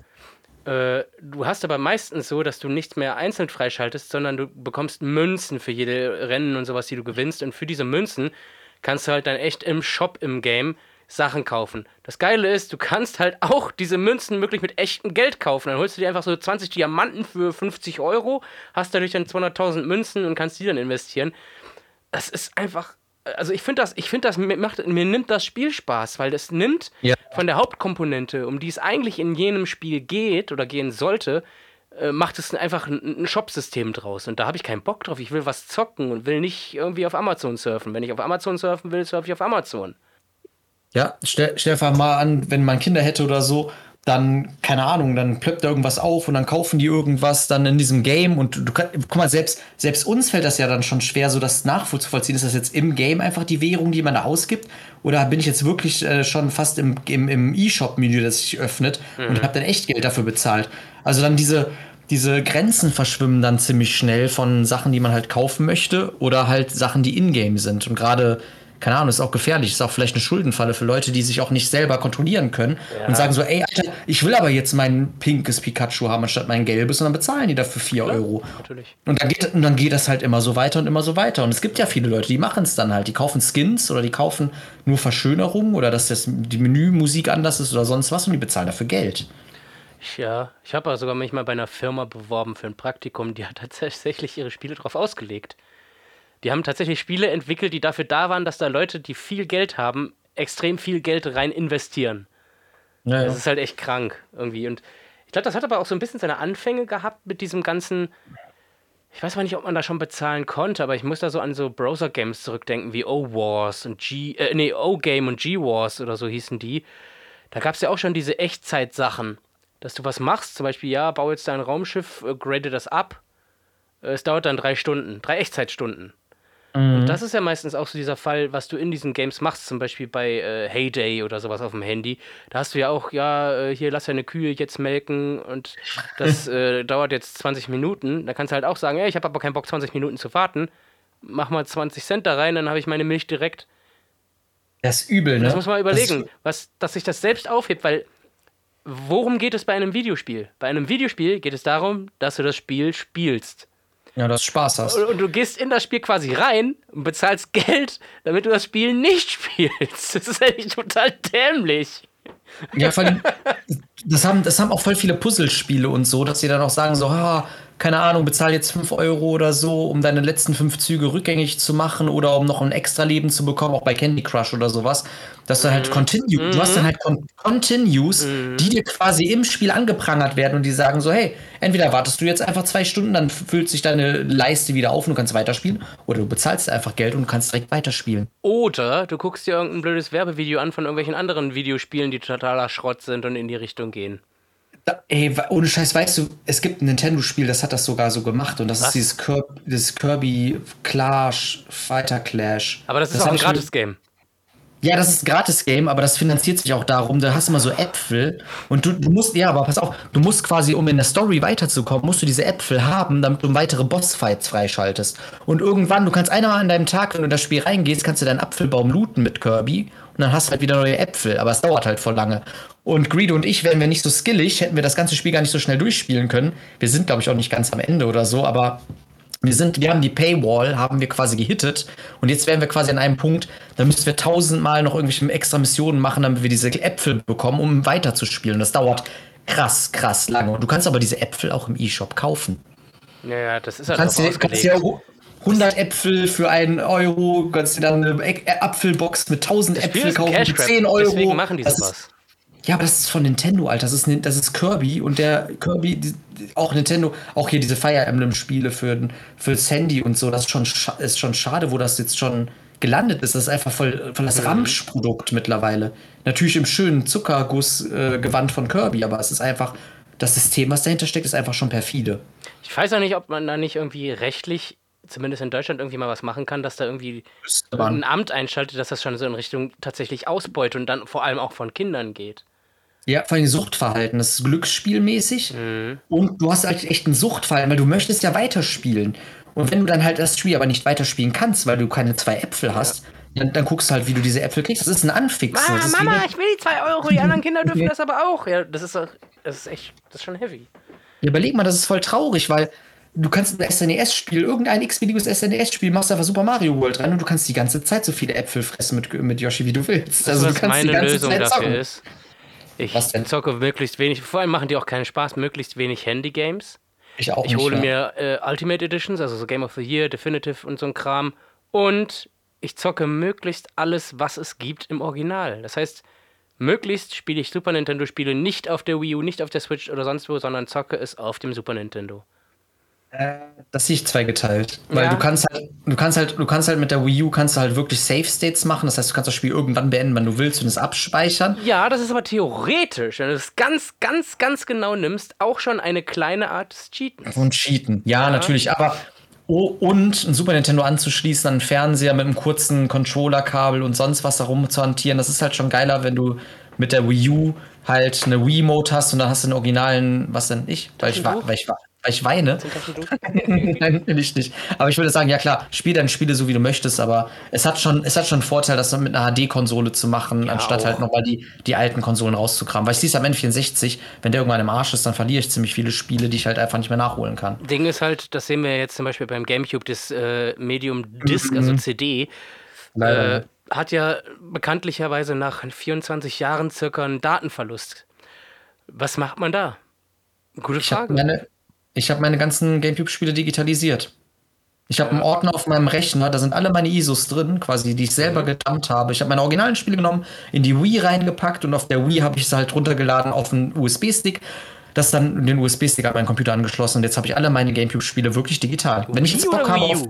Äh, du hast aber meistens so, dass du nichts mehr einzeln freischaltest, sondern du bekommst Münzen für jede Rennen und sowas, die du gewinnst. Und für diese Münzen kannst du halt dann echt im Shop im Game Sachen kaufen. Das Geile ist, du kannst halt auch diese Münzen möglich mit echtem Geld kaufen. Dann holst du dir einfach so 20 Diamanten für 50 Euro, hast dadurch dann 200.000 Münzen und kannst die dann investieren. Das ist einfach. Also ich finde das, ich finde das mir macht, mir nimmt das Spiel Spaß, weil das nimmt Ja. von der Hauptkomponente, um die es eigentlich in jenem Spiel geht oder gehen sollte, äh, macht es einfach ein, ein Shop-System draus. Und da habe ich keinen Bock drauf. Ich will was zocken und will nicht irgendwie auf Amazon surfen. Wenn ich auf Amazon surfen will, surfe ich auf Amazon. Ja, stell, stell einfach mal an, wenn man Kinder hätte oder so, dann, keine Ahnung, dann plöppt da irgendwas auf und dann kaufen die irgendwas dann in diesem Game und du kannst, guck mal, selbst, selbst uns fällt das ja dann schon schwer, so das nachvollziehen. Ist das jetzt im Game einfach die Währung, die man da ausgibt? Oder bin ich jetzt wirklich äh, schon fast im, im, im E-Shop-Menü, das sich öffnet und habe dann echt Geld dafür bezahlt? Also dann diese, diese Grenzen verschwimmen dann ziemlich schnell von Sachen, die man halt kaufen möchte oder halt Sachen, die in-game sind. Und gerade, keine Ahnung, ist auch gefährlich, ist auch vielleicht eine Schuldenfalle für Leute, die sich auch nicht selber kontrollieren können und sagen so, ey, Alter, ich will aber jetzt mein pinkes Pikachu haben anstatt mein gelbes und dann bezahlen die dafür 4 Euro. Natürlich. Und dann, geht, und dann geht das halt immer so weiter und immer so weiter. Und es gibt ja viele Leute, die machen es dann halt. Die kaufen Skins oder die kaufen nur Verschönerungen oder dass das, die Menümusik anders ist oder sonst was und die bezahlen dafür Geld. Ja, ich habe sogar mich mal bei einer Firma beworben für ein Praktikum, die hat tatsächlich ihre Spiele drauf ausgelegt. Die haben tatsächlich Spiele entwickelt, die dafür da waren, dass da Leute, die viel Geld haben, extrem viel Geld rein investieren. Ja, Das ist halt echt krank irgendwie. Und ich glaube, das hat aber auch so ein bisschen seine Anfänge gehabt mit diesem ganzen. Ich weiß mal nicht, ob man da schon bezahlen konnte, aber ich muss da so an so Browser-Games zurückdenken wie O-Wars und G. Äh, nee, O-Game und G-Wars oder so hießen die. Da gab es ja auch schon diese Echtzeit-Sachen. Dass du was machst, zum Beispiel, ja, bau jetzt dein Raumschiff, äh, grade das ab. Äh, Es dauert dann drei Stunden, drei Echtzeitstunden. Und das ist ja meistens auch so dieser Fall, was du in diesen Games machst, zum Beispiel bei äh, Heyday oder sowas auf dem Handy. Da hast du ja auch, ja, äh, hier lass deine Kühe jetzt melken und das [laughs] äh, dauert jetzt 20 Minuten. Da kannst du halt auch sagen, ja, ich habe aber keinen Bock, 20 Minuten zu warten. Mach mal 20 Cent da rein, dann habe ich meine Milch direkt. Das ist übel, ne? Das muss man überlegen, Das was, dass sich das selbst aufhebt, weil worum geht es bei einem Videospiel? Bei einem Videospiel geht es darum, dass du das Spiel spielst. Ja, dass du Spaß hast. Und, und du gehst in das Spiel quasi rein und bezahlst Geld, damit du das Spiel nicht [laughs] spielst. Das ist eigentlich total dämlich. Ja, vor allem, das haben, das haben auch voll viele Puzzlespiele und so, dass sie dann auch sagen so, ha, keine Ahnung, bezahl jetzt 5 Euro oder so, um deine letzten fünf Züge rückgängig zu machen oder um noch ein extra Leben zu bekommen, auch bei Candy Crush oder sowas. Dass du halt Continue, du hast dann halt Con Continues, die dir quasi im Spiel angeprangert werden und die sagen so, hey, entweder wartest du jetzt einfach zwei Stunden, dann füllt sich deine Leiste wieder auf und du kannst weiterspielen, oder du bezahlst einfach Geld und kannst direkt weiterspielen. Oder du guckst dir irgendein blödes Werbevideo an von irgendwelchen anderen Videospielen, die totaler Schrott sind und in die Richtung gehen. Da, ey, ohne Scheiß, weißt du, es gibt ein Nintendo-Spiel, das hat das sogar so gemacht und das Was? ist dieses, Kirby, dieses Kirby Clash, Fighter Clash. Aber das ist auch hab ein Gratis-Game. Ja, das ist ein Gratis-Game, aber das finanziert sich auch darum, da hast du immer so Äpfel und du, du musst, ja, aber pass auf, du musst quasi, um in der Story weiterzukommen, musst du diese Äpfel haben, damit du weitere Bossfights freischaltest. Und irgendwann, du kannst einmal an deinem Tag, wenn du in das Spiel reingehst, kannst du deinen Apfelbaum looten mit Kirby und dann hast du halt wieder neue Äpfel, aber es dauert halt voll lange. Und Greedo und ich, wären wir nicht so skillig, hätten wir das ganze Spiel gar nicht so schnell durchspielen können. Wir sind, glaube ich, auch nicht ganz am Ende oder so, aber wir sind, wir haben die Paywall, haben wir quasi gehittet und jetzt wären wir quasi an einem Punkt, da müssten wir tausendmal noch irgendwelche extra Missionen machen, damit wir diese Äpfel bekommen, um weiterzuspielen. Das dauert krass, krass lange. Und du kannst aber diese Äpfel auch im E-Shop kaufen. Ja, das ist Du halt kannst auch dir, kannst dir. 100 Äpfel für einen Euro, kannst dir dann eine Ä- Apfelbox mit 1000 Das Spiel Äpfel kaufen für Grab, 10 Euro. deswegen machen die Das sowas. ist- ja, aber das ist von Nintendo, Alter. Das ist, das ist Kirby und der Kirby, die, auch Nintendo, auch hier diese Fire Emblem-Spiele für, für das Handy und so, das ist schon, ist schon schade, wo das jetzt schon gelandet ist. Das ist einfach voll, voll Mhm. das Ramsch-Produkt mittlerweile. Natürlich im schönen Zuckerguss-Gewand äh, von Kirby, aber es ist einfach, das System, was dahinter steckt, ist einfach schon perfide. Ich weiß auch nicht, ob man da nicht irgendwie rechtlich, zumindest in Deutschland, irgendwie mal was machen kann, dass da irgendwie ein Amt einschaltet, dass das schon so in Richtung tatsächlich Ausbeute und dann vor allem auch von Kindern geht. Ja, vor allem Suchtverhalten. Das ist glücksspielmäßig. Mhm. Und du hast halt echt ein Suchtverhalten, weil du möchtest ja weiterspielen. Und wenn du dann halt das Spiel aber nicht weiterspielen kannst, weil du keine zwei Äpfel hast, dann, dann guckst du halt, wie du diese Äpfel kriegst. Das ist ein Anfixen. wie eine- ich will die 2 Euro, die anderen Kinder dürfen [laughs] das aber auch. Ja, das ist, das ist echt, das ist schon heavy. Ja, überleg mal, das ist voll traurig, weil du kannst ein SNES-Spiel, irgendein x-beliebiges SNES-Spiel, machst einfach Super Mario World rein und du kannst die ganze Zeit so viele Äpfel fressen mit, mit Yoshi, wie du willst. Also du was kannst die meine ganze Lösung Zeit dafür zocken. ist. Ich Was denn? zocke möglichst wenig, vor allem machen die auch keinen Spaß, möglichst wenig Handy-Games. Ich auch Ich nicht hole mehr. mir äh, Ultimate Editions, also so Game of the Year, Definitive und so ein Kram. Und ich zocke möglichst alles, was es gibt im Original. Das heißt, möglichst spiele ich Super Nintendo-Spiele nicht auf der Wii U, nicht auf der Switch oder sonst wo, sondern zocke es auf dem Super Nintendo. Das sehe ich zweigeteilt. Weil Ja. du kannst halt, du kannst halt, du kannst halt mit der Wii U kannst du halt wirklich Save States machen. Das heißt, du kannst das Spiel irgendwann beenden, wann du willst und es abspeichern. Ja, das ist aber theoretisch, wenn du es ganz, ganz, ganz genau nimmst, auch schon eine kleine Art des Cheatens. Und cheaten. Ja, natürlich, aber oh, und ein Super Nintendo anzuschließen an einen Fernseher mit einem kurzen Controllerkabel und sonst was da rum zu hantieren, das ist halt schon geiler, wenn du mit der Wii U halt eine Wii-Mode hast und dann hast du den originalen, was denn ich? Weil ich, wa- Taschentuch? weil ich, wa- weil ich weine. [laughs] Nein, will ich nicht. Aber ich würde sagen, ja klar, spiel deine Spiele so wie du möchtest, aber es hat schon, es hat schon einen Vorteil, das mit einer HD-Konsole zu machen, anstatt auch. halt nochmal die, die alten Konsolen rauszukramen. Weil ich sehe es am N64, wenn der irgendwann im Arsch ist, dann verliere ich ziemlich viele Spiele, die ich halt einfach nicht mehr nachholen kann. Ding ist halt, das sehen wir jetzt zum Beispiel beim GameCube, das äh, Medium Disc, also CD, Leider. äh, hat ja bekanntlicherweise nach 24 Jahren circa einen Datenverlust. Was macht man da? Gute Frage. meine, ich hab meine ganzen GameCube-Spiele digitalisiert. Ich habe einen Ordner auf meinem Rechner, da sind alle meine ISOs drin, quasi, die ich selber gedumpt habe. Ich habe meine originalen Spiele genommen, in die Wii reingepackt und auf der Wii habe ich sie halt runtergeladen auf einen USB-Stick. Das dann den USB-Stick an meinen Computer angeschlossen und jetzt habe ich alle meine GameCube-Spiele wirklich digital. Wenn ich jetzt Bock habe auf?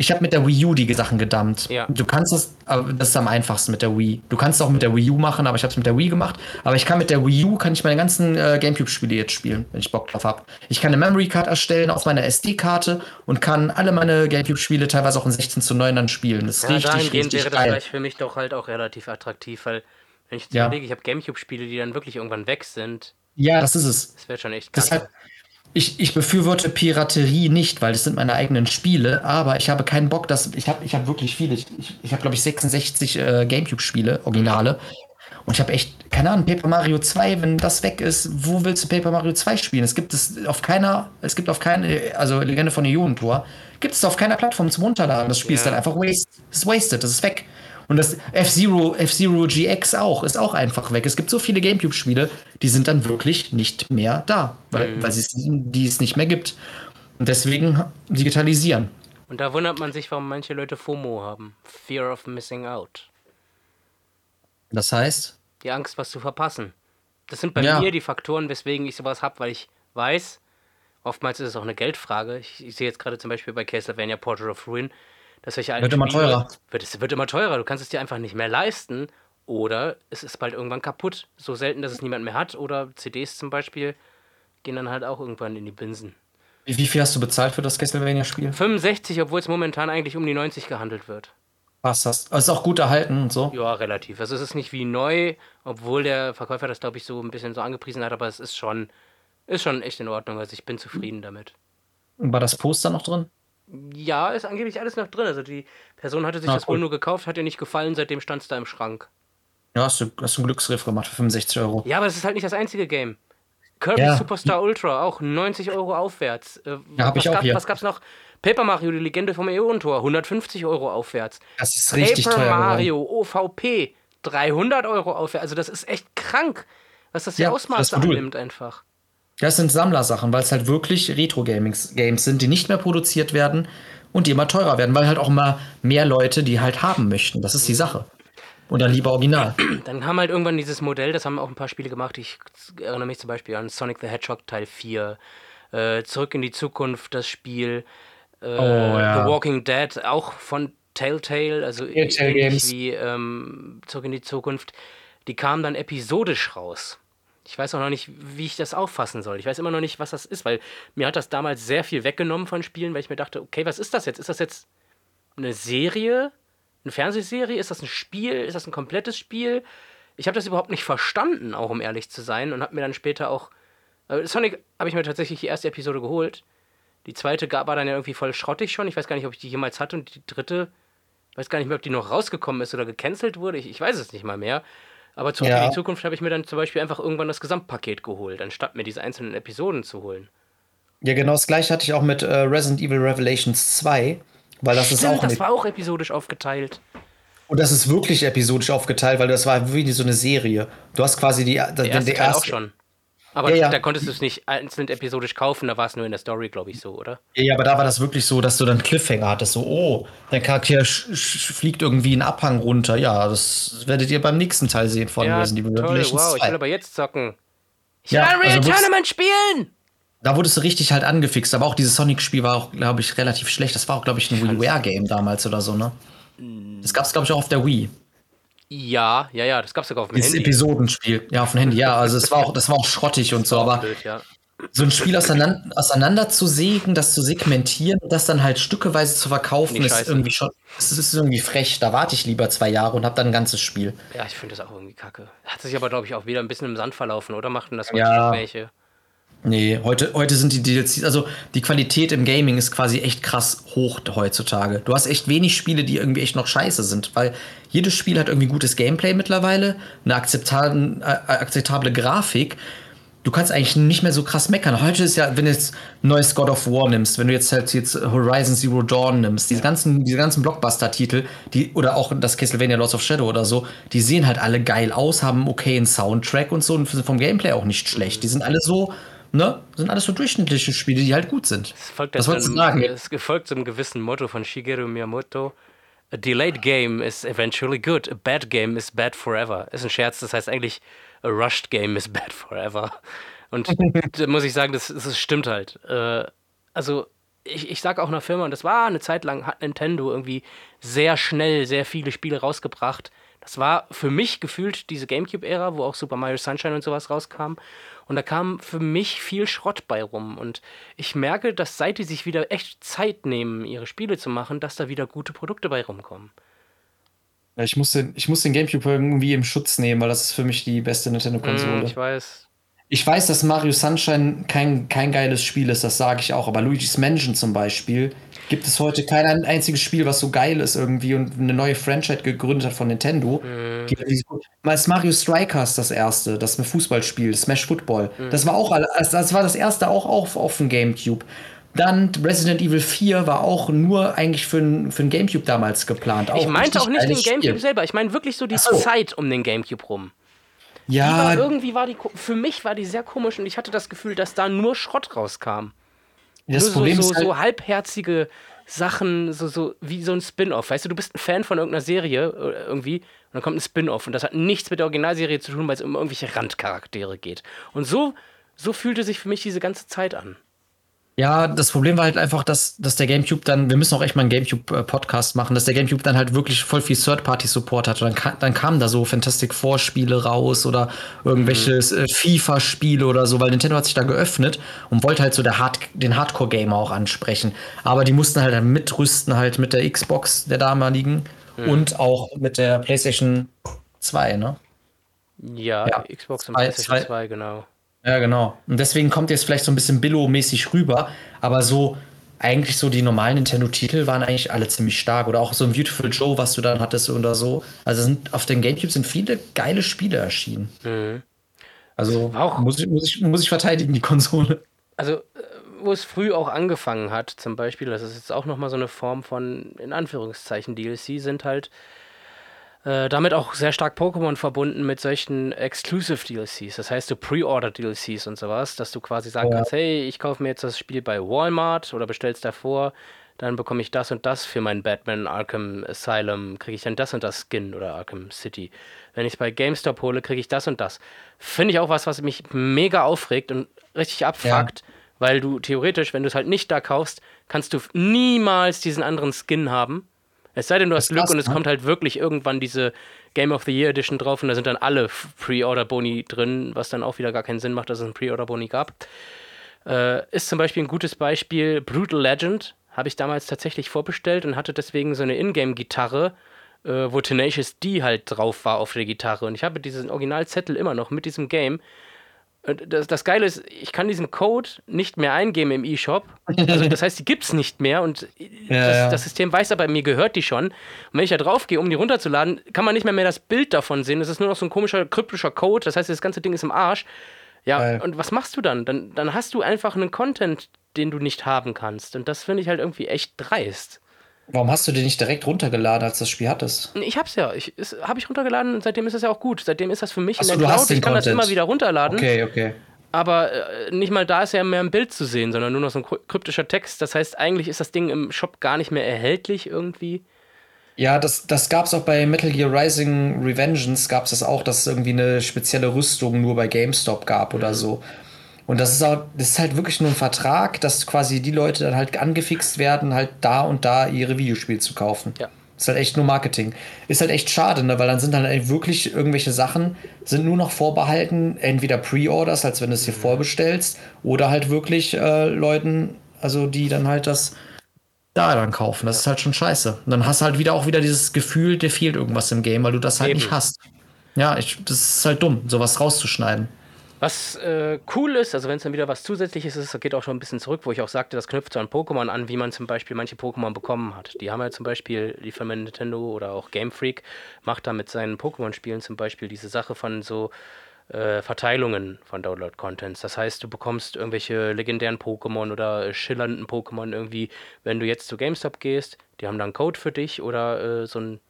Ich habe mit der Wii U die Sachen gedumpt. Ja. Du kannst das, aber das ist am einfachsten mit der Wii. Du kannst es auch mit der Wii U machen, aber ich habe es mit der Wii gemacht. Aber ich kann mit der Wii U kann ich meine ganzen äh, GameCube-Spiele jetzt spielen, wenn ich Bock drauf habe. Ich kann eine Memory Card erstellen auf meiner SD-Karte und kann alle meine GameCube-Spiele teilweise auch in 16 zu 9 dann spielen. Das ist Ja, richtig, dahingehend richtig wäre das geil. vielleicht für mich doch halt auch relativ attraktiv, weil wenn ich jetzt Ja. überlege, ich habe GameCube-Spiele, die dann wirklich irgendwann weg sind, Ja, das ist es. das wäre schon echt. Deshalb, ich, ich befürworte Piraterie nicht, weil das sind meine eigenen Spiele, aber ich habe keinen Bock, dass. Ich habe ich hab wirklich viele. Ich, ich, habe, glaube ich, 66 äh, Gamecube-Spiele, Originale. Und ich habe echt, keine Ahnung, Paper Mario 2, wenn das weg ist, wo willst du Paper Mario 2 spielen? Es gibt es auf keiner, es gibt auf keine, also Legende von Ionentor, gibt es auf keiner Plattform zum Runterladen. Das Spiel ist Ja. dann einfach waste, ist wasted, das ist weg. Und das F-Zero, F-Zero GX auch, ist auch einfach weg. Es gibt so viele Gamecube-Spiele, die sind dann wirklich nicht mehr da, weil, weil es die es nicht mehr gibt. Und deswegen digitalisieren. Und da wundert man sich, warum manche Leute FOMO haben. Fear of Missing Out. Das heißt, Die Angst, was zu verpassen. Das sind bei Ja. mir die Faktoren, weswegen ich sowas habe, weil ich weiß, oftmals ist es auch eine Geldfrage. Ich, ich sehe jetzt gerade zum Beispiel bei Castlevania Portrait of Ruin, dass solche alten Wird immer Spiele- teurer. Wird, es wird immer teurer. Du kannst es dir einfach nicht mehr leisten. Oder es ist bald irgendwann kaputt. So selten, dass es niemand mehr hat. Oder CDs zum Beispiel gehen dann halt auch irgendwann in die Binsen. Wie, viel hast du bezahlt für das Castlevania-Spiel? 65, obwohl es momentan eigentlich um die 90 gehandelt wird. Was hast Also ist auch gut erhalten und so. Ja, relativ. Also es ist nicht wie neu, obwohl der Verkäufer das, glaube ich, so ein bisschen so angepriesen hat, aber es ist schon, ist schon echt in Ordnung. Also ich bin zufrieden damit. War das Poster noch drin? Ja, ist angeblich alles noch drin. Also die Person hatte sich Ah, das wohl nur gekauft, hat ihr nicht gefallen, seitdem stand es da im Schrank. Ja, hast du, hast einen Glücksgriff gemacht für 65 Euro. Ja, aber das ist halt nicht das einzige Game. Kirby Ja. Superstar Ultra, auch 90 Euro aufwärts. Äh, Ja, hab was, ich auch gab, hier. was gab's noch? Paper Mario, die Legende vom Äonentor, 150 Euro aufwärts. Das ist richtig Paper teuer. geworden. Mario OVP, 300 Euro aufwärts. Also das ist echt krank, was das für Ja, Ausmaße das annimmt einfach. Das sind Sammlersachen, weil es halt wirklich Retro-Games Games sind, die nicht mehr produziert werden und die immer teurer werden, weil halt auch immer mehr Leute die halt haben möchten. Das ist die Sache. Und dann lieber original. [clears throat] Dann haben halt irgendwann dieses Modell, das haben auch ein paar Spiele gemacht. Ich erinnere mich zum Beispiel an Sonic the Hedgehog Teil 4, äh, Zurück in die Zukunft, das Spiel, äh, Oh, ja. The Walking Dead, auch von Telltale, also Telltale ähnlich Games. wie ähm, Zurück in die Zukunft. Die kamen dann episodisch raus. Ich weiß auch noch nicht, wie ich das auffassen soll. Ich weiß immer noch nicht, was das ist, weil mir hat das damals sehr viel weggenommen von Spielen, weil ich mir dachte, okay, was ist das jetzt? Ist das jetzt eine Serie? Eine Fernsehserie? Ist das ein Spiel? Ist das ein komplettes Spiel? Ich habe das überhaupt nicht verstanden, auch um ehrlich zu sein, und habe mir dann später auch. äh, Sonic habe ich mir tatsächlich die erste Episode geholt. Die zweite gab, war dann ja irgendwie voll schrottig schon. Ich weiß gar nicht, ob ich die jemals hatte. Und die dritte, weiß gar nicht mehr, ob die noch rausgekommen ist oder gecancelt wurde. Ich, ich weiß es nicht mal mehr. Aber zurück Ja. in die Zukunft habe ich mir dann zum Beispiel einfach irgendwann das Gesamtpaket geholt, anstatt mir diese einzelnen Episoden zu holen. Ja, genau das gleiche hatte ich auch mit äh, Resident Evil Revelations 2, weil das ist Stimmt, auch das war auch episodisch aufgeteilt. und das ist wirklich episodisch aufgeteilt, weil das war wie so eine Serie. Du hast quasi die der, Der erste der Teil auch erste- schon. Aber Ja, ja. da konntest du es nicht einzeln episodisch kaufen, da war es nur in der Story, glaube ich, so, oder? Ja, aber da war das wirklich so, dass du dann Cliffhanger hattest. So, oh, dein Charakter fliegt irgendwie einen Abhang runter. Ja, das werdet ihr beim nächsten Teil sehen von Ja, Resident Evil toll, Revelations wow, ich 2. will aber jetzt zocken. Ich Ja, will Unreal also Tournament spielen! Da wurdest du richtig halt angefixt. Aber auch dieses Sonic-Spiel war auch, glaube ich, relativ schlecht. Das war auch, glaube ich, ein WiiWare-Game damals oder so, ne? Das gab es, glaube ich, auch auf der Wii. Ja, ja, ja, das gab's sogar auf dem Dieses Handy. Episodenspiel. Ja, auf dem Handy, ja. Also es war auch, das war auch schrottig und so, aber Blöd, ja. so ein Spiel auseinander, auseinander zu sägen, das zu segmentieren, das dann halt stückeweise zu verkaufen, ich ist irgendwie schon, es ist irgendwie frech. Da warte ich lieber zwei Jahre und habe dann ein ganzes Spiel. Ja, ich finde das auch irgendwie kacke. Hat sich aber, glaube ich, auch wieder ein bisschen im Sand verlaufen, oder? Machten das heute Ja. welche? Nee, heute, heute sind die DLCs, also die Qualität im Gaming ist quasi echt krass hoch heutzutage. Du hast echt wenig Spiele, die irgendwie echt noch scheiße sind, weil jedes Spiel hat irgendwie gutes Gameplay mittlerweile, eine akzeptable, äh, akzeptable Grafik. Du kannst eigentlich nicht mehr so krass meckern. Heute ist ja, wenn du jetzt ein neues God of War nimmst, wenn du jetzt halt jetzt Horizon Zero Dawn nimmst, diese ganzen, diese ganzen Blockbuster-Titel, die, oder auch das Castlevania Lords of Shadow oder so, die sehen halt alle geil aus, haben einen okayen Soundtrack und so und sind vom Gameplay auch nicht schlecht. Die sind alle so, ne, sind alles so durchschnittliche Spiele, die halt gut sind. Es folgt Was wolltest du sagen? Es gefolgt so einem gewissen Motto von Shigeru Miyamoto. A delayed game is eventually good. A bad game is bad forever. Ist ein Scherz, das heißt eigentlich a rushed game is [laughs] bad forever. Und [laughs] da muss ich sagen, das, das stimmt halt. Äh, also ich, ich sage auch einer Firma, und das war eine Zeit lang, hat Nintendo irgendwie sehr schnell sehr viele Spiele rausgebracht. Das war für mich gefühlt diese Gamecube-Ära, wo auch Super Mario Sunshine und sowas rauskam. Und da kam für mich viel Schrott bei rum. Und ich merke, dass seit die sich wieder echt Zeit nehmen, ihre Spiele zu machen, dass da wieder gute Produkte bei rumkommen. Ja, Ich muss, den, ich muss den Gamecube irgendwie im Schutz nehmen, weil das ist für mich die beste Nintendo-Konsole. Hm, ich weiß. Ich weiß, dass Mario Sunshine kein, kein geiles Spiel ist, das sage ich auch. Aber Luigi's Mansion zum Beispiel gibt es heute kein ein- einziges Spiel, was so geil ist irgendwie und eine neue Franchise gegründet hat von Nintendo. Die- Mal ist Mario Strikers das erste, das Fußballspiel, Smash Football. Das war auch das das war das erste auch auf, auf dem Gamecube. Dann Resident Evil 4 war auch nur eigentlich für ein, für ein Gamecube damals geplant. Ich meinte auch nicht den Gamecube Spiel. selber. Ich meine wirklich so die so. Zeit um den Gamecube rum. Die war, Ja, irgendwie war die, für mich war die sehr komisch und ich hatte das Gefühl, dass da nur Schrott rauskam. Das nur Problem so, so, ist halt, so halbherzige Sachen, so, so wie so ein Spin-off. Weißt du, du bist ein Fan von irgendeiner Serie äh, irgendwie und dann kommt ein Spin-off und das hat nichts mit der Originalserie zu tun, weil es um irgendwelche Randcharaktere geht. Und so, so fühlte sich für mich diese ganze Zeit an. Ja, das Problem war halt einfach, dass, dass der GameCube dann, wir müssen auch echt mal einen GameCube-Podcast machen, dass der GameCube dann halt wirklich voll viel Third-Party-Support hatte. Dann, ka dann kamen da so Fantastic Four-Spiele raus oder irgendwelche äh, FIFA-Spiele oder so, weil Nintendo hat sich da geöffnet und wollte halt so der Hard den Hardcore-Gamer auch ansprechen. Aber die mussten halt dann mitrüsten halt mit der Xbox der damaligen und auch mit der PlayStation 2, ne? Ja, Ja. Xbox und Zwei- PlayStation zwei- 2, genau. Ja, genau. Und deswegen kommt jetzt vielleicht so ein bisschen Billo-mäßig rüber, aber so eigentlich so die normalen Nintendo-Titel waren eigentlich alle ziemlich stark. Oder auch so ein Beautiful Joe, was du dann hattest oder so. Also sind, auf den Gamecube sind viele geile Spiele erschienen. Also Auch- muss, ich, muss, ich, muss ich verteidigen, die Konsole. Also, äh, wo es früh auch angefangen hat, zum Beispiel, das ist jetzt auch nochmal so eine Form von, in Anführungszeichen, DLC, sind halt äh, damit auch sehr stark Pokémon verbunden mit solchen Exclusive DLCs. Das heißt, so Pre-Order DLCs und sowas, dass du quasi sagen Ja. kannst, hey, ich kaufe mir jetzt das Spiel bei Walmart oder bestellst davor, dann bekomme ich das und das für mein Batman Arkham Asylum, kriege ich dann das und das Skin oder Arkham City. Wenn ich es bei GameStop hole, kriege ich das und das. Finde ich auch was, was mich mega aufregt und richtig abfuckt, weil du theoretisch, wenn du es halt nicht da kaufst, kannst du niemals diesen anderen Skin haben. Es sei denn, du hast Glück krass, und es ne? kommt halt wirklich irgendwann diese Game of the Year Edition drauf und da sind dann alle Pre-Order-Boni drin, was dann auch wieder gar keinen Sinn macht, dass es einen Pre-Order-Boni gab. Äh, ist zum Beispiel ein gutes Beispiel Brutal Legend. Habe ich damals tatsächlich vorbestellt und hatte deswegen so eine Ingame-Gitarre, äh, wo Tenacious D halt drauf war auf der Gitarre. Und ich habe diesen Originalzettel immer noch mit diesem Game. Das, das Geile ist, ich kann diesen Code nicht mehr eingeben im E-Shop. Also das heißt, die gibt es nicht mehr und [laughs] das, ja. das System weiß aber, mir gehört die schon. Und wenn ich da drauf gehe, um die runterzuladen, kann man nicht mehr, mehr das Bild davon sehen. Das ist nur noch so ein komischer, kryptischer Code. Das heißt, das ganze Ding ist im Arsch. Ja, Geil. und was machst du dann? dann? Dann hast du einfach einen Content, den du nicht haben kannst. Und das finde ich halt irgendwie echt dreist. Warum hast du den nicht direkt runtergeladen, als du das Spiel hattest? Ich hab's ja. Ich, habe ich runtergeladen und seitdem ist es ja auch gut. Seitdem ist das für mich Ach so, in der Cloud. Ich kann das Content. immer wieder runterladen. Okay, okay. Aber äh, nicht mal da ist ja mehr ein Bild zu sehen, sondern nur noch so ein kry- kryptischer Text. Das heißt, eigentlich ist das Ding im Shop gar nicht mehr erhältlich irgendwie. Ja, das, das gab es auch bei Metal Gear Rising Revengeance, gab es das auch, dass es irgendwie eine spezielle Rüstung nur bei GameStop gab oder so. Und das ist auch, das ist halt wirklich nur ein Vertrag, dass quasi die Leute dann halt angefixt werden, halt da und da ihre Videospiele zu kaufen. Ja. Ist halt echt nur Marketing. Ist halt echt schade, ne? weil dann sind dann halt wirklich irgendwelche Sachen, sind nur noch vorbehalten, entweder Pre-Orders, als wenn du es Mhm. hier vorbestellst, oder halt wirklich äh, Leuten, also die dann halt das da dann kaufen. Das ist halt schon scheiße. Und dann hast du halt wieder auch wieder dieses Gefühl, dir fehlt irgendwas im Game, weil du das halt Eben. nicht hast. Ja, ich, das ist halt dumm, sowas rauszuschneiden. Was äh, cool ist, also wenn es dann wieder was Zusätzliches ist, das geht auch schon ein bisschen zurück, wo ich auch sagte, das knüpft so an Pokémon an, wie man zum Beispiel manche Pokémon bekommen hat. Die haben ja zum Beispiel, die Firma Nintendo oder auch Game Freak, macht da mit seinen Pokémon-Spielen zum Beispiel diese Sache von so äh, Verteilungen von Download-Contents. Das heißt, du bekommst irgendwelche legendären Pokémon oder äh, schillernden Pokémon irgendwie, wenn du jetzt zu GameStop gehst, die haben dann einen Code für dich oder äh, so ein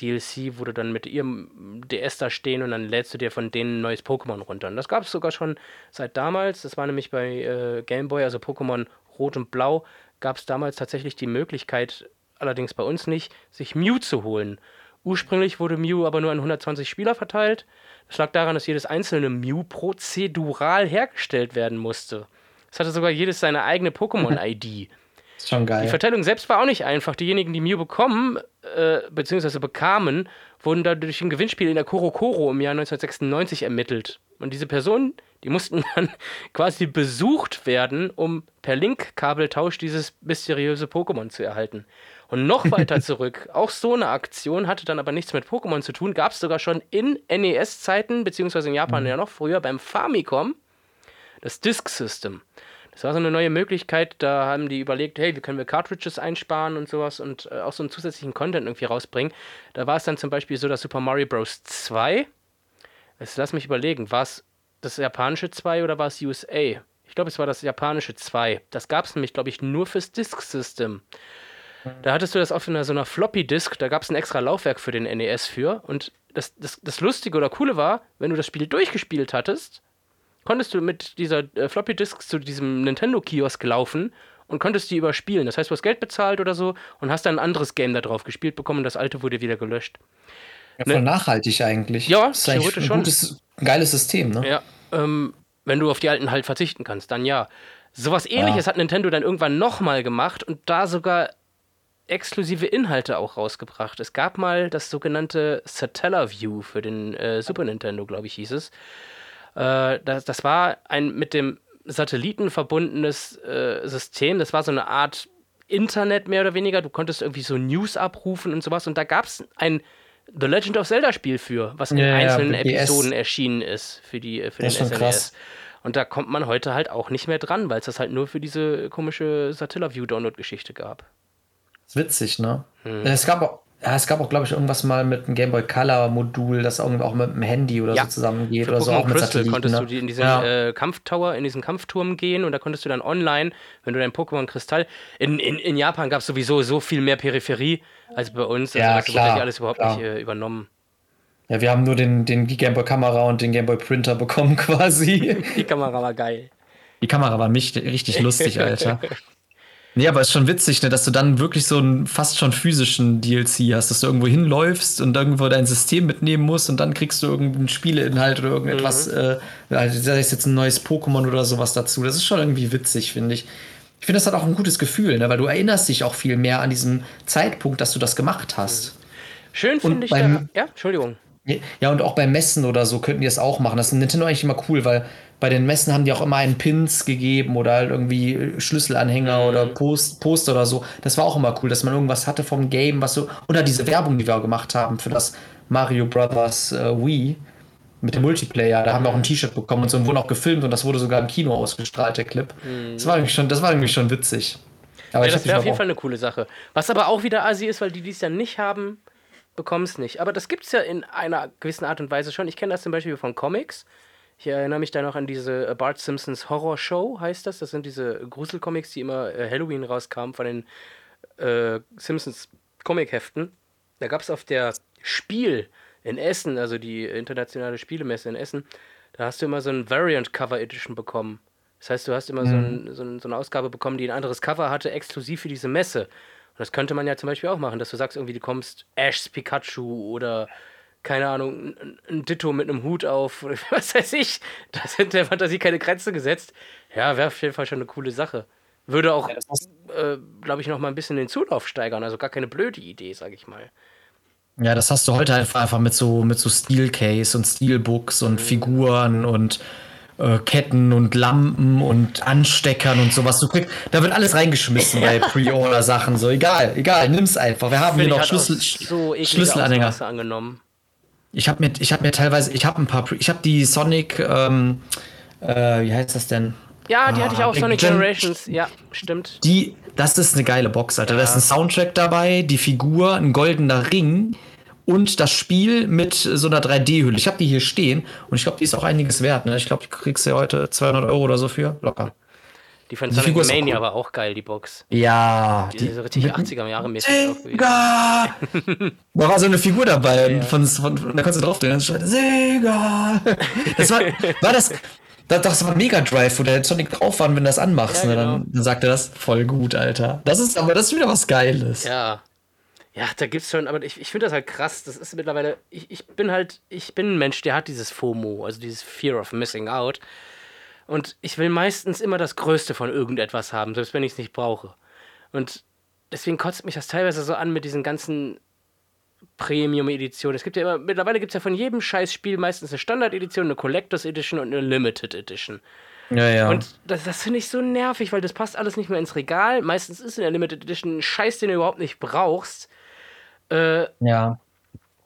DLC, wo du dann mit ihrem DS da stehen und dann lädst du dir von denen ein neues Pokémon runter. Und das gab es sogar schon seit damals. Das war nämlich bei äh, Game Boy, also Pokémon Rot und Blau, gab es damals tatsächlich die Möglichkeit, allerdings bei uns nicht, sich Mew zu holen. Ursprünglich wurde Mew aber nur an 120 Spieler verteilt. Das lag daran, dass jedes einzelne Mew prozedural hergestellt werden musste. Es hatte sogar jedes seine eigene Pokémon-ID. Ist schon Die geil. Verteilung selbst war auch nicht einfach. Diejenigen, die Mew bekommen, äh, beziehungsweise bekamen, wurden da durch ein Gewinnspiel in der Korokoro im Jahr 1996 ermittelt. Und diese Personen, die mussten [laughs] dann quasi besucht werden, um per Link-Kabeltausch dieses mysteriöse Pokémon zu erhalten. Und noch [laughs] weiter zurück, auch so eine Aktion hatte dann aber nichts mit Pokémon zu tun, gab es sogar schon in NES-Zeiten, beziehungsweise in Japan ja noch früher beim Famicom, das Disk System. Das war so eine neue Möglichkeit, da haben die überlegt, hey, wie können wir Cartridges einsparen und sowas und äh, auch so einen zusätzlichen Content irgendwie rausbringen. Da war es dann zum Beispiel so, dass Super Mario Bros. 2, jetzt lass mich überlegen, war es das japanische 2 oder war es USA? Ich glaube, es war das japanische 2. Das gab es nämlich, glaube ich, nur fürs Disk System. Da hattest du das auf einer, so einer Floppy-Disk, da gab es ein extra Laufwerk für den NES für. Und das, das, das Lustige oder Coole war, wenn du das Spiel durchgespielt hattest, konntest du mit dieser äh, Floppy Disk zu diesem Nintendo-Kiosk laufen und konntest die überspielen. Das heißt, du hast Geld bezahlt oder so und hast dann ein anderes Game da drauf gespielt bekommen und das alte wurde wieder gelöscht. Ja, voll nachhaltig eigentlich. Ja, ist eigentlich theoretisch ein schon. gutes, geiles System, ne? Ja, ähm, wenn du auf die alten halt verzichten kannst, dann ja. Sowas ähnliches hat Nintendo dann irgendwann nochmal gemacht und da sogar exklusive Inhalte auch rausgebracht. Es gab mal das sogenannte Satellaview für den äh, Super Nintendo, glaube ich, hieß es. Äh, das, das war ein mit dem Satelliten verbundenes äh, System. Das war so eine Art Internet mehr oder weniger. Du konntest irgendwie so News abrufen und sowas. Und da gab es ein The Legend of Zelda Spiel für, was in Ja, ja, einzelnen BBS. Episoden erschienen ist für, die, für den Das ist schon SNES. krass. Und da kommt man heute halt auch nicht mehr dran, weil es das halt nur für diese komische Satellaview-Download-Geschichte gab. Ist witzig, ne? Hm. Es gab auch, ja, es gab auch, glaube ich, irgendwas mal mit einem Game Boy Color Modul, das irgendwie auch mit dem Handy oder Ja. so zusammengeht oder so, auch mit Crystal konntest ne? du in diesen ja. äh, Kampftower, in diesen Kampfturm gehen und da konntest du dann online, wenn du dein Pokémon Kristall. In, in, in Japan gab es sowieso so viel mehr Peripherie als bei uns. Also Ja, das klar, wurde ja alles überhaupt klar. nicht äh, übernommen. ja, wir haben nur den, den Game Boy Kamera und den Game Boy Printer bekommen [laughs] quasi. Die Kamera war geil. Die Kamera war mich richtig lustig, [laughs] Alter. Nee, aber ist schon witzig, ne, dass du dann wirklich so einen fast schon physischen DLC hast, dass du irgendwo hinläufst und irgendwo dein System mitnehmen musst und dann kriegst du irgendeinen Spieleinhalt oder irgendetwas, äh, also sei es jetzt ein neues Pokémon oder sowas dazu. Das ist schon irgendwie witzig, finde ich. Ich finde, das hat auch ein gutes Gefühl, ne, weil du erinnerst dich auch viel mehr an diesen Zeitpunkt, dass du das gemacht hast. Schön finde ich da. beim- Ja, Entschuldigung. Ja, und auch bei Messen oder so könnten die das auch machen. Das ist in Nintendo eigentlich immer cool, weil bei den Messen haben die auch immer einen Pins gegeben oder halt irgendwie Schlüsselanhänger oder Post, Poster oder so. Das war auch immer cool, dass man irgendwas hatte vom Game, was so. Oder diese Werbung, die wir auch gemacht haben für das Mario Brothers äh, Wii mit dem Multiplayer. Da haben wir auch ein T-Shirt bekommen und so und wurden auch gefilmt und das wurde sogar im Kino ausgestrahlt, der Clip. Das war irgendwie schon, das war irgendwie schon witzig. Aber Ja, das wäre auf jeden Fall eine coole Sache. Was aber auch wieder assi ist, weil die, die es ja nicht haben, bekommen es nicht. Aber das gibt es ja in einer gewissen Art und Weise schon. Ich kenne das zum Beispiel von Comics. Ich erinnere mich da noch an diese äh, Bart Simpsons Horror Show, heißt das. Das sind diese Gruselcomics, die immer äh, Halloween rauskamen von den äh, Simpsons Comic-Heften. Da gab es auf der Spiel in Essen, also die internationale Spielemesse in Essen, da hast du immer so ein Variant Cover Edition bekommen. Das heißt, du hast immer so, ein, so, ein, so eine Ausgabe bekommen, die ein anderes Cover hatte, exklusiv für diese Messe. Und das könnte man ja zum Beispiel auch machen, dass du sagst, irgendwie, du kommst Ash's Pikachu oder keine Ahnung, ein, Ditto mit einem Hut auf, oder [laughs] was weiß ich. Da sind der Fantasie keine Grenze gesetzt. Ja, wäre auf jeden Fall schon eine coole Sache. Würde auch, muss- äh, glaube ich, noch mal ein bisschen den Zulauf steigern. Also gar keine blöde Idee, sag ich mal. Ja, das hast du heute einfach, einfach mit so mit so Steelcase und Steelbooks und Figuren und äh, Ketten und Lampen und Ansteckern und sowas. Du kriegst, da wird alles reingeschmissen [laughs] bei Pre-Order-Sachen. So, egal, egal, nimm's einfach. Wir haben hier Finde noch Schlüssel, so Schlüsselanhänger. Ausmaße angenommen. Ich habe mir, ich habe mir teilweise, ich habe ein paar, ich habe die Sonic, ähm, äh, wie heißt das denn? Ja, die Ah, hatte ich auch, Big Sonic Gen- Generations. Ja, stimmt. Die, das ist eine geile Box, Alter. Da ist ein Soundtrack dabei, die Figur, ein goldener Ring und das Spiel mit so einer 3D-Hülle. Ich habe die hier stehen und ich glaube, die ist auch einiges wert. Ne? Ich glaube, die kriegst ja heute 200 Euro oder so für. Locker. Die von Die Sonic Mania cool. war auch geil, die Box. Ja. Die ist so richtig 80er Jahre mäßig. Sega! da war so eine Figur dabei und von, von, von, da konntest du drauf drehen. Sega! Das war, war das. Das, das war Mega Drive, wo der Sonic drauf war, wenn du das anmachst, Ja, ne, genau. dann, dann sagt er das voll gut, Alter. Das ist aber das ist wieder was Geiles. Ja. Ja, da gibt's schon, aber ich, ich finde das halt krass. Das ist mittlerweile, ich, ich bin halt, ich bin ein Mensch, der hat dieses FOMO, also dieses Fear of Missing Out. Und ich will meistens immer das Größte von irgendetwas haben, selbst wenn ich es nicht brauche. Und deswegen kotzt mich das teilweise so an mit diesen ganzen Premium-Editionen. Es gibt ja immer, mittlerweile gibt es ja von jedem Scheißspiel meistens eine Standard-Edition, eine Collectors Edition und eine Limited Edition. Ja, ja. Und das, das finde ich so nervig, weil das passt alles nicht mehr ins Regal. Meistens ist in der Limited Edition ein Scheiß, den du überhaupt nicht brauchst. Äh, ja.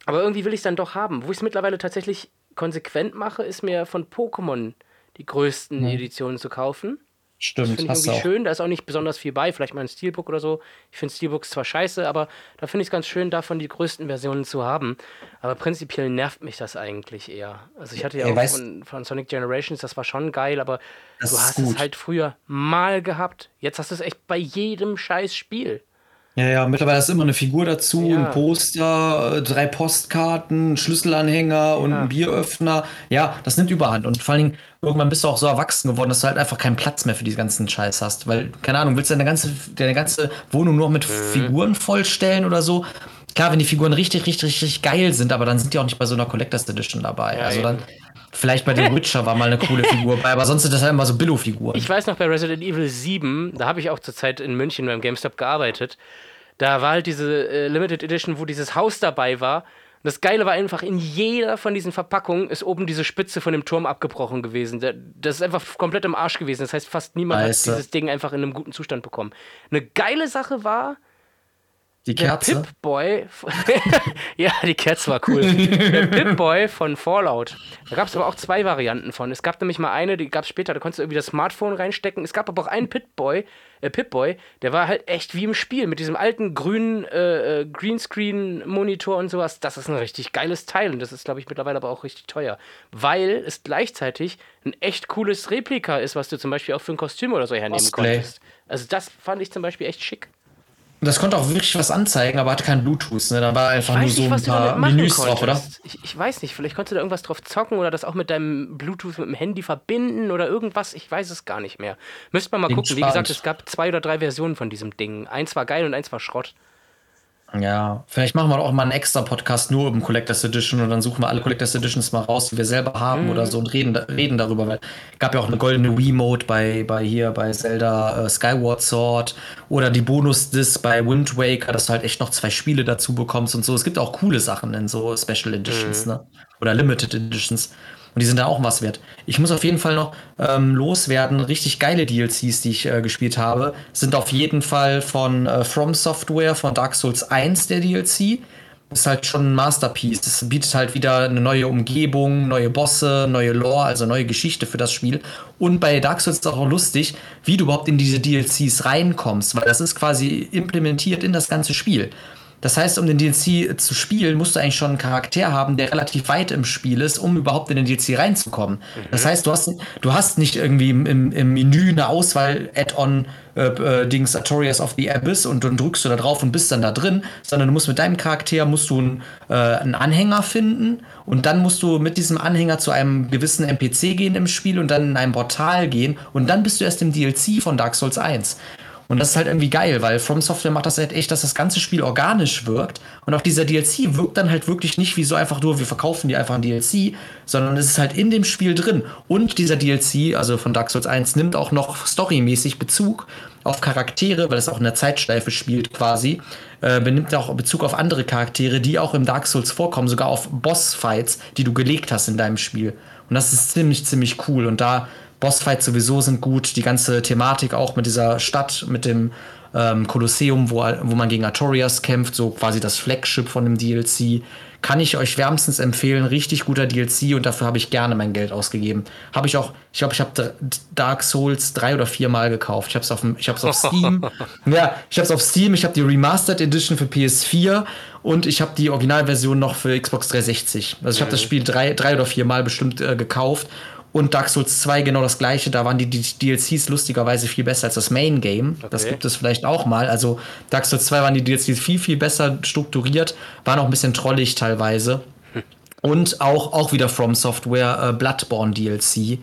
aber irgendwie will ich es dann doch haben. Wo ich es mittlerweile tatsächlich konsequent mache, ist mir von Pokémon die größten Editionen zu kaufen. Das Stimmt, finde ich irgendwie auch. schön. Da ist auch nicht besonders viel bei. Vielleicht mal ein Steelbook oder so. Ich finde Steelbooks zwar scheiße, aber da finde ich es ganz schön, davon die größten Versionen zu haben. Aber prinzipiell nervt mich das eigentlich eher. Also ich hatte ja Ey, auch von, von Sonic Generations, das war schon geil, aber Das du hast gut. es halt früher mal gehabt. Jetzt hast du es echt bei jedem scheiß Spiel. Ja, ja, mittlerweile ist immer eine Figur dazu, Ja. ein Poster, äh, drei Postkarten, Schlüsselanhänger und ein Bieröffner. Ja, das nimmt überhand. Und vor allen Dingen, irgendwann bist du auch so erwachsen geworden, dass du halt einfach keinen Platz mehr für diesen ganzen Scheiß hast. Weil, keine Ahnung, willst du deine ganze, deine ganze Wohnung nur mit Figuren vollstellen oder so? Klar, wenn die Figuren richtig, richtig, richtig geil sind, aber dann sind die auch nicht bei so einer Collectors Edition dabei. Ja, also dann. Vielleicht bei The [laughs] Witcher war mal eine coole Figur bei, aber sonst sind das halt immer so Billo-Figuren. Ich weiß noch, bei Resident Evil 7, da habe ich auch zur Zeit in München beim GameStop gearbeitet. Da war halt diese äh, Limited Edition, wo dieses Haus dabei war. Und das Geile war einfach, in jeder von diesen Verpackungen ist oben diese Spitze von dem Turm abgebrochen gewesen. Das ist einfach komplett im Arsch gewesen. Das heißt, fast niemand Scheiße. hat dieses Ding einfach in einem guten Zustand bekommen. Eine geile Sache war, Die der Kerze. Pip-Boy. ja, die Kerze war cool. der Pip-Boy von Fallout. Da gab es aber auch zwei Varianten von. Es gab nämlich mal eine, die gab es später, da konntest du irgendwie das Smartphone reinstecken. Es gab aber auch einen Pip-Boy, äh, Pip-Boy, der war halt echt wie im Spiel mit diesem alten grünen äh, äh, Greenscreen-Monitor und sowas. Das ist ein richtig geiles Teil und das ist, glaube ich, mittlerweile aber auch richtig teuer. Weil es gleichzeitig ein echt cooles Replika ist, was du zum Beispiel auch für ein Kostüm oder so hernehmen Cosplay. konntest. Also das fand ich zum Beispiel echt schick. Das konnte auch wirklich was anzeigen, aber hatte kein Bluetooth. Ne? Da war einfach nur so nicht, ein paar Menüs drauf, oder? konntest. Ich, ich weiß nicht, vielleicht konntest du da irgendwas drauf zocken oder das auch mit deinem Bluetooth mit dem Handy verbinden oder irgendwas. Ich weiß es gar nicht mehr. Müsste man mal Klingt gucken. Wie gesagt, spannend. es gab zwei oder drei Versionen von diesem Ding. Eins war geil und eins war Schrott. Ja, vielleicht machen wir doch auch mal einen extra Podcast nur um Collectors Edition und dann suchen wir alle Collectors Editions mal raus, die wir selber haben oder so und reden, reden darüber, weil gab ja auch eine goldene Wii-Mode bei, bei hier bei Zelda äh, Skyward Sword oder die Bonus-Disc bei Wind Waker, dass du halt echt noch zwei Spiele dazu bekommst und so. Es gibt auch coole Sachen in so Special Editions, ne? Oder Limited Editions. Und die sind da auch was wert. Ich muss auf jeden Fall noch ähm, loswerden. Richtig geile DLCs, die ich äh, gespielt habe, sind auf jeden Fall von äh, From Software, von Dark Souls 1 der DLC. Ist halt schon ein Masterpiece. Das bietet halt wieder eine neue Umgebung, neue Bosse, neue Lore, also neue Geschichte für das Spiel. Und bei Dark Souls ist es auch lustig, wie du überhaupt in diese DLCs reinkommst, weil das ist quasi implementiert in das ganze Spiel. Das heißt, um den DLC zu spielen, musst du eigentlich schon einen Charakter haben, der relativ weit im Spiel ist, um überhaupt in den DLC reinzukommen. Das heißt, du hast, du hast nicht irgendwie im, im, im Menü eine Auswahl, Add-on, äh, äh, Dings, Artorias of the Abyss und dann drückst du da drauf und bist dann da drin, sondern du musst mit deinem Charakter musst du einen, äh, einen Anhänger finden und dann musst du mit diesem Anhänger zu einem gewissen NPC gehen im Spiel und dann in ein Portal gehen und dann bist du erst im DLC von Dark Souls 1. Und das ist halt irgendwie geil, weil From Software macht das halt echt, dass das ganze Spiel organisch wirkt. Und auch dieser DLC wirkt dann halt wirklich nicht wie so einfach nur, wir verkaufen dir einfach ein DLC, sondern es ist halt in dem Spiel drin. Und dieser DLC, also von Dark Souls 1, nimmt auch noch storymäßig Bezug auf Charaktere, weil es auch in der Zeitschleife spielt quasi, äh, benimmt auch Bezug auf andere Charaktere, die auch im Dark Souls vorkommen, sogar auf Bossfights, die du gelegt hast in deinem Spiel. Und das ist ziemlich, ziemlich cool. Und da Bossfights sowieso sind gut, die ganze Thematik auch mit dieser Stadt, mit dem ähm, Kolosseum, wo, wo man gegen Artorias kämpft, so quasi das Flagship von dem DLC. Kann ich euch wärmstens empfehlen, richtig guter DLC und dafür habe ich gerne mein Geld ausgegeben. Habe ich auch, ich glaube, ich habe Dark Souls drei oder vier Mal gekauft. Ich habe es auf, ich hab's auf Steam. [laughs] ja, ich habe es auf Steam, ich habe die Remastered Edition für PS4 und ich habe die Originalversion noch für Xbox 360. Also ich habe das Spiel drei, drei oder vier Mal bestimmt äh, gekauft. Und Dark Souls 2 genau das gleiche. Da waren die, die DLCs lustigerweise viel besser als das Main Game. Das Okay. gibt es vielleicht auch mal. Also Dark Souls 2 waren die DLCs viel, viel besser strukturiert, waren auch ein bisschen trollig teilweise. Und auch, auch wieder From Software äh, Bloodborne DLC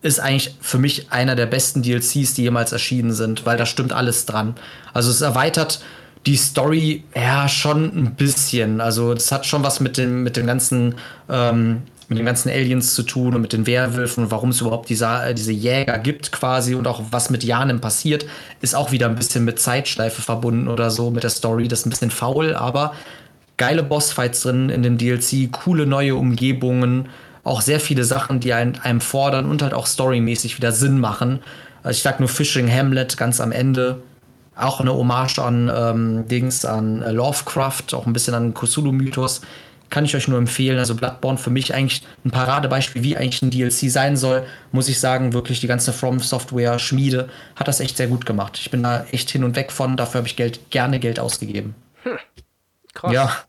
ist eigentlich für mich einer der besten DLCs, die jemals erschienen sind, weil da stimmt alles dran. Also es erweitert die Story ja schon ein bisschen. Also das hat schon was mit dem, mit dem ganzen ähm, mit den ganzen Aliens zu tun und mit den Werwölfen und warum es überhaupt diese, äh, diese Jäger gibt quasi und auch was mit Janem passiert, ist auch wieder ein bisschen mit Zeitschleife verbunden oder so mit der Story. Das ist ein bisschen faul, aber geile Bossfights drin in dem DLC, coole neue Umgebungen, auch sehr viele Sachen, die einen, einem fordern und halt auch storymäßig wieder Sinn machen. Also ich sag nur Fishing Hamlet ganz am Ende. Auch eine Hommage an ähm, Dings, an äh, Lovecraft, auch ein bisschen an Cthulhu-Mythos. Kann ich euch nur empfehlen. Also Bloodborne für mich eigentlich ein Paradebeispiel, wie eigentlich ein DLC sein soll. Muss ich sagen, wirklich die ganze From Software Schmiede hat das echt sehr gut gemacht. Ich bin da echt hin und weg von. Dafür habe ich Geld, gerne Geld ausgegeben. Krass. Ja.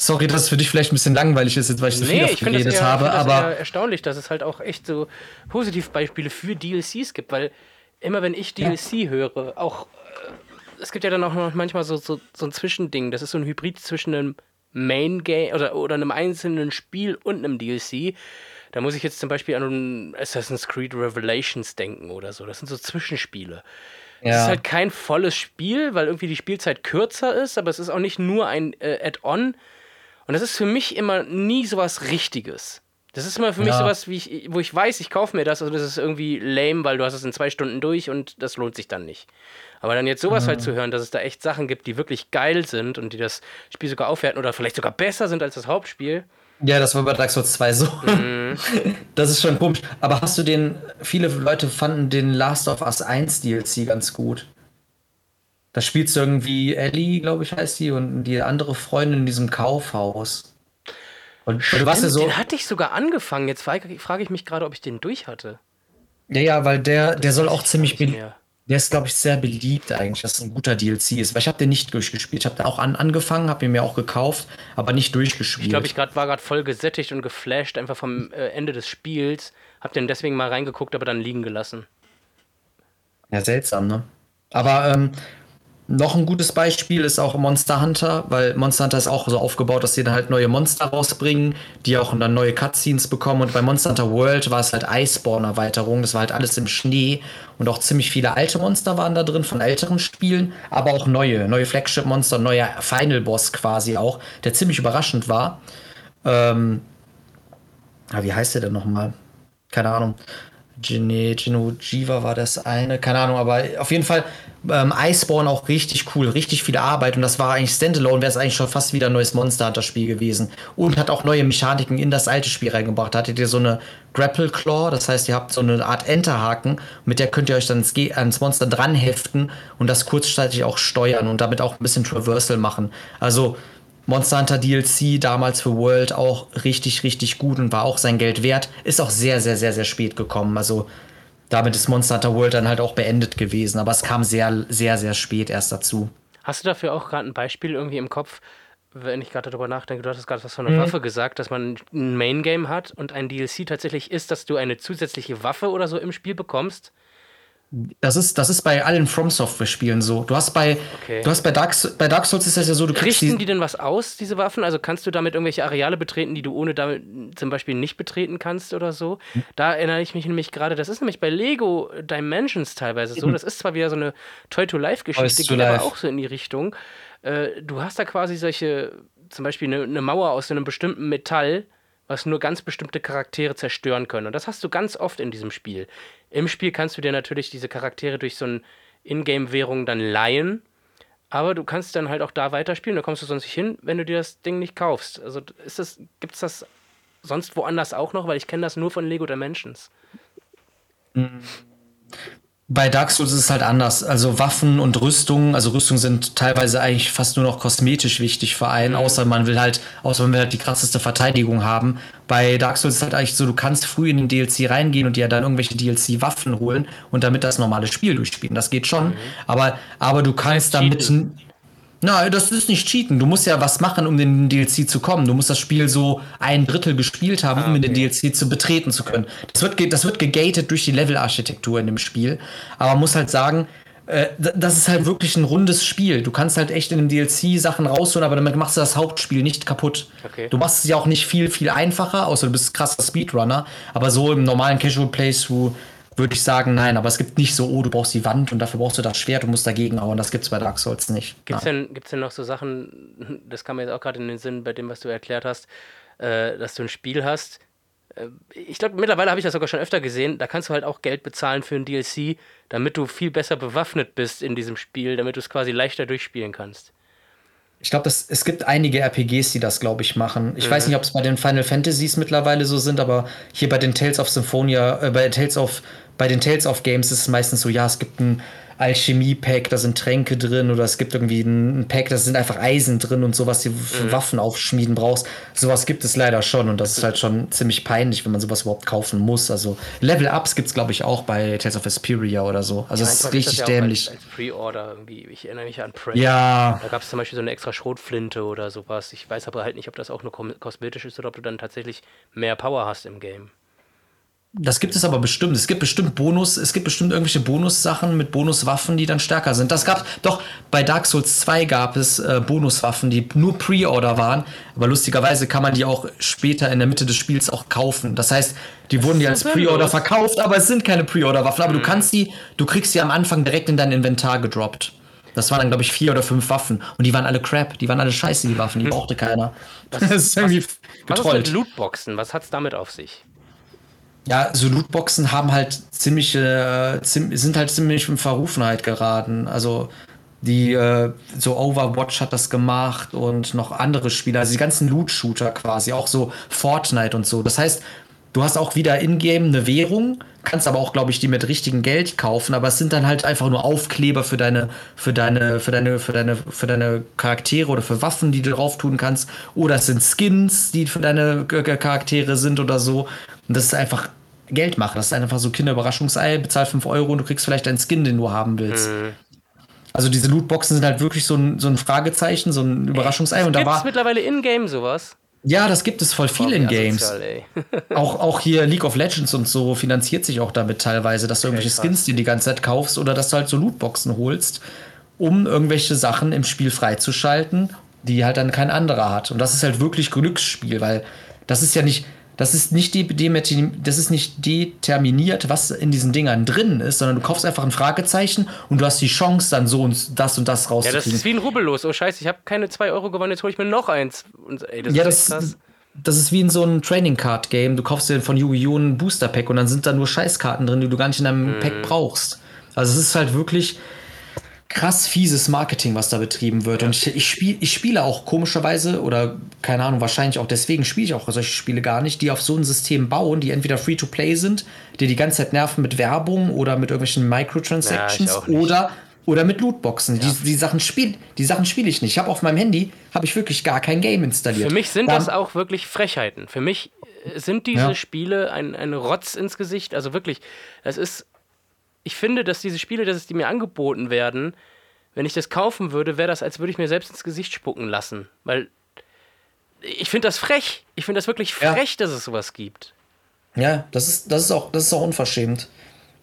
Sorry, dass es für dich vielleicht ein bisschen langweilig ist, jetzt, weil ich so viel Nee, davon ich finde das, geredet eher, habe, aber erstaunlich, dass es halt auch echt so Positivbeispiele für DLCs gibt, weil immer wenn ich DLC höre, auch äh, es gibt ja dann auch noch manchmal so, so, so ein Zwischending, das ist so ein Hybrid zwischen einem Main Game oder, oder einem einzelnen Spiel und einem DLC. Da muss ich jetzt zum Beispiel an Assassin's Creed Revelations denken oder so. Das sind so Zwischenspiele. Es Ja. ist halt kein volles Spiel, weil irgendwie die Spielzeit kürzer ist, aber es ist auch nicht nur ein äh, Add-on. Und das ist für mich immer nie sowas Richtiges. Das ist immer für mich Ja. sowas, wie ich, wo ich weiß, ich kaufe mir das, also das ist irgendwie lame, weil du hast es in zwei Stunden durch und das lohnt sich dann nicht. Aber dann jetzt sowas halt zu hören, dass es da echt Sachen gibt, die wirklich geil sind und die das Spiel sogar aufwerten oder vielleicht sogar besser sind als das Hauptspiel. Ja, das war bei Dark Souls 2 so. Mhm. [laughs] Das ist schon komisch. Aber hast du den, viele Leute fanden den Last of Us 1 DLC ganz gut. Da spielst du irgendwie Ellie, glaube ich, heißt die, und die andere Freundin in diesem Kaufhaus. Und du warst ja Stimmt, so. Den hatte ich sogar angefangen. Jetzt frage frage ich mich gerade, ob ich den durch hatte. Ja, ja, weil der, der soll auch ziemlich beliebt. Der ist, glaube ich, sehr beliebt eigentlich, dass es ein guter DLC ist. Weil ich habe den nicht durchgespielt. Ich habe den auch an, angefangen, habe ihn mir auch gekauft, aber nicht durchgespielt. Ich glaube, ich grad, war gerade voll gesättigt und geflasht einfach vom äh, Ende des Spiels. Hab den deswegen mal reingeguckt, aber dann liegen gelassen. Ja, seltsam, ne? Aber ähm, noch ein gutes Beispiel ist auch Monster Hunter, weil Monster Hunter ist auch so aufgebaut, dass sie dann halt neue Monster rausbringen, die auch dann neue Cutscenes bekommen. Und bei Monster Hunter World war es halt Iceborne-Erweiterung. Das war halt alles im Schnee und auch ziemlich viele alte Monster waren da drin von älteren Spielen, aber auch neue, neue Flagship-Monster, neuer Final Boss quasi auch, der ziemlich überraschend war. Ähm, ah, wie heißt der denn nochmal? Keine Ahnung. Gene, Genojiva war das eine, keine Ahnung, aber auf jeden Fall ähm, Iceborne auch richtig cool, richtig viel Arbeit und das war eigentlich Standalone, wäre es eigentlich schon fast wieder ein neues Monster Hunter Spiel gewesen und hat auch neue Mechaniken in das alte Spiel reingebracht. Da hattet ihr so eine Grapple Claw, das heißt, ihr habt so eine Art Enterhaken, mit der könnt ihr euch dann ans, ans Monster dran heften und das kurzzeitig auch steuern und damit auch ein bisschen Traversal machen. Also Monster Hunter DLC damals für World auch richtig, richtig gut und war auch sein Geld wert. Ist auch sehr, sehr, sehr, sehr spät gekommen. Also damit ist Monster Hunter World dann halt auch beendet gewesen. Aber es kam sehr, sehr, sehr spät erst dazu. Hast du dafür auch gerade ein Beispiel irgendwie im Kopf, wenn ich gerade darüber nachdenke? Du hattest gerade was von Mhm. einer Waffe gesagt, dass man ein Main Game hat und ein DLC tatsächlich ist, dass du eine zusätzliche Waffe oder so im Spiel bekommst. Das ist, das ist bei allen From Software Spielen so. Du hast bei, Okay. du hast bei Dark, bei Dark Souls ist das ja so, du kriegst Richten die, die denn was aus, diese Waffen? Also kannst du damit irgendwelche Areale betreten, die du ohne damit zum Beispiel nicht betreten kannst oder so? Hm. Da erinnere ich mich nämlich gerade, das ist nämlich bei Lego Dimensions teilweise so. Das ist zwar wieder so eine Toy-to-Life-Geschichte, geht aber auch so in die Richtung. Äh, du hast da quasi solche, zum Beispiel eine, eine Mauer aus so einem bestimmten Metall, was nur ganz bestimmte Charaktere zerstören können. Und das hast du ganz oft in diesem Spiel. Im Spiel kannst du dir natürlich diese Charaktere durch so ein Ingame-Währung dann leihen. Aber du kannst dann halt auch da weiterspielen, da kommst du sonst nicht hin, wenn du dir das Ding nicht kaufst. Also ist das, gibt es das sonst woanders auch noch? Weil ich kenne das nur von Lego Dimensions. Bei Dark Souls ist es halt anders. Also Waffen und Rüstungen, also Rüstungen sind teilweise eigentlich fast nur noch kosmetisch wichtig für einen, außer man will halt, außer man will halt die krasseste Verteidigung haben. Bei Dark Souls ist es halt eigentlich so, du kannst früh in den DLC reingehen und dir dann irgendwelche DLC-Waffen holen und damit das normale Spiel durchspielen. Das geht schon. Aber, aber du kannst damit. Na, das ist nicht cheaten. Du musst ja was machen, um in den DLC zu kommen. Du musst das Spiel so ein Drittel gespielt haben, um in den DLC zu betreten zu können. Das wird, das wird gegated durch die Levelarchitektur in dem Spiel. Aber man muss halt sagen, äh, das ist halt wirklich ein rundes Spiel. Du kannst halt echt in dem DLC Sachen rausholen, aber damit machst du das Hauptspiel nicht kaputt. Okay. Du machst es ja auch nicht viel, viel einfacher, außer du bist ein krasser Speedrunner. Aber so im normalen Casual Playthrough würde ich sagen, nein. Aber es gibt nicht so, oh, du brauchst die Wand und dafür brauchst du das Schwert und musst dagegen hauen. Das gibt's bei Dark Souls nicht. Gibt es denn, gibt's denn noch so Sachen, [laughs] das kam mir jetzt auch gerade in den Sinn bei dem, was du erklärt hast, äh, dass du ein Spiel hast. Äh, ich glaube, mittlerweile habe ich das sogar schon öfter gesehen. Da kannst du halt auch Geld bezahlen für ein DLC, damit du viel besser bewaffnet bist in diesem Spiel, damit du es quasi leichter durchspielen kannst. Ich glaube, es gibt einige RPGs, die das, glaube ich, machen. Ich weiß nicht, ob es bei den Final Fantasies mittlerweile so sind, aber hier bei den Tales of Symphonia, äh, bei Tales of, bei den Tales of Games ist es meistens so, ja, es gibt ein Alchemie-Pack, da sind Tränke drin oder es gibt irgendwie ein, Pack, da sind einfach Eisen drin und sowas, die du für Waffen aufschmieden brauchst. Sowas gibt es leider schon und das ist halt schon ziemlich peinlich, wenn man sowas überhaupt kaufen muss. Also Level-Ups gibt es, glaube ich, auch bei Tales of Vesperia oder so. Also es ist richtig das ja dämlich. Als, als Pre-Order irgendwie. Ich erinnere mich an Prey. Ja, Da gab es zum Beispiel so eine extra Schrotflinte oder sowas. Ich weiß aber halt nicht, ob das auch nur kosmetisch ist oder ob du dann tatsächlich mehr Power hast im Game. Das gibt es aber bestimmt. Es gibt bestimmt Bonus, es gibt bestimmt irgendwelche Bonussachen mit Bonuswaffen, die dann stärker sind. Das gab doch bei Dark Souls 2 gab es äh, Bonuswaffen, die nur Pre-Order waren, aber lustigerweise kann man die auch später in der Mitte des Spiels auch kaufen. Das heißt, die wurden dir als Pre-Order verkauft, aber es sind keine Pre-Order Waffen, aber du kannst die, du kriegst sie am Anfang direkt in dein Inventar gedroppt. Das waren dann, glaube ich, vier oder fünf Waffen. Und die waren alle crap. Die waren alle scheiße, die Waffen. Die brauchte keiner. das ist [laughs] irgendwie Was ist mit getrollt. Lootboxen? Was hat's damit auf sich? Ja, so Lootboxen haben halt ziemlich, äh, sind halt ziemlich in Verrufenheit geraten. Also die, äh, so Overwatch hat das gemacht und noch andere Spiele, also die ganzen Loot-Shooter quasi, auch so Fortnite und so. Das heißt, du hast auch wieder in-game eine Währung, kannst aber auch, glaube ich, die mit richtigem Geld kaufen, aber es sind dann halt einfach nur Aufkleber für deine, für deine, für deine, für deine, für deine Charaktere oder für Waffen, die du drauf tun kannst. Oder es sind Skins, die für deine Charaktere sind oder so. Und das ist einfach Geld machen. Das ist einfach so Kinderüberraschungsei, bezahl 5 Euro und du kriegst vielleicht einen Skin, den du haben willst. Also diese Lootboxen sind halt wirklich so ein, so ein Fragezeichen, so ein Überraschungsei. Und da Gibt's war. mittlerweile in-game sowas? Ja, das gibt es voll viel in Games. [laughs] Auch, auch hier League of Legends und so finanziert sich auch damit teilweise, dass du irgendwelche krass. Skins dir die ganze Zeit kaufst oder dass du halt so Lootboxen holst, um irgendwelche Sachen im Spiel freizuschalten, die halt dann kein anderer hat. Und das ist halt wirklich Glücksspiel, weil das ist ja nicht, das ist nicht, das ist nicht determiniert, was in diesen Dingern drin ist, sondern du kaufst einfach ein Fragezeichen und du hast die Chance, dann so und das und das Ja, rauszukriegen. das ist wie ein Rubbellos. Oh scheiße, ich habe keine 2 Euro gewonnen, jetzt hole ich mir noch eins. Und, ey, das Ja, ist das, das ist wie in so einem Trading Card Game. Du kaufst dir von Yu-Gi-Oh! ein Booster Pack und dann sind da nur Scheißkarten drin, die du gar nicht in deinem Mhm. Pack brauchst. Also es ist halt wirklich krass fieses Marketing, was da betrieben wird. Und ich, ich, spiel, ich spiele auch komischerweise oder keine Ahnung, wahrscheinlich auch deswegen spiele ich auch solche Spiele gar nicht, die auf so ein System bauen, die entweder Free-to-Play sind, die die ganze Zeit nerven mit Werbung oder mit irgendwelchen Microtransactions Ja, oder oder mit Lootboxen. Die, die Sachen spiele die Sachen spiele ich nicht. Ich habe auf meinem Handy habe ich wirklich gar kein Game installiert. Für mich sind Da- das auch wirklich Frechheiten. Für mich äh, sind diese Ja. Spiele ein, ein Rotz ins Gesicht. Also wirklich, das ist. Ich finde, dass diese Spiele, dass es die mir angeboten werden, wenn ich das kaufen würde, wäre das, als würde ich mir selbst ins Gesicht spucken lassen. Weil ich finde das frech. Ich finde das wirklich Ja. frech, dass es sowas gibt. Ja, das ist, das ist, auch, das ist auch unverschämt.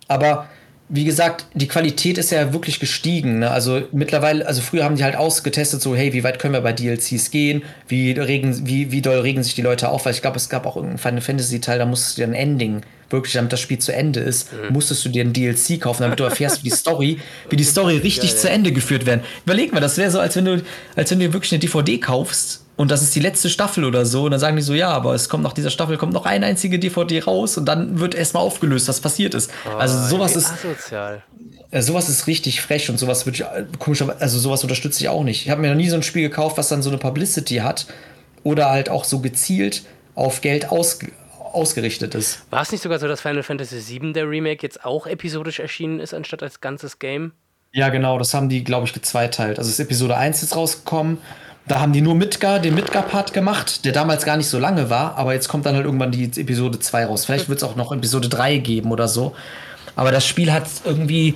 Aber wie gesagt, die Qualität ist ja wirklich gestiegen. Ne? Also mittlerweile, also früher haben die halt ausgetestet, so, hey, wie weit können wir bei DLCs gehen? Wie, regen, wie, wie doll regen sich die Leute auf? Weil ich glaube, es gab auch irgendeinen Final Fantasy-Teil, da musstest du dir ein Ending, wirklich, damit das Spiel zu Ende ist, musstest du dir ein DLC kaufen, damit du erfährst, wie die Story, [laughs] wie die Story richtig zu Ende geführt werden. Überleg mal, das wäre so, als wenn du, als wenn du dir wirklich eine DVD kaufst und das ist die letzte Staffel oder so. Und dann sagen die so, ja, aber es kommt nach dieser Staffel kommt noch eine einzige DVD raus und dann wird erstmal aufgelöst, was passiert ist. also sowas ist, asozial. äh, sowas ist richtig frech und sowas würde ich äh, komischerweise, also sowas unterstütze ich auch nicht. Ich habe mir noch nie so ein Spiel gekauft, was dann so eine Publicity hat oder halt auch so gezielt auf Geld aus, ausgerichtet ist. War es nicht sogar so, dass Final Fantasy VII, der Remake, jetzt auch episodisch erschienen ist, anstatt als ganzes Game? Ja, genau, das haben die, glaube ich, gezweiteilt. Also ist Episode 1 jetzt rausgekommen. Da haben die nur Midgar, den Midgar-Part gemacht, der damals gar nicht so lange war, aber jetzt kommt dann halt irgendwann die Episode 2 raus. Vielleicht wird es auch noch Episode 3 geben oder so. Aber das Spiel hat irgendwie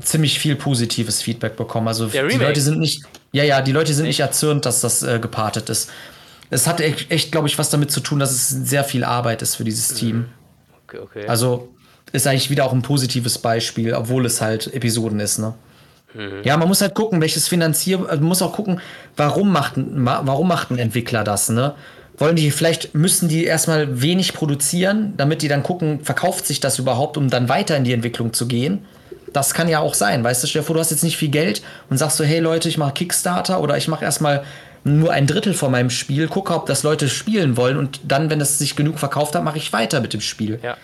ziemlich viel positives Feedback bekommen. Also die? Leute sind nicht, ja, ja, die Leute sind nicht erzürnt, dass das äh, gepartet ist. Es hat echt, echt glaube ich, was damit zu tun, dass es sehr viel Arbeit ist für dieses Team. Okay, okay. Also ist eigentlich wieder auch ein positives Beispiel, obwohl es halt Episoden ist, ne? Ja, man muss halt gucken, welches Finanzier, also man muss auch gucken, warum macht, warum macht ein Entwickler das, ne? Wollen die, vielleicht müssen die erstmal wenig produzieren, damit die dann gucken, verkauft sich das überhaupt, um dann weiter in die Entwicklung zu gehen? Das kann ja auch sein, weißt du, vor, du hast jetzt nicht viel Geld und sagst so, hey Leute, ich mache Kickstarter oder ich mache erstmal nur ein Drittel von meinem Spiel, gucke, ob das Leute spielen wollen und dann, wenn es sich genug verkauft hat, mache ich weiter mit dem Spiel. ja.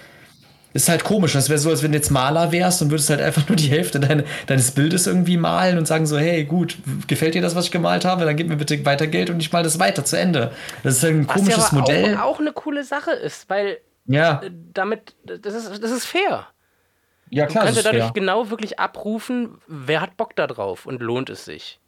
Ist halt komisch. Das wäre so, als wenn du jetzt Maler wärst und würdest halt einfach nur die Hälfte deine, deines Bildes irgendwie malen und sagen so, hey, gut, gefällt dir das, was ich gemalt habe? Dann gib mir bitte weiter Geld und ich mal das weiter zu Ende. Das ist halt ein Was komisches ja aber Modell. Auch, auch eine coole Sache ist, weil ja, äh, damit, das ist, das ist fair. ja Du klar, kannst das ja dadurch fair. genau wirklich abrufen, wer hat Bock da drauf und lohnt es sich.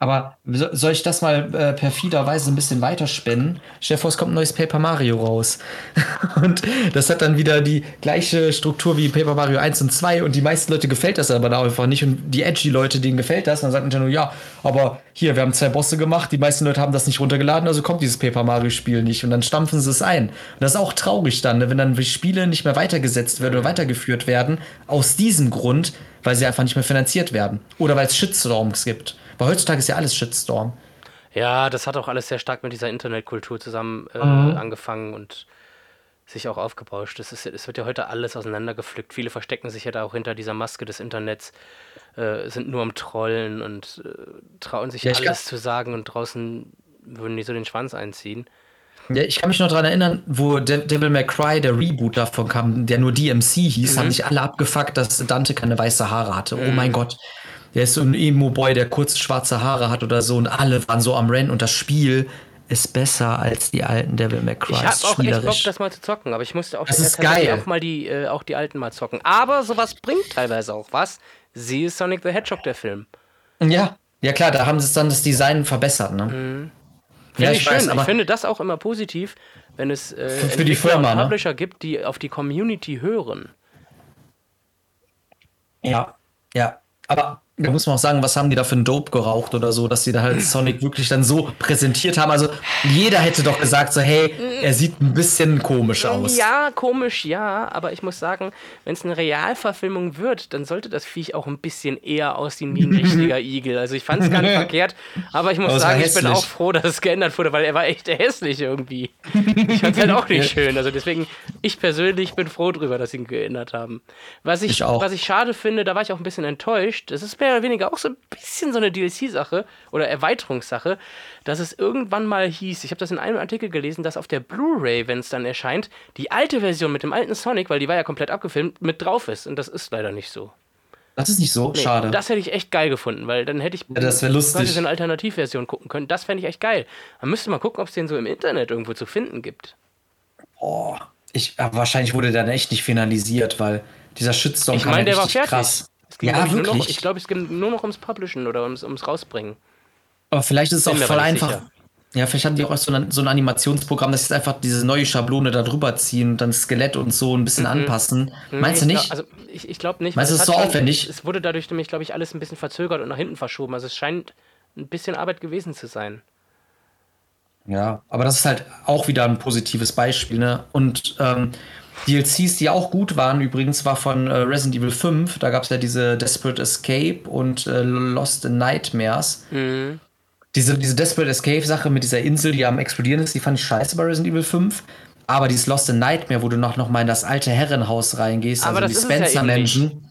Aber so- soll ich das mal äh, perfiderweise ein bisschen weiterspinnen? Stell dir vor, es kommt ein neues Paper Mario raus. [laughs] und das hat dann wieder die gleiche Struktur wie Paper Mario 1 und 2 und die meisten Leute gefällt das aber da einfach nicht und die edgy Leute, denen gefällt das, dann sagt Nintendo, ja, aber hier, wir haben zwei Bosse gemacht, die meisten Leute haben das nicht runtergeladen, also kommt dieses Paper Mario Spiel nicht und dann stampfen sie es ein. Und das ist auch traurig dann, ne, wenn dann Spiele nicht mehr weitergesetzt werden oder weitergeführt werden, aus diesem Grund, weil sie einfach nicht mehr finanziert werden. Oder weil es Shitstorms gibt. Weil heutzutage ist ja alles Shitstorm. Ja, das hat auch alles sehr stark mit dieser Internetkultur zusammen äh, Mhm. angefangen und sich auch aufgebauscht. Es, ist, es wird ja heute alles auseinandergepflückt. Viele verstecken sich ja da auch hinter dieser Maske des Internets, äh, sind nur am Trollen und äh, trauen sich Ja, alles kann- zu sagen und draußen würden die so den Schwanz einziehen. Ja, ich kann mich noch daran erinnern, wo De Devil May Cry, der Reboot davon kam, der nur DMC hieß, Mhm. haben sich alle abgefuckt, dass Dante keine weiße Haare hatte. Oh Mhm. mein Gott. Der ist so ein Emo-Boy, der kurz schwarze Haare hat oder so und alle waren so am Rennen und das Spiel ist besser als die alten Devil May Cry. Ich habe auch echt Bock, das mal zu zocken, aber ich musste auch, Das ist geil. auch mal die, äh, auch die alten mal zocken. Aber sowas bringt teilweise auch was. Sie ist Sonic the Hedgehog, der Film. ja, ja klar, da haben sie dann das Design verbessert, ne? Finde Ja, ich, ich schön. weiß, ich finde das auch immer positiv, wenn es äh, Für- die Firma, und ne? Publisher gibt, die auf die Community hören. Ja, ja. Aber da muss man auch sagen, was haben die da für ein Dope geraucht oder so, dass sie da halt Sonic [laughs] wirklich dann so präsentiert haben. Also jeder hätte doch gesagt, so, hey, er sieht ein bisschen komisch aus. Ja, komisch, ja, aber ich muss sagen, wenn es eine Realverfilmung wird, dann sollte das Viech auch ein bisschen eher aussehen wie ein [laughs] richtiger Igel. Also ich fand es gar nicht [laughs] verkehrt, aber ich muss Aber sagen, ich bin auch froh, dass es geändert wurde, weil er war echt hässlich irgendwie. Ich fand es halt auch nicht schön. Also deswegen, ich persönlich bin froh drüber, dass sie ihn geändert haben. Was ich, Ich was ich schade finde, da war ich auch ein bisschen enttäuscht, das ist mehr oder weniger auch so ein bisschen so eine DLC-Sache oder Erweiterungssache, dass es irgendwann mal hieß, ich habe das in einem Artikel gelesen, dass auf der Blu-ray, wenn es dann erscheint, die alte Version mit dem alten Sonic, weil die war ja komplett abgefilmt, mit drauf ist. Und das ist leider nicht so. Das ist nicht so, Nee, schade. Das hätte ich echt geil gefunden, weil dann hätte ich das wär lustig. quasi so eine Alternativversion gucken können. Das fände ich echt geil. Man müsste mal gucken, ob es den so im Internet irgendwo zu finden gibt. Boah, ich, wahrscheinlich wurde der dann echt nicht finalisiert, weil dieser Shitstorm Ich kam meine, ja der war fertig. krass. Es ging, Ja, glaub ich, nur wirklich. Noch, ich glaube, es ging nur noch ums Publishen oder ums, ums Rausbringen. Aber vielleicht ist es auch Bin voll einfach. sicher. Ja, vielleicht haben die auch so ein, so ein Animationsprogramm, dass sie jetzt einfach diese neue Schablone da drüber ziehen und dann Skelett und so ein bisschen anpassen. Meinst du ich nicht? glaub- Also ich, ich glaube nicht. Meinst du, es ist so aufwendig? Es wurde dadurch nämlich, glaube ich, alles ein bisschen verzögert und nach hinten verschoben. Also es scheint ein bisschen Arbeit gewesen zu sein. Ja, aber das ist halt auch wieder ein positives Beispiel, ne? Und ähm, DLCs, die auch gut waren, übrigens, war von äh, Resident Evil 5. Da gab es ja diese Desperate Escape und äh, Lost in Nightmares. Mhm. Diese, diese Desperate Escape-Sache mit dieser Insel, die am explodieren ist, die fand ich scheiße bei Resident Evil 5. Aber dieses Lost in Nightmare, wo du noch, noch mal in das alte Herrenhaus reingehst, Aber also das die ja. Spencer-Menschen.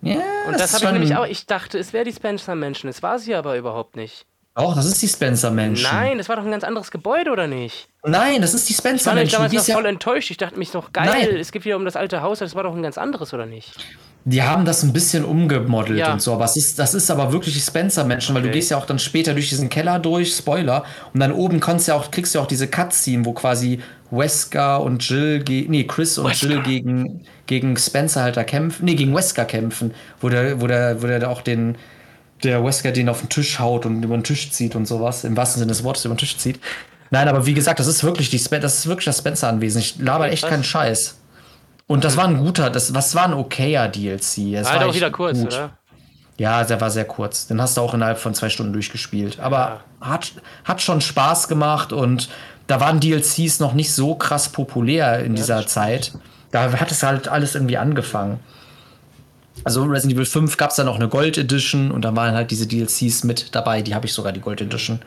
Ja, Und das, ist habe ich nämlich auch. Ich dachte, es wäre die Spencer-Menschen. Es war sie aber überhaupt nicht. Auch, das ist die Spencer-Menschen. Nein, das war doch ein ganz anderes Gebäude, oder nicht? Nein, das ist die Ich war nämlich Spencer-Menschen. damals noch ist ja- voll enttäuscht. Ich dachte mich noch, geil, Nein. es geht wieder um das alte Haus. Das war doch ein ganz anderes, oder nicht? die haben das ein bisschen umgemodelt Ja. und so, aber es ist, das ist aber wirklich die Spencer-Menschen, weil du Okay. gehst ja auch dann später durch diesen Keller durch, Spoiler, und dann oben kannst ja auch, kriegst du ja auch diese Cutscene, wo quasi Wesker und Jill, ge nee, Chris und Wesker. Jill gegen, gegen Spencer halt da kämpfen, nee, gegen Wesker kämpfen, wo der, wo der, wo der da auch den, der Wesker den auf den Tisch haut und über den Tisch zieht und sowas, im wahrsten Sinne des Wortes über den Tisch zieht. Nein, aber wie gesagt, das ist wirklich die Spen das ist wirklich das Spencer-Anwesen. Ich laber echt keinen Scheiß. Und das war ein guter, das was war ein okayer DLC. Es Halt war auch wieder kurz, gut. oder? Ja, der war sehr kurz. Den hast du auch innerhalb von zwei Stunden durchgespielt. Aber hat, hat schon Spaß gemacht und da waren DLCs noch nicht so krass populär in dieser Zeit. Da hat es halt alles irgendwie angefangen. Also Resident Evil 5 gab es dann noch eine Gold Edition und da waren halt diese DLCs mit dabei. Die habe ich sogar, die Gold Edition.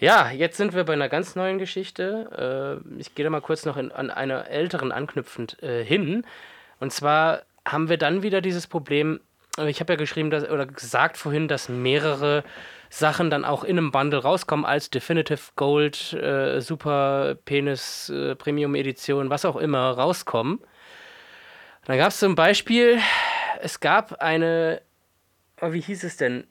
Ja, jetzt sind wir bei einer ganz neuen Geschichte. Äh, ich gehe da mal kurz noch in, an einer älteren anknüpfend äh, hin. Und zwar haben wir dann wieder dieses Problem. äh, Ich habe ja geschrieben dass, oder gesagt vorhin, dass mehrere Sachen dann auch in einem Bundle rauskommen als Definitive Gold, äh, Super Penis, äh, Premium Edition, was auch immer rauskommen. Dann gab es zum Beispiel, es gab eine, oh, wie hieß es denn?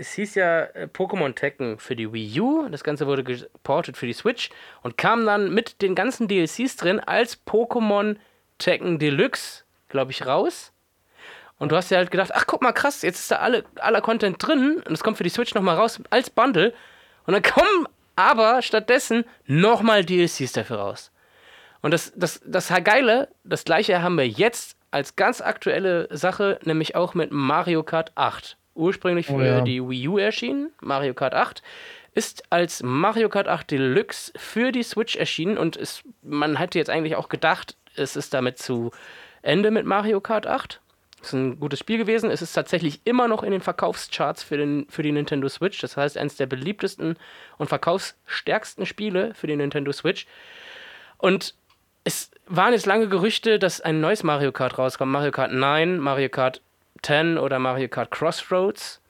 es hieß ja äh, Pokémon Tekken für die Wii U. Das Ganze wurde geportet für die Switch und kam dann mit den ganzen DLCs drin als Pokémon Tekken Deluxe, glaube ich, raus. Und du hast dir halt gedacht, ach guck mal, krass, jetzt ist da alle, aller Content drin und es kommt für die Switch nochmal raus als Bundle. Und dann kommen aber stattdessen nochmal DLCs dafür raus. Und das, das, das Geile, das gleiche haben wir jetzt als ganz aktuelle Sache, nämlich auch mit Mario Kart 8. Ursprünglich für Oh ja. die Wii U erschienen, Mario Kart 8, ist als Mario Kart 8 Deluxe für die Switch erschienen und es, man hätte jetzt eigentlich auch gedacht, es ist damit zu Ende mit Mario Kart 8. ist ein gutes Spiel gewesen. Es ist tatsächlich immer noch in den Verkaufscharts für, den, für die Nintendo Switch. Das heißt, eines der beliebtesten und verkaufsstärksten Spiele für die Nintendo Switch. Und es waren jetzt lange Gerüchte, dass ein neues Mario Kart rauskommt. Mario Kart 9, Mario Kart 10 oder Mario Kart Crossroads.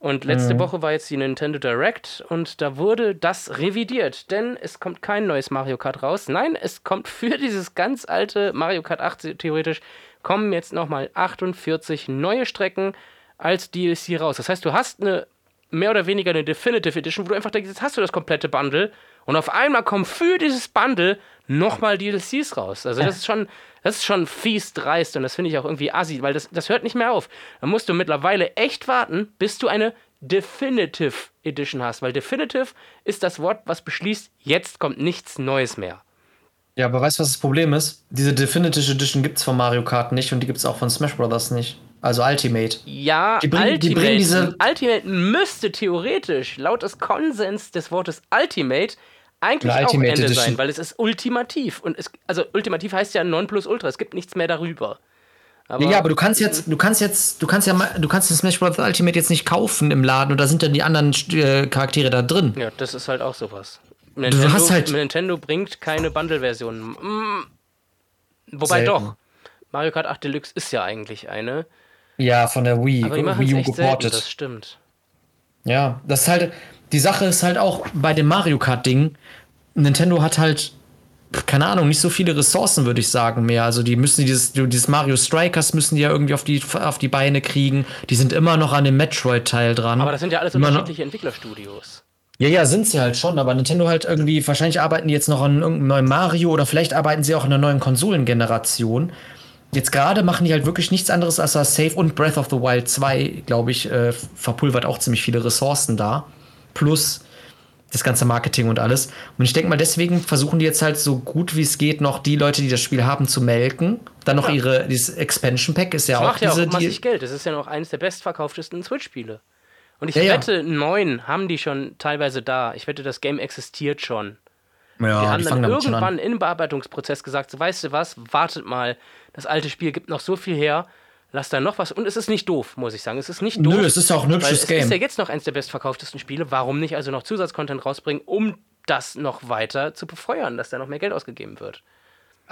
Und letzte Woche war jetzt die Nintendo Direct und da wurde das revidiert, denn es kommt kein neues Mario Kart raus. Nein, es kommt für dieses ganz alte Mario Kart 8 theoretisch kommen jetzt nochmal 48 neue Strecken als DLC raus. Das heißt, du hast eine mehr oder weniger eine Definitive Edition, wo du einfach denkst, jetzt hast du das komplette Bundle und auf einmal kommen für dieses Bundle nochmal DLCs raus. Also das ist schon, das ist schon fies dreist und das finde ich auch irgendwie assi, weil das, das hört nicht mehr auf. Da musst du mittlerweile echt warten, bis du eine Definitive Edition hast, weil Definitive ist das Wort, was beschließt, jetzt kommt nichts Neues mehr. Ja, aber weißt du, was das Problem ist? Diese Definitive Edition gibt es von Mario Kart nicht und die gibt es auch von Smash Bros. nicht. Also Ultimate. Ja, Die die Ultimate, bringen diese- Ultimate müsste theoretisch laut des Konsens des Wortes Ultimate eigentlich Eine auch Ende Edition. sein, weil es ist ultimativ. Und es, also ultimativ heißt ja Nonplusultra, es gibt nichts mehr darüber. Aber, Ja, aber du kannst jetzt, du kannst jetzt, du kannst ja du kannst den Smash Bros. Ultimate jetzt nicht kaufen im Laden und da sind dann die anderen äh, Charaktere da drin. Ja, das ist halt auch sowas. Nintendo, hast halt- Nintendo bringt keine Bundle-Version. Mm, wobei Selten. doch. Mario Kart 8 Deluxe ist ja eigentlich eine. Ja, von der Wii, Aber die Wii U echt selten, geportet. das stimmt. Ja, das ist halt, die Sache ist halt auch bei dem Mario Kart-Ding, Nintendo hat halt, keine Ahnung, nicht so viele Ressourcen, würde ich sagen, mehr. Also die müssen dieses, dieses Mario Strikers müssen die ja irgendwie auf die, auf die Beine kriegen. Die sind immer noch an dem Metroid-Teil dran. Aber das sind ja alles Immer noch- unterschiedliche Entwicklerstudios. Ja, ja, sind sie halt schon, aber Nintendo halt irgendwie, wahrscheinlich arbeiten die jetzt noch an irgendeinem neuen Mario oder vielleicht arbeiten sie auch an einer neuen Konsolengeneration. Jetzt gerade machen die halt wirklich nichts anderes als das Safe und Breath of the Wild 2, glaube ich, äh, verpulvert auch ziemlich viele Ressourcen da. Plus das ganze Marketing und alles. Und ich denke mal, deswegen versuchen die jetzt halt so gut wie es geht, noch die Leute, die das Spiel haben, zu melken. Dann noch ihre, dieses Expansion Pack ist ja Das auch macht ja diese, auch die, massig Geld. Das ist ja noch eines der bestverkauftesten Switch-Spiele. Und ich Ja, ja. wette, neun haben die schon teilweise da. Ich wette, das Game existiert schon. ja, Die haben dann schon an. irgendwann im Bearbeitungsprozess gesagt, so weißt du was, wartet mal, das alte Spiel gibt noch so viel her, lass da noch was. Und es ist nicht doof, muss ich sagen. Es ist nicht doof. Nö, es ist auch ein hübsches es Game. ist ja jetzt noch eines der bestverkauftesten Spiele. Warum nicht also noch Zusatzcontent rausbringen, um das noch weiter zu befeuern, dass da noch mehr Geld ausgegeben wird?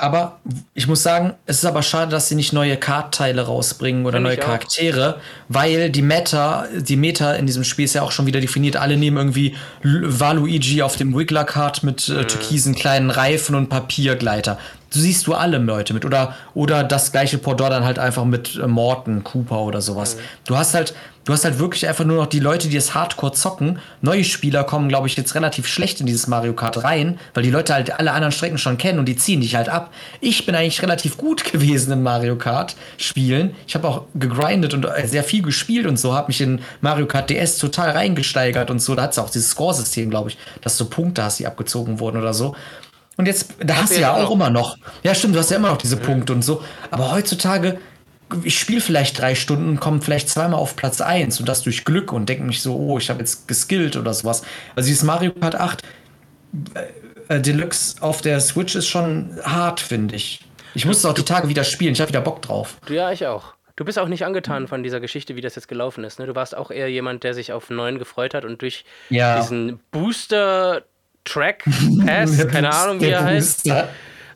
Aber ich muss sagen, es ist aber schade, dass sie nicht neue Kartteile rausbringen oder Finde neue ich auch. Charaktere, weil die Meta, die Meta in diesem Spiel ist ja auch schon wieder definiert. Alle nehmen irgendwie Waluigi auf dem Wiggler-Kart mit Mhm. äh, türkisen kleinen Reifen und Papiergleiter. Du siehst du alle Leute mit. Oder, oder das gleiche Pendant dann halt einfach mit äh, Morton, Cooper oder sowas. Mhm. Du hast halt, du hast halt wirklich einfach nur noch die Leute, die es hardcore zocken. Neue Spieler kommen, glaube ich, jetzt relativ schlecht in dieses Mario Kart rein, weil die Leute halt alle anderen Strecken schon kennen und die ziehen dich halt ab. Ich bin eigentlich relativ gut [laughs] gewesen in Mario Kart spielen. Ich habe auch gegrindet und äh, sehr viel gespielt und so, habe mich in Mario Kart DS total reingesteigert und so. Da hat es auch dieses Score-System, glaube ich, dass du Punkte hast, die abgezogen wurden oder so. Und jetzt, da hast du ja auch auch noch. immer noch. Ja, stimmt, du hast ja immer noch diese Punkte und so. Aber heutzutage, ich spiele vielleicht drei Stunden und komme vielleicht zweimal auf Platz 1 und das durch Glück und denke mich so, oh, ich habe jetzt geskillt oder sowas. Also dieses Mario Kart 8 äh, Deluxe auf der Switch ist schon hart, finde ich. Ich muss es auch die Tage wieder spielen, ich habe wieder Bock drauf. Ja, ich auch. Du bist auch nicht angetan von dieser Geschichte, wie das jetzt gelaufen ist. Ne? Du warst auch eher jemand, der sich auf neuen gefreut hat und durch Ja. diesen Booster Track Pass, [laughs] keine Ahnung, wie er heißt.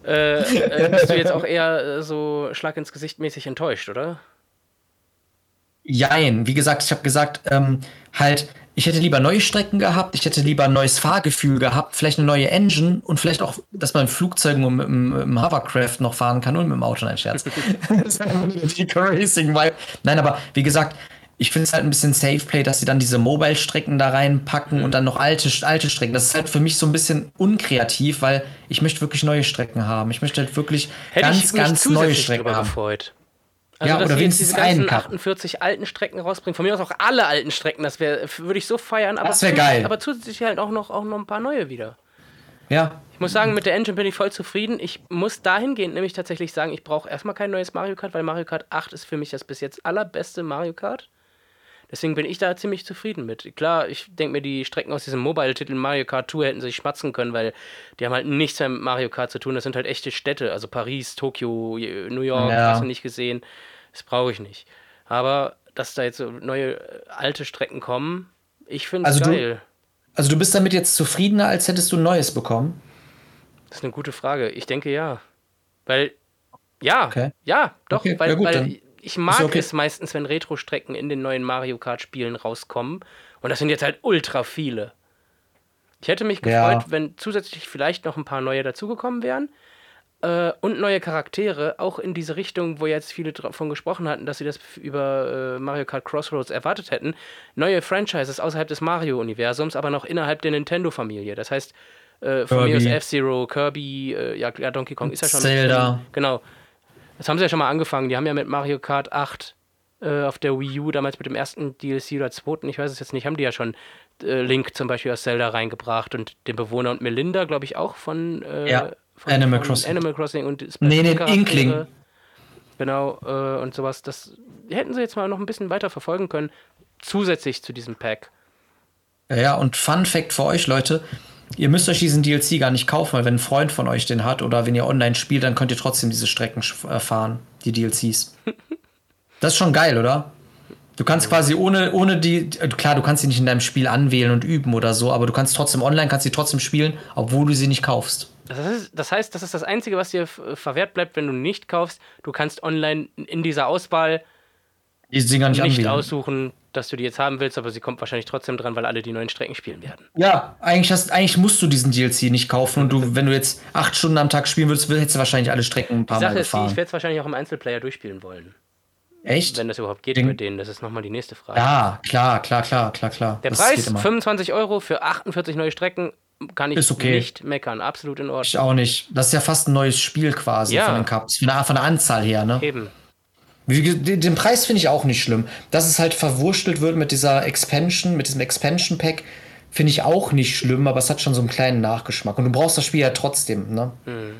Äh, äh, [laughs] bist du jetzt auch eher äh, so Schlag ins Gesicht mäßig enttäuscht, oder? Jein, wie gesagt, ich habe gesagt, ähm, halt, ich hätte lieber neue Strecken gehabt, ich hätte lieber ein neues Fahrgefühl gehabt, vielleicht eine neue Engine und vielleicht auch, dass man Flugzeugen und mit, dem- im Hovercraft noch fahren kann und mit dem Auto, nein, Scherz. [laughs] [laughs] das ist Racing Vibe. Nein, aber wie gesagt, ich finde es halt ein bisschen Safe Play, dass sie dann diese Mobile-Strecken da reinpacken und dann noch alte, alte Strecken. Das ist halt für mich so ein bisschen unkreativ, weil ich möchte wirklich neue Strecken haben. Ich möchte halt wirklich Hätte ganz, ganz neue Strecken haben. gefreut. Also, Ja, dass oder sie jetzt wenigstens diese ganzen einen Cup. 48 alten Strecken rausbringen. Von mir aus auch alle alten Strecken. Das wäre, würde ich so feiern. Aber Das wär zus- geil. Aber zusätzlich halt auch noch, auch noch ein paar neue wieder. Ja, Ich muss sagen, mit der Engine bin ich voll zufrieden. Ich muss dahingehend nämlich tatsächlich sagen, ich brauche erstmal kein neues Mario Kart, weil Mario Kart 8 ist für mich das bis jetzt allerbeste Mario Kart. Deswegen bin ich da ziemlich zufrieden mit. Klar, ich denke mir, die Strecken aus diesem Mobile-Titel Mario Kart Tour hätten sich schmatzen können, weil die haben halt nichts mehr mit Mario Kart zu tun. Das sind halt echte Städte, also Paris, Tokio, New York, Ja. hast du nicht gesehen. Das brauche ich nicht. Aber dass da jetzt so neue äh, alte Strecken kommen, ich finde es Also du- geil. Also du bist damit jetzt zufriedener, als hättest du neues bekommen? Das ist eine gute Frage. Ich denke ja. Weil, ja, Okay. ja, doch, Okay, weil, ja gut, weil ich mag okay. es meistens, wenn Retro-Strecken in den neuen Mario Kart-Spielen rauskommen. Und das sind jetzt halt ultra viele. Ich hätte mich Ja. gefreut, wenn zusätzlich vielleicht noch ein paar neue dazugekommen wären. Äh, und neue Charaktere, auch in diese Richtung, wo jetzt viele davon gesprochen hatten, dass sie das über äh, Mario Kart Crossroads erwartet hätten. Neue Franchises außerhalb des Mario-Universums, aber noch innerhalb der Nintendo-Familie. Das heißt, äh, von mir aus. F-Zero, Kirby, äh, ja, ja, Donkey Kong ist ja schon. Zelda. Genau. Das haben sie ja schon mal angefangen. Die haben ja mit Mario Kart 8 äh, auf der Wii U, damals mit dem ersten DLC oder zweiten, ich weiß es jetzt nicht, haben die ja schon äh, Link zum Beispiel aus Zelda reingebracht und den Bewohner und Melinda, glaube ich, auch von, äh, Ja, von Animal von Crossing. Animal Crossing und Nee, nee, Splatoon-Charaktere. Inkling. Genau, äh, und sowas. Das hätten sie jetzt mal noch ein bisschen weiter verfolgen können, zusätzlich zu diesem Pack. Ja, ja, und Fun Fact für euch, Leute. Ihr müsst euch diesen DLC gar nicht kaufen, weil wenn ein Freund von euch den hat oder wenn ihr online spielt, dann könnt ihr trotzdem diese Strecken äh, fahren, die DLCs. [laughs] Das ist schon geil, oder? Du kannst quasi ohne, ohne die, äh, klar, du kannst sie nicht in deinem Spiel anwählen und üben oder so, aber du kannst trotzdem online, kannst sie trotzdem spielen, obwohl du sie nicht kaufst. Das, ist, das heißt, das ist das Einzige, was dir f- verwehrt bleibt, wenn du nicht kaufst. Du kannst online in dieser Auswahl Die sie gar nicht, nicht anwählen. aussuchen, dass du die jetzt haben willst, aber sie kommt wahrscheinlich trotzdem dran, weil alle die neuen Strecken spielen werden. Ja, eigentlich, hast, eigentlich musst du diesen DLC nicht kaufen und du, [laughs] wenn du jetzt acht Stunden am Tag spielen würdest, hättest du wahrscheinlich alle Strecken ein paar Die Mal Sache ist die, gefahren. ich werde es wahrscheinlich auch im Einzelplayer durchspielen wollen. Echt? Wenn das überhaupt geht Ding- mit denen. Das ist nochmal die nächste Frage. Ja, klar, klar, klar, klar, klar. Der Das Preis, geht immer. 25 Euro für 48 neue Strecken, kann ich Ist okay. nicht meckern. Absolut in Ich Ordnung. auch nicht. Das ist ja fast ein neues Spiel quasi Ja. von den Cups. Von der, von der Anzahl her, ne? Eben. Den Preis finde ich auch nicht schlimm. Dass es halt verwurstelt wird mit dieser Expansion, mit diesem Expansion Pack, finde ich auch nicht schlimm, aber es hat schon so einen kleinen Nachgeschmack. Und du brauchst das Spiel ja trotzdem, ne? Mhm.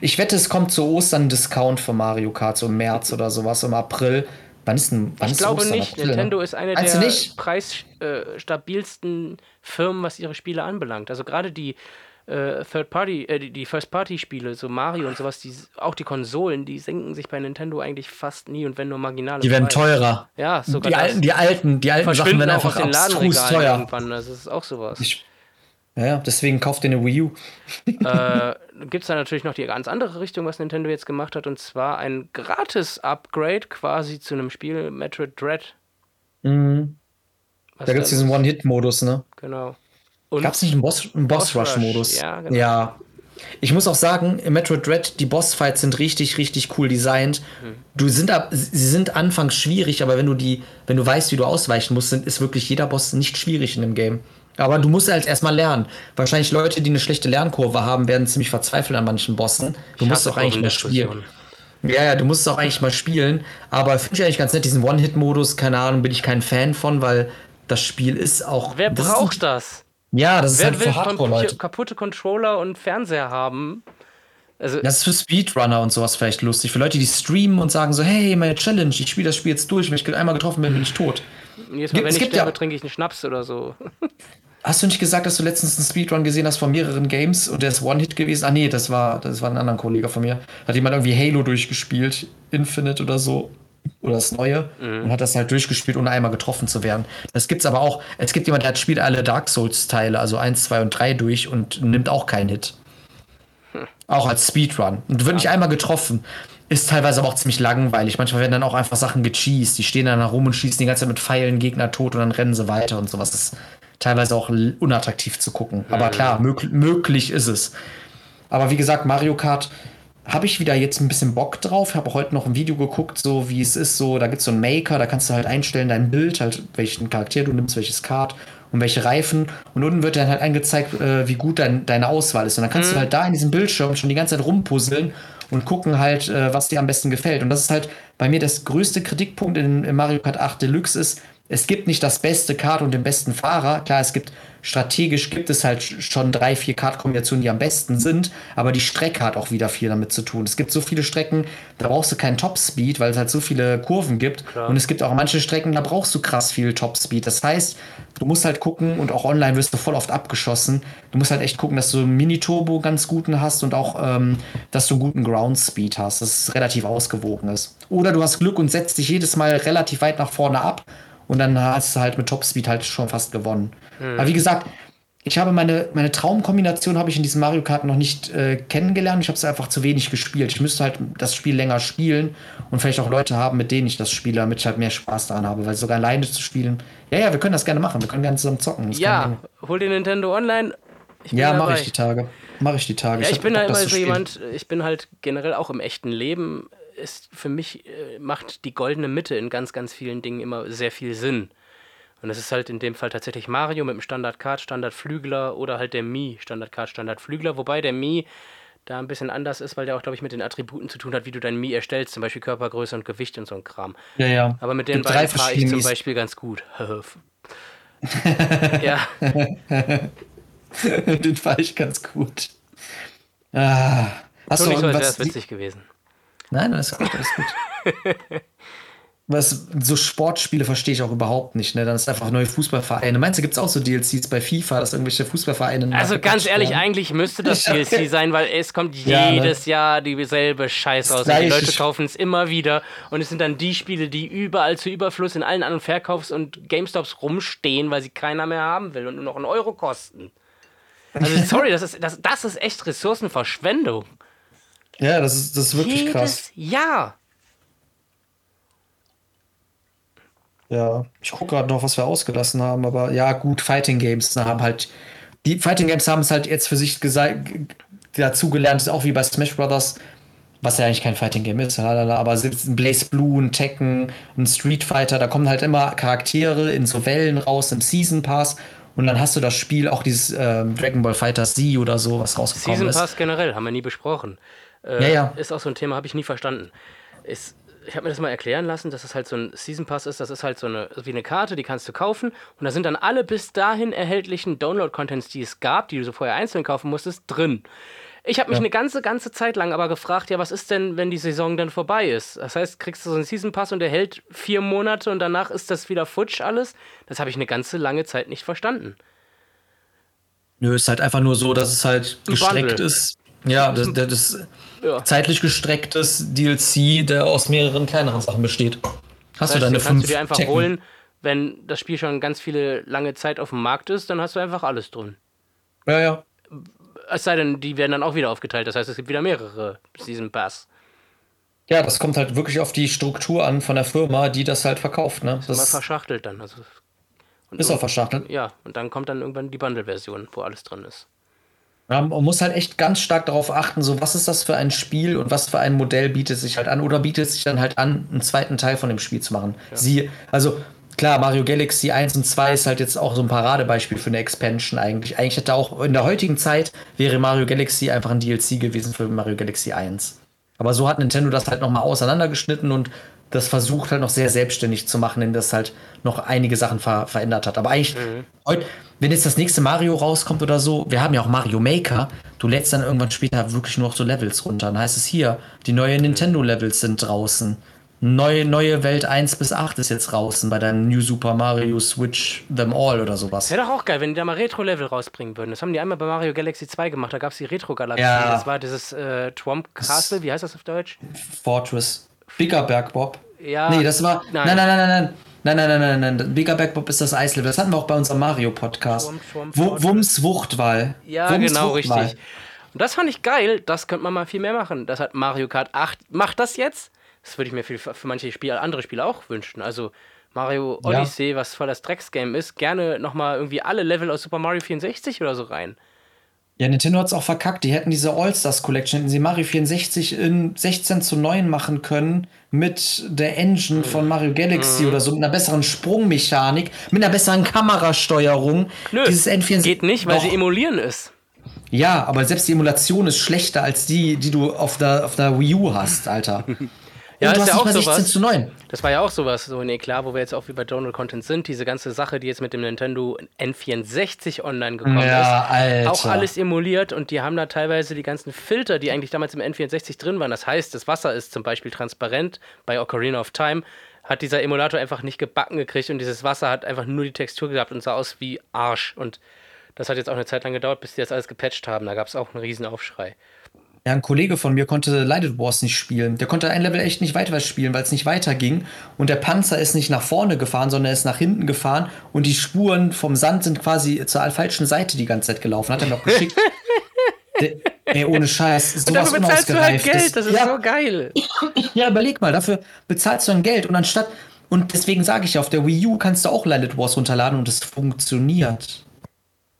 Ich wette, es kommt zu Ostern ein Discount für Mario Kart, so im März oder sowas, im April. Wann ist denn, wann Ich ist glaube Ostern? nicht. April, ne? Nintendo ist eine Meinst der preisstabilsten Firmen, was ihre Spiele anbelangt. Also gerade die äh, Third Party, äh, die, die First Party Spiele, so Mario und sowas, die, auch die Konsolen, die senken sich bei Nintendo eigentlich fast nie und wenn nur marginal. Die werden teurer. Ja, sogar Die alten, die alten, die alten Sachen werden einfach abstrus teuer. irgendwann. Das ist auch sowas. Ich, ja, deswegen kauft ihr eine Wii U. äh, gibt es da natürlich noch die ganz andere Richtung, was Nintendo jetzt gemacht hat, und zwar ein Gratis-Upgrade quasi zu einem Spiel Metroid Dread. Mhm. Da gibt es diesen One-Hit-Modus, ne? Genau. Gab es nicht einen Boss- einen Boss Rush, Boss-Rush-Modus? ja, genau. ja. Ich muss auch sagen, im Metroid Dread, die Bossfights sind richtig, richtig cool designt. Hm. Du sind ab, sie sind anfangs schwierig, aber wenn du die, wenn du weißt, wie du ausweichen musst, sind, ist wirklich jeder Boss nicht schwierig in dem Game. Aber du musst halt erstmal lernen. Wahrscheinlich Leute, die eine schlechte Lernkurve haben, werden ziemlich verzweifeln an manchen Bossen. Du Ich musst auch eigentlich mal spielen. Ja, ja, du musst es auch eigentlich mal spielen. Aber finde ich eigentlich ganz nett, diesen One-Hit-Modus, keine Ahnung, bin ich kein Fan von, weil das Spiel ist auch. Wer braucht das? Ja, das ist Wer halt will für Hardcore-Leute. kaputte Controller und Fernseher haben? Also, Das ist für Speedrunner und sowas vielleicht lustig. Für Leute, die streamen und sagen so, hey, meine Challenge, ich spiele das Spiel jetzt durch. Wenn ich einmal getroffen bin, bin ich tot. jedes Mal, es wenn ich gibt sterbe, ja- trinke ich einen Schnaps oder so. [laughs] Hast du nicht gesagt, dass du letztens einen Speedrun gesehen hast von mehreren Games und der ist One-Hit gewesen? Ah, nee, das war, das war ein anderer Kollege von mir. Hat jemand irgendwie Halo durchgespielt, Infinite oder so. Oder das Neue. Und hat das halt durchgespielt, ohne einmal getroffen zu werden. Das gibt's aber auch. Es gibt jemand, der hat spielt alle Dark Souls-Teile, also 1, 2 und 3 durch und nimmt auch keinen Hit. Auch als Speedrun. Und wird nicht einmal getroffen. Ist teilweise aber auch ziemlich langweilig. Manchmal werden dann auch einfach Sachen gecheased. Die stehen dann da rum und schießen die ganze Zeit mit Pfeilen Gegner tot und dann rennen sie weiter und sowas. Das ist teilweise auch unattraktiv zu gucken. Aber klar, mög möglich ist es. Aber wie gesagt, Mario Kart habe ich wieder jetzt ein bisschen Bock drauf. Ich habe heute noch ein Video geguckt, so wie es ist. So, da gibt es so einen Maker, da kannst du halt einstellen, dein Bild, halt welchen Charakter du nimmst, welches Kart und welche Reifen. Und unten wird dann halt angezeigt, äh, wie gut dein, deine Auswahl ist. Und dann kannst du halt da in diesem Bildschirm schon die ganze Zeit rumpuzzeln und gucken halt, äh, was dir am besten gefällt. Und das ist halt bei mir das größte Kritikpunkt in, in Mario Kart 8 Deluxe ist, es gibt nicht das beste Kart und den besten Fahrer. Klar, es gibt strategisch gibt es halt schon drei, vier Kartkombinationen, die am besten sind, aber die Strecke hat auch wieder viel damit zu tun. Es gibt so viele Strecken, da brauchst du keinen Topspeed, weil es halt so viele Kurven gibt. Und es gibt auch manche Strecken, da brauchst du krass viel Topspeed. Das heißt, du musst halt gucken und auch online wirst du voll oft abgeschossen. Du musst halt echt gucken, dass du einen Mini-Turbo ganz guten hast und auch, ähm, dass du einen guten Ground-Speed hast, dass es relativ ausgewogen ist. Oder du hast Glück und setzt dich jedes Mal relativ weit nach vorne ab und dann hast du halt mit Topspeed halt schon fast gewonnen. Aber wie gesagt, ich habe meine, meine Traumkombination habe ich in diesem Mario Kart noch nicht äh, kennengelernt. Ich habe es einfach zu wenig gespielt. Ich müsste halt das Spiel länger spielen und vielleicht auch Leute haben, mit denen ich das spiele, damit ich halt mehr Spaß daran habe. Weil sogar alleine zu spielen. Ja, ja, wir können das gerne machen. Wir können gerne zusammen zocken. Das Ja, hol dir Nintendo Online. Ich ja, mache ich die Tage. Mache ich die Tage. Ja, ich hab bin halt immer so jemand, ich bin halt generell auch im echten Leben, ist für mich äh, macht die goldene Mitte in ganz, ganz vielen Dingen immer sehr viel Sinn. Und das ist halt in dem Fall tatsächlich Mario mit dem Standard Kart, Standard Flügler oder halt der Mi, Standard Kart, Standard Flügler, wobei der Mi da ein bisschen anders ist, weil der auch, glaube ich, mit den Attributen zu tun hat, wie du dein Mi erstellst, zum Beispiel Körpergröße und Gewicht und so ein Kram. Ja, ja. Aber mit den beiden fahre ich zum. Beispiel ganz gut. [laughs] ja, Den fand ich ganz gut. Ah. Hast du nicht so, wäre irgendwas? es witzig gewesen. Nein, alles gut, alles gut. [laughs] Was, so Sportspiele verstehe ich auch überhaupt nicht. Ne? Dann ist einfach neue Fußballvereine. Meinst du, gibt es auch so DLCs bei FIFA, dass irgendwelche Fußballvereine. Also ganz ehrlich, werden? eigentlich müsste das. [laughs] DLC sein, weil es kommt Ja, ne? jedes Jahr dieselbe Scheiß Das raus. Die Leute kaufen es immer wieder. Und es sind dann die Spiele, die überall zu Überfluss in allen anderen Verkaufs- und GameStops rumstehen, weil sie keiner mehr haben will und nur noch einen Euro kosten. Also [laughs] sorry, das ist, das, das ist echt Ressourcenverschwendung. Ja, das ist, das ist wirklich Jedes krass. Jahr. Ja, ich gucke gerade noch, was wir ausgelassen haben, aber ja, gut, Fighting Games haben halt. Die Fighting Games haben es halt jetzt für sich gesa- g- dazu gelernt, ist auch wie bei Smash Brothers, was ja eigentlich kein Fighting Game ist, lalala, aber ein Blaze Blue, ein Tekken, ein Street Fighter, da kommen halt immer Charaktere in so Wellen raus im Season Pass und dann hast du das Spiel, auch dieses ähm, Dragon Ball Fighter Z oder so, was rausgekommen Season ist. Pass generell, haben wir nie besprochen. Äh, Ja, ja. Ist auch so ein Thema, habe ich nie verstanden. Ist, ich habe mir das mal erklären lassen, dass es halt so ein Season Pass ist. Das ist halt so eine, wie eine Karte, die kannst du kaufen. Und da sind dann alle bis dahin erhältlichen Download-Contents, die es gab, die du so vorher einzeln kaufen musstest, drin. Ich habe mich Ja. eine ganze, ganze Zeit lang aber gefragt, ja, was ist denn, wenn die Saison dann vorbei ist? Das heißt, kriegst du so einen Season Pass und der hält vier Monate und danach ist das wieder futsch alles? Das habe ich eine ganze lange Zeit nicht verstanden. Nö, ist halt einfach nur so, dass es halt gestreckt Bundle. ist. Ja, das, das, das Ja. zeitlich gestrecktes DLC, der aus mehreren kleineren Sachen besteht. Hast Das du heißt, deine den fünf kannst du dir einfach Tekken? holen, wenn das Spiel schon ganz viele lange Zeit auf dem Markt ist, dann hast du einfach alles drin. Ja, ja. Es sei denn, die werden dann auch wieder aufgeteilt. Das heißt, es gibt wieder mehrere Season Pass. Ja, das kommt halt wirklich auf die Struktur an von der Firma, die das halt verkauft. Ne? Immer Das verschachtelt dann. Also, ist auch verschachtelt. Ja, und dann kommt dann irgendwann die Bundle-Version, wo alles drin ist. Ja, man muss halt echt ganz stark darauf achten, so was ist das für ein Spiel und was für ein Modell bietet sich halt an oder bietet sich dann halt an, einen zweiten Teil von dem Spiel zu machen. Sie, also klar, Mario Galaxy 1 und 2 ist halt jetzt auch so ein Paradebeispiel für eine Expansion eigentlich. Eigentlich hätte auch in der heutigen Zeit wäre Mario Galaxy einfach ein DLC gewesen für Mario Galaxy 1. Aber so hat Nintendo das halt nochmal auseinandergeschnitten und das versucht halt noch sehr selbstständig zu machen, indem das halt noch einige Sachen ver verändert hat. Aber eigentlich, heut, wenn jetzt das nächste Mario rauskommt oder so, wir haben ja auch Mario Maker, du lädst dann irgendwann später wirklich nur noch so Levels runter. Dann heißt es hier, die neuen Nintendo-Levels sind draußen. Neue, neue Welt 1 bis 8 ist jetzt draußen bei deinem New Super Mario Switch Them All oder sowas. Wäre doch auch geil, wenn die da mal Retro-Level rausbringen würden. Das haben die einmal bei Mario Galaxy 2 gemacht. Da gab es die Retro-Galaxie. Ja. Das war dieses äh, Trump Castle. Wie heißt das auf Deutsch? Fortress. Bigger Berg Bob. Ja. Nee, das war. Nein. Nein, nein, nein, nein, nein. Nein, nein, nein, nein. Bigger Berg Bob ist das Eislevel. Das hatten wir auch bei unserem Mario-Podcast. Wumms Wuchtwahl. Ja, Wumms genau, Wuchtwahl. richtig. Und das fand ich geil. Das könnte man mal viel mehr machen. Das hat Mario Kart 8. Macht das jetzt? Das würde ich mir für, manche Spiele, andere Spiele auch wünschen. Also Mario Ja. Odyssey, was voll das Drecksgame ist, gerne nochmal irgendwie alle Level aus Super Mario 64 oder so rein. Ja, Nintendo hat es auch verkackt. Die hätten diese All-Stars Collection, hätten sie Mario 64 in 16 zu 9 machen können mit der Engine von Mario Mhm. Galaxy oder so, mit einer besseren Sprungmechanik, mit einer besseren Kamerasteuerung. Nö, Dieses N64 geht nicht, weil Doch. sie emulieren ist. Ja, aber selbst die Emulation ist schlechter als die, die du auf der, auf der Wii U hast, Alter. [laughs] Ja, Und du ist hast ja auch mal 16 sowas. zu 9. Das war ja auch sowas, so ein Eklat, wo wir jetzt auch wie bei Donald Content sind. Diese ganze Sache, die jetzt mit dem Nintendo N64 online gekommen Ja, ist. Alter. Auch alles emuliert und die haben da teilweise die ganzen Filter, die eigentlich damals im N64 drin waren. Das heißt, das Wasser ist zum Beispiel transparent bei Ocarina of Time. Hat dieser Emulator einfach nicht gebacken gekriegt und dieses Wasser hat einfach nur die Textur gehabt und sah aus wie Arsch. Und das hat jetzt auch eine Zeit lang gedauert, bis die das alles gepatcht haben. Da gab es auch einen riesen Aufschrei. Ja, ein Kollege von mir konnte Lighted Wars nicht spielen. Der konnte ein Level echt nicht weiter spielen, weil es nicht weiterging. Und der Panzer ist nicht nach vorne gefahren, sondern er ist nach hinten gefahren. Und die Spuren vom Sand sind quasi zur falschen Seite die ganze Zeit gelaufen. Hat er noch geschickt. [laughs] der, ey, ohne Scheiß. Und Sowas dafür bezahlst du halt. Geld, das ist ja, so geil. ja, überleg mal, dafür bezahlst du dann Geld. Und anstatt. Und deswegen sage ich ja, auf der Wii U kannst du auch Lighted Wars runterladen und es funktioniert.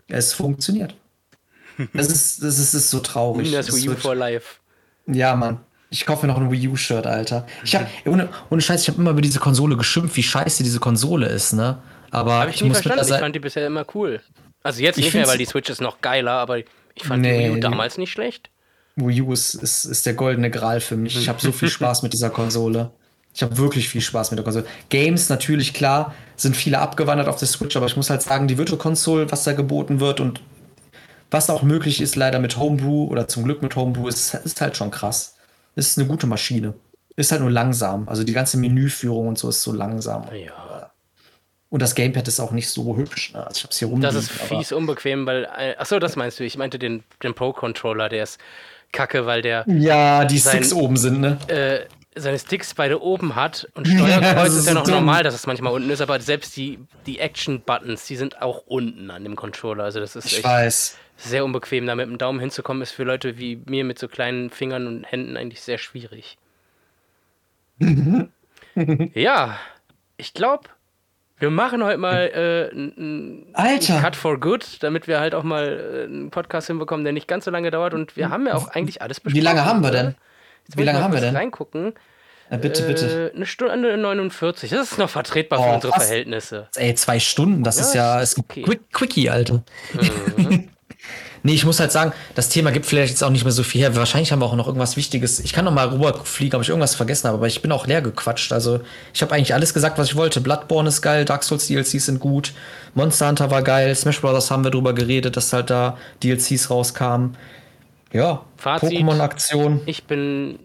Es funktioniert. Das ist, das ist, das ist so traurig. Das Wii U for Life. ja, Mann. Ich kaufe mir noch ein Wii U-Shirt, Alter. Ich hab, ohne, ohne Scheiß, ich habe immer über diese Konsole geschimpft, wie scheiße diese Konsole ist, ne? Aber Habe ich, ich muss verstanden. Ich fand die bisher immer cool. Also jetzt Ich nicht mehr, weil die Switch ist noch geiler, aber ich fand Nee, die Wii U damals nicht schlecht. Wii U ist, ist, ist der goldene Gral für mich. Ich habe so viel Spaß mit dieser Konsole. Ich habe wirklich viel Spaß mit der Konsole. Games natürlich, klar, sind viele abgewandert auf der Switch, aber ich muss halt sagen, die Virtual Console, was da geboten wird und was auch möglich ist, leider mit Homebrew oder zum Glück mit Homebrew, ist, ist halt schon krass. Ist eine gute Maschine. Ist halt nur langsam. Also die ganze Menüführung und so ist so langsam. Ja. Und das Gamepad ist auch nicht so hübsch. Ne? Also ich hab's hier rumliegen. Das ist fies unbequem, weil. äh, Achso, das meinst du. Ich meinte den, den Pro-Controller, der ist kacke, weil der ja, die Sein- Sticks oben sind, ne? äh, seine Sticks beide oben hat und Steuerkreuz [laughs] ist, ist ja noch dumm. normal, dass es manchmal unten ist, aber selbst die, die Action-Buttons, die sind auch unten an dem Controller. Also das ist Ich echt weiß. Sehr unbequem. Da mit dem Daumen hinzukommen, ist für Leute wie mir mit so kleinen Fingern und Händen eigentlich sehr schwierig. [laughs] ja, ich glaube, wir machen heute mal äh, einen. Cut for Good, damit wir halt auch mal äh, einen Podcast hinbekommen, der nicht ganz so lange dauert. Und wir haben ja auch eigentlich alles besprochen. Wie lange haben wir denn? Jetzt Wie lange haben wir denn? Reingucken. Ja, bitte, bitte. Äh, eine Stunde 49. Das ist noch vertretbar für Oh, unsere fast. Verhältnisse. Ey, zwei Stunden, das Ja, ist ja ist okay. Quick, Quickie, Alter. Mhm. [laughs] nee, ich muss halt sagen, das Thema gibt vielleicht jetzt auch nicht mehr so viel her. Wahrscheinlich haben wir auch noch irgendwas Wichtiges. Ich kann noch mal rüberfliegen, ob ich irgendwas vergessen habe, aber ich bin auch leer gequatscht. Also, ich habe eigentlich alles gesagt, was ich wollte. Bloodborne ist geil, Dark Souls DLCs sind gut, Monster Hunter war geil, Smash Brothers haben wir drüber geredet, dass halt da DLCs rauskamen. Ja. Pokémon-Aktion. Ich bin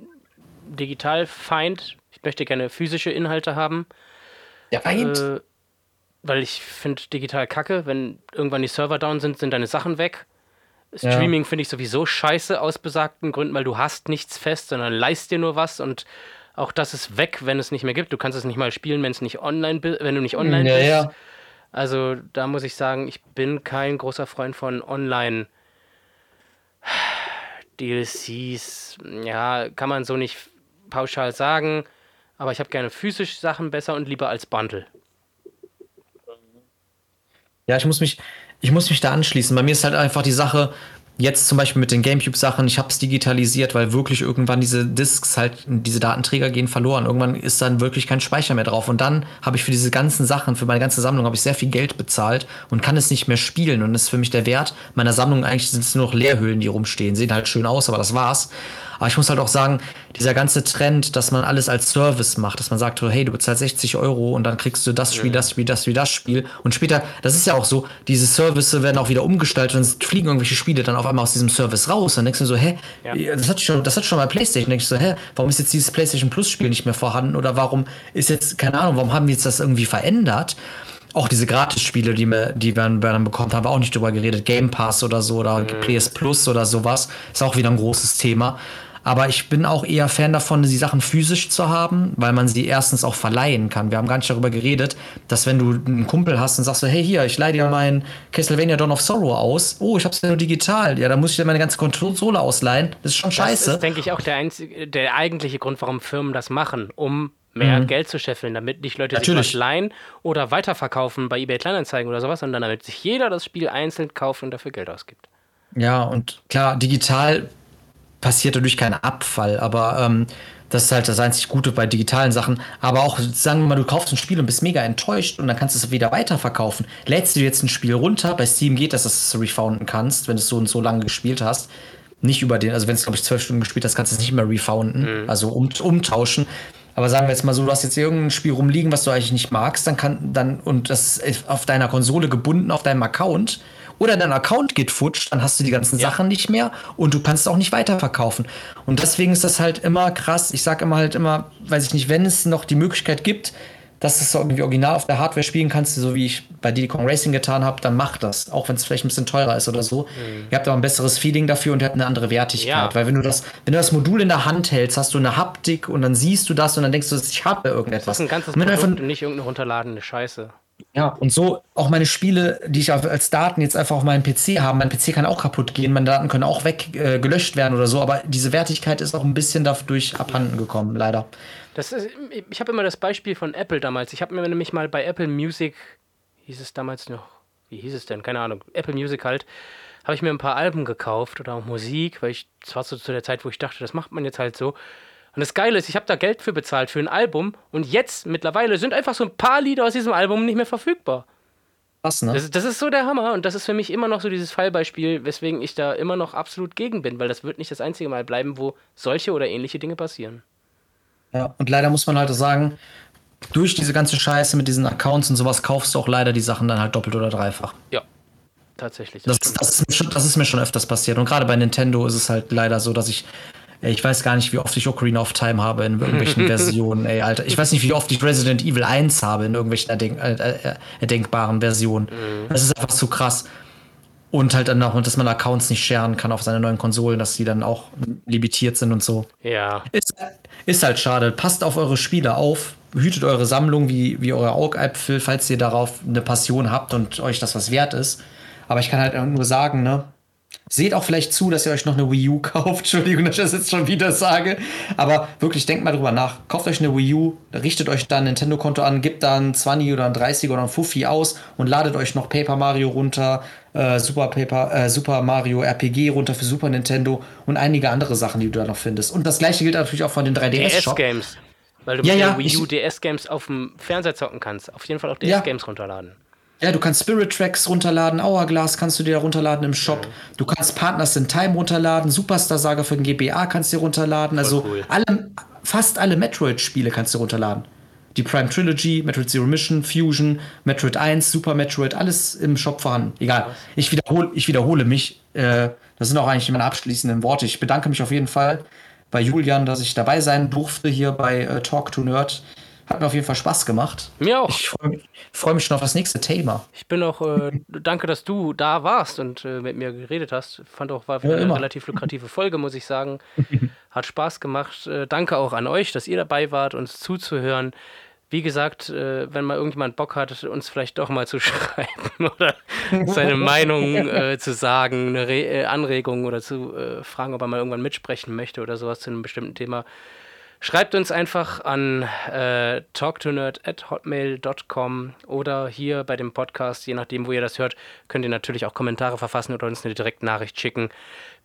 Digitalfeind. Ich möchte gerne physische Inhalte haben. Ja, Feind. Äh, weil ich finde digital kacke. Wenn irgendwann die Server down sind, sind deine Sachen weg. Ja. Streaming finde ich sowieso scheiße aus besagten Gründen, weil du hast nichts fest, sondern leist dir nur was und auch das ist weg, wenn es nicht mehr gibt. Du kannst es nicht mal spielen, wenn es nicht online wenn du nicht online ja, bist. ja. Also da muss ich sagen, ich bin kein großer Freund von Online DLCs. Ja, kann man so nicht pauschal sagen, aber ich habe gerne physisch Sachen besser und lieber als Bundle. Ja, ich muss mich, ich muss mich da anschließen. Bei mir ist halt einfach die Sache, jetzt zum Beispiel mit den GameCube-Sachen, ich habe es digitalisiert, weil wirklich irgendwann diese Discs halt, diese Datenträger gehen verloren. Irgendwann ist dann wirklich kein Speicher mehr drauf. Und dann habe ich für diese ganzen Sachen, für meine ganze Sammlung, habe ich sehr viel Geld bezahlt und kann es nicht mehr spielen. Und das ist für mich der Wert meiner Sammlung. Eigentlich sind es nur noch Leerhüllen, die rumstehen. Sehen halt schön aus, aber das war's. Aber ich muss halt auch sagen, dieser ganze Trend, dass man alles als Service macht, dass man sagt, hey, du bezahlst 60 Euro und dann kriegst du das Spiel, das Spiel, das Spiel, das Spiel. Und später, das ist ja auch so, diese Services werden auch wieder umgestaltet und es fliegen irgendwelche Spiele dann auf einmal aus diesem Service raus. Dann denkst du so, hä, Ja. das hat schon, das hat schon mal PlayStation. Dann denkst du so, hä, warum ist jetzt dieses PlayStation Plus Spiel nicht mehr vorhanden? Oder warum ist jetzt, keine Ahnung, warum haben wir jetzt das irgendwie verändert? Auch diese Gratis-Spiele, die, wir, die wir dann bekommen, haben wir auch nicht drüber geredet. Game Pass oder so oder PS Plus oder sowas. Ist auch wieder ein großes Thema. Aber ich bin auch eher Fan davon, die Sachen physisch zu haben, weil man sie erstens auch verleihen kann. Wir haben gar nicht darüber geredet, dass wenn du einen Kumpel hast und sagst so, hey hier, ich leihe dir mein Castlevania Dawn of Sorrow aus. Oh, ich hab's ja nur digital. Ja, da muss ich dir meine ganze Konsole ausleihen. Das ist schon Das scheiße. ist, denke ich, auch der, einzige, der eigentliche Grund, warum Firmen das machen, um mehr Mhm. Geld zu scheffeln, damit nicht Leute Natürlich. sich was leihen oder weiterverkaufen bei eBay Kleinanzeigen oder sowas, sondern damit sich jeder das Spiel einzeln kauft und dafür Geld ausgibt. Ja, und klar, digital passiert dadurch kein Abfall, aber ähm, das ist halt das einzig Gute bei digitalen Sachen. Aber auch, sagen wir mal, du kaufst ein Spiel und bist mega enttäuscht und dann kannst du es wieder weiterverkaufen. Lädst du jetzt ein Spiel runter, bei Steam geht das, dass du es refounden kannst, wenn du es so und so lange gespielt hast. Nicht über den, also wenn du es, glaube ich, zwölf Stunden gespielt hast, kannst du es nicht mehr refounden, also um, umtauschen. Aber sagen wir jetzt mal so, du hast jetzt irgendein Spiel rumliegen, was du eigentlich nicht magst, dann kann dann, und das ist auf deiner Konsole gebunden, auf deinem Account, oder dein Account geht futsch, dann hast du die ganzen Sachen nicht mehr und du kannst es auch nicht weiterverkaufen. Und deswegen ist das halt immer krass. Ich sage immer halt immer, weiß ich nicht, wenn es noch die Möglichkeit gibt, dass du es so irgendwie original auf der Hardware spielen kannst, so wie ich bei Diddy Kong Racing getan habe, dann mach das. Auch wenn es vielleicht ein bisschen teurer ist oder so. Ihr habt aber ein besseres Feeling dafür und ihr habt eine andere Wertigkeit. Ja. Weil wenn du das, wenn du das Modul in der Hand hältst, hast du eine Haptik und dann siehst du das und dann denkst du, ich habe irgendetwas. Das ist ein ganzes Produkt einfach, und nicht irgendeine runterladende Scheiße. Ja, und so auch meine Spiele, die ich als Daten jetzt einfach auf meinem PC habe. Mein PC kann auch kaputt gehen, meine Daten können auch weg äh, werden oder so, aber diese Wertigkeit ist auch ein bisschen dadurch abhanden gekommen, leider. Das ist, ich habe immer das Beispiel von Apple damals. Ich habe mir nämlich mal bei Apple Music, hieß es damals noch, wie hieß es denn? Keine Ahnung. Apple Music halt, habe ich mir ein paar Alben gekauft oder auch Musik, weil ich, das war so zu der Zeit, wo ich dachte, das macht man jetzt halt so. Und das Geile ist, ich habe da Geld für bezahlt für ein Album und jetzt mittlerweile sind einfach so ein paar Lieder aus diesem Album nicht mehr verfügbar. Krass, ne? Das, das ist so der Hammer und das ist für mich immer noch so dieses Fallbeispiel, weswegen ich da immer noch absolut gegen bin, weil das wird nicht das einzige Mal bleiben, wo solche oder ähnliche Dinge passieren. Ja, und leider muss man halt sagen, durch diese ganze Scheiße mit diesen Accounts und sowas kaufst du auch leider die Sachen dann halt doppelt oder dreifach. Ja, tatsächlich. Das, stimmt. das, ist, mir schon, das ist mir schon öfters passiert. Und gerade bei Nintendo ist es halt leider so, dass ich, ey, ich weiß gar nicht, wie oft ich Ocarina of Time habe in irgendwelchen [laughs] Versionen, ey, Alter. Ich weiß nicht, wie oft ich Resident Evil 1 habe in irgendwelchen erdenk äh, äh, erdenkbaren Versionen. Das ist einfach zu krass. Und halt dann auch, dass man Accounts nicht sharen kann auf seine neuen Konsolen, dass die dann auch limitiert sind und so. Ja, Ist, ist halt schade. Passt auf eure Spiele auf. Hütet eure Sammlung wie, wie eure Augäpfel, falls ihr darauf eine Passion habt und euch das was wert ist. Aber ich kann halt nur sagen, ne? Seht auch vielleicht zu, dass ihr euch noch eine Wii U [laughs] kauft. Entschuldigung, dass ich das jetzt schon wieder sage. Aber wirklich, denkt mal drüber nach. Kauft euch eine Wii U, richtet euch dann ein Nintendo-Konto an, gebt da ein 20 oder ein 30 oder ein Fuffi aus und ladet euch noch Paper Mario runter, äh, Super, Paper, äh, Super Mario RPG runter für Super Nintendo und einige andere Sachen, die du da noch findest. Und das gleiche gilt natürlich auch von den 3DS-Shop. DS-Games. Weil du Ja, mit ja, Wii U DS-Games auf dem Fernseher zocken kannst. Auf jeden Fall auch Ja. DS-Games runterladen. Ja, du kannst Spirit Tracks runterladen, Hourglass kannst du dir runterladen im Shop. Du kannst Partners in Time runterladen, Superstar Saga für den GBA kannst du dir runterladen. Also cool. alle, fast alle Metroid-Spiele kannst du runterladen. Die Prime Trilogy, Metroid Zero Mission, Fusion, Metroid 1, Super Metroid, alles im Shop vorhanden. Egal. Ich wiederhole, ich wiederhole mich. Äh, das sind auch eigentlich meine abschließenden Worte. Ich bedanke mich auf jeden Fall bei Julian, dass ich dabei sein durfte hier bei äh, Talk to Nerd. Hat mir auf jeden Fall Spaß gemacht. Mir auch. Ich freue mich, freu mich schon auf das nächste Thema. Ich bin auch, äh, danke, dass du da warst und äh, mit mir geredet hast. Fand auch, war Ja, eine immer. relativ lukrative Folge, muss ich sagen. [laughs] Hat Spaß gemacht. Äh, danke auch an euch, dass ihr dabei wart, uns zuzuhören. Wie gesagt, äh, wenn mal irgendjemand Bock hat, uns vielleicht doch mal zu [laughs] schreiben oder seine [laughs] Meinung äh, zu sagen, eine Re äh, Anregung oder zu fragen, ob er mal irgendwann mitsprechen möchte oder sowas zu einem bestimmten Thema, Schreibt uns einfach an äh, talktonerd.hotmail.com oder hier bei dem Podcast, je nachdem, wo ihr das hört, könnt ihr natürlich auch Kommentare verfassen oder uns eine Direktnachricht schicken.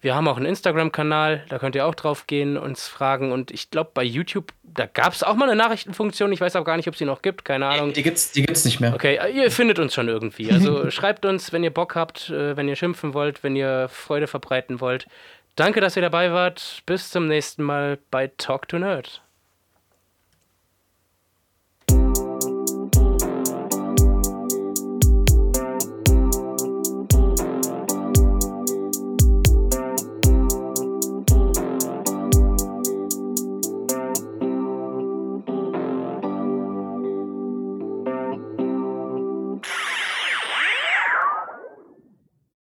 Wir haben auch einen Instagram-Kanal, da könnt ihr auch drauf gehen, uns fragen. Und ich glaube, bei YouTube, da gab es auch mal eine Nachrichtenfunktion. Ich weiß auch gar nicht, ob sie noch gibt, keine Ahnung. Die gibt's, die gibt's nicht mehr. Okay, ihr findet uns schon irgendwie. Also [laughs] schreibt uns, wenn ihr Bock habt, äh, wenn ihr schimpfen wollt, wenn ihr Freude verbreiten wollt. Danke, dass ihr dabei wart. Bis zum nächsten Mal bei Talk to Nerd.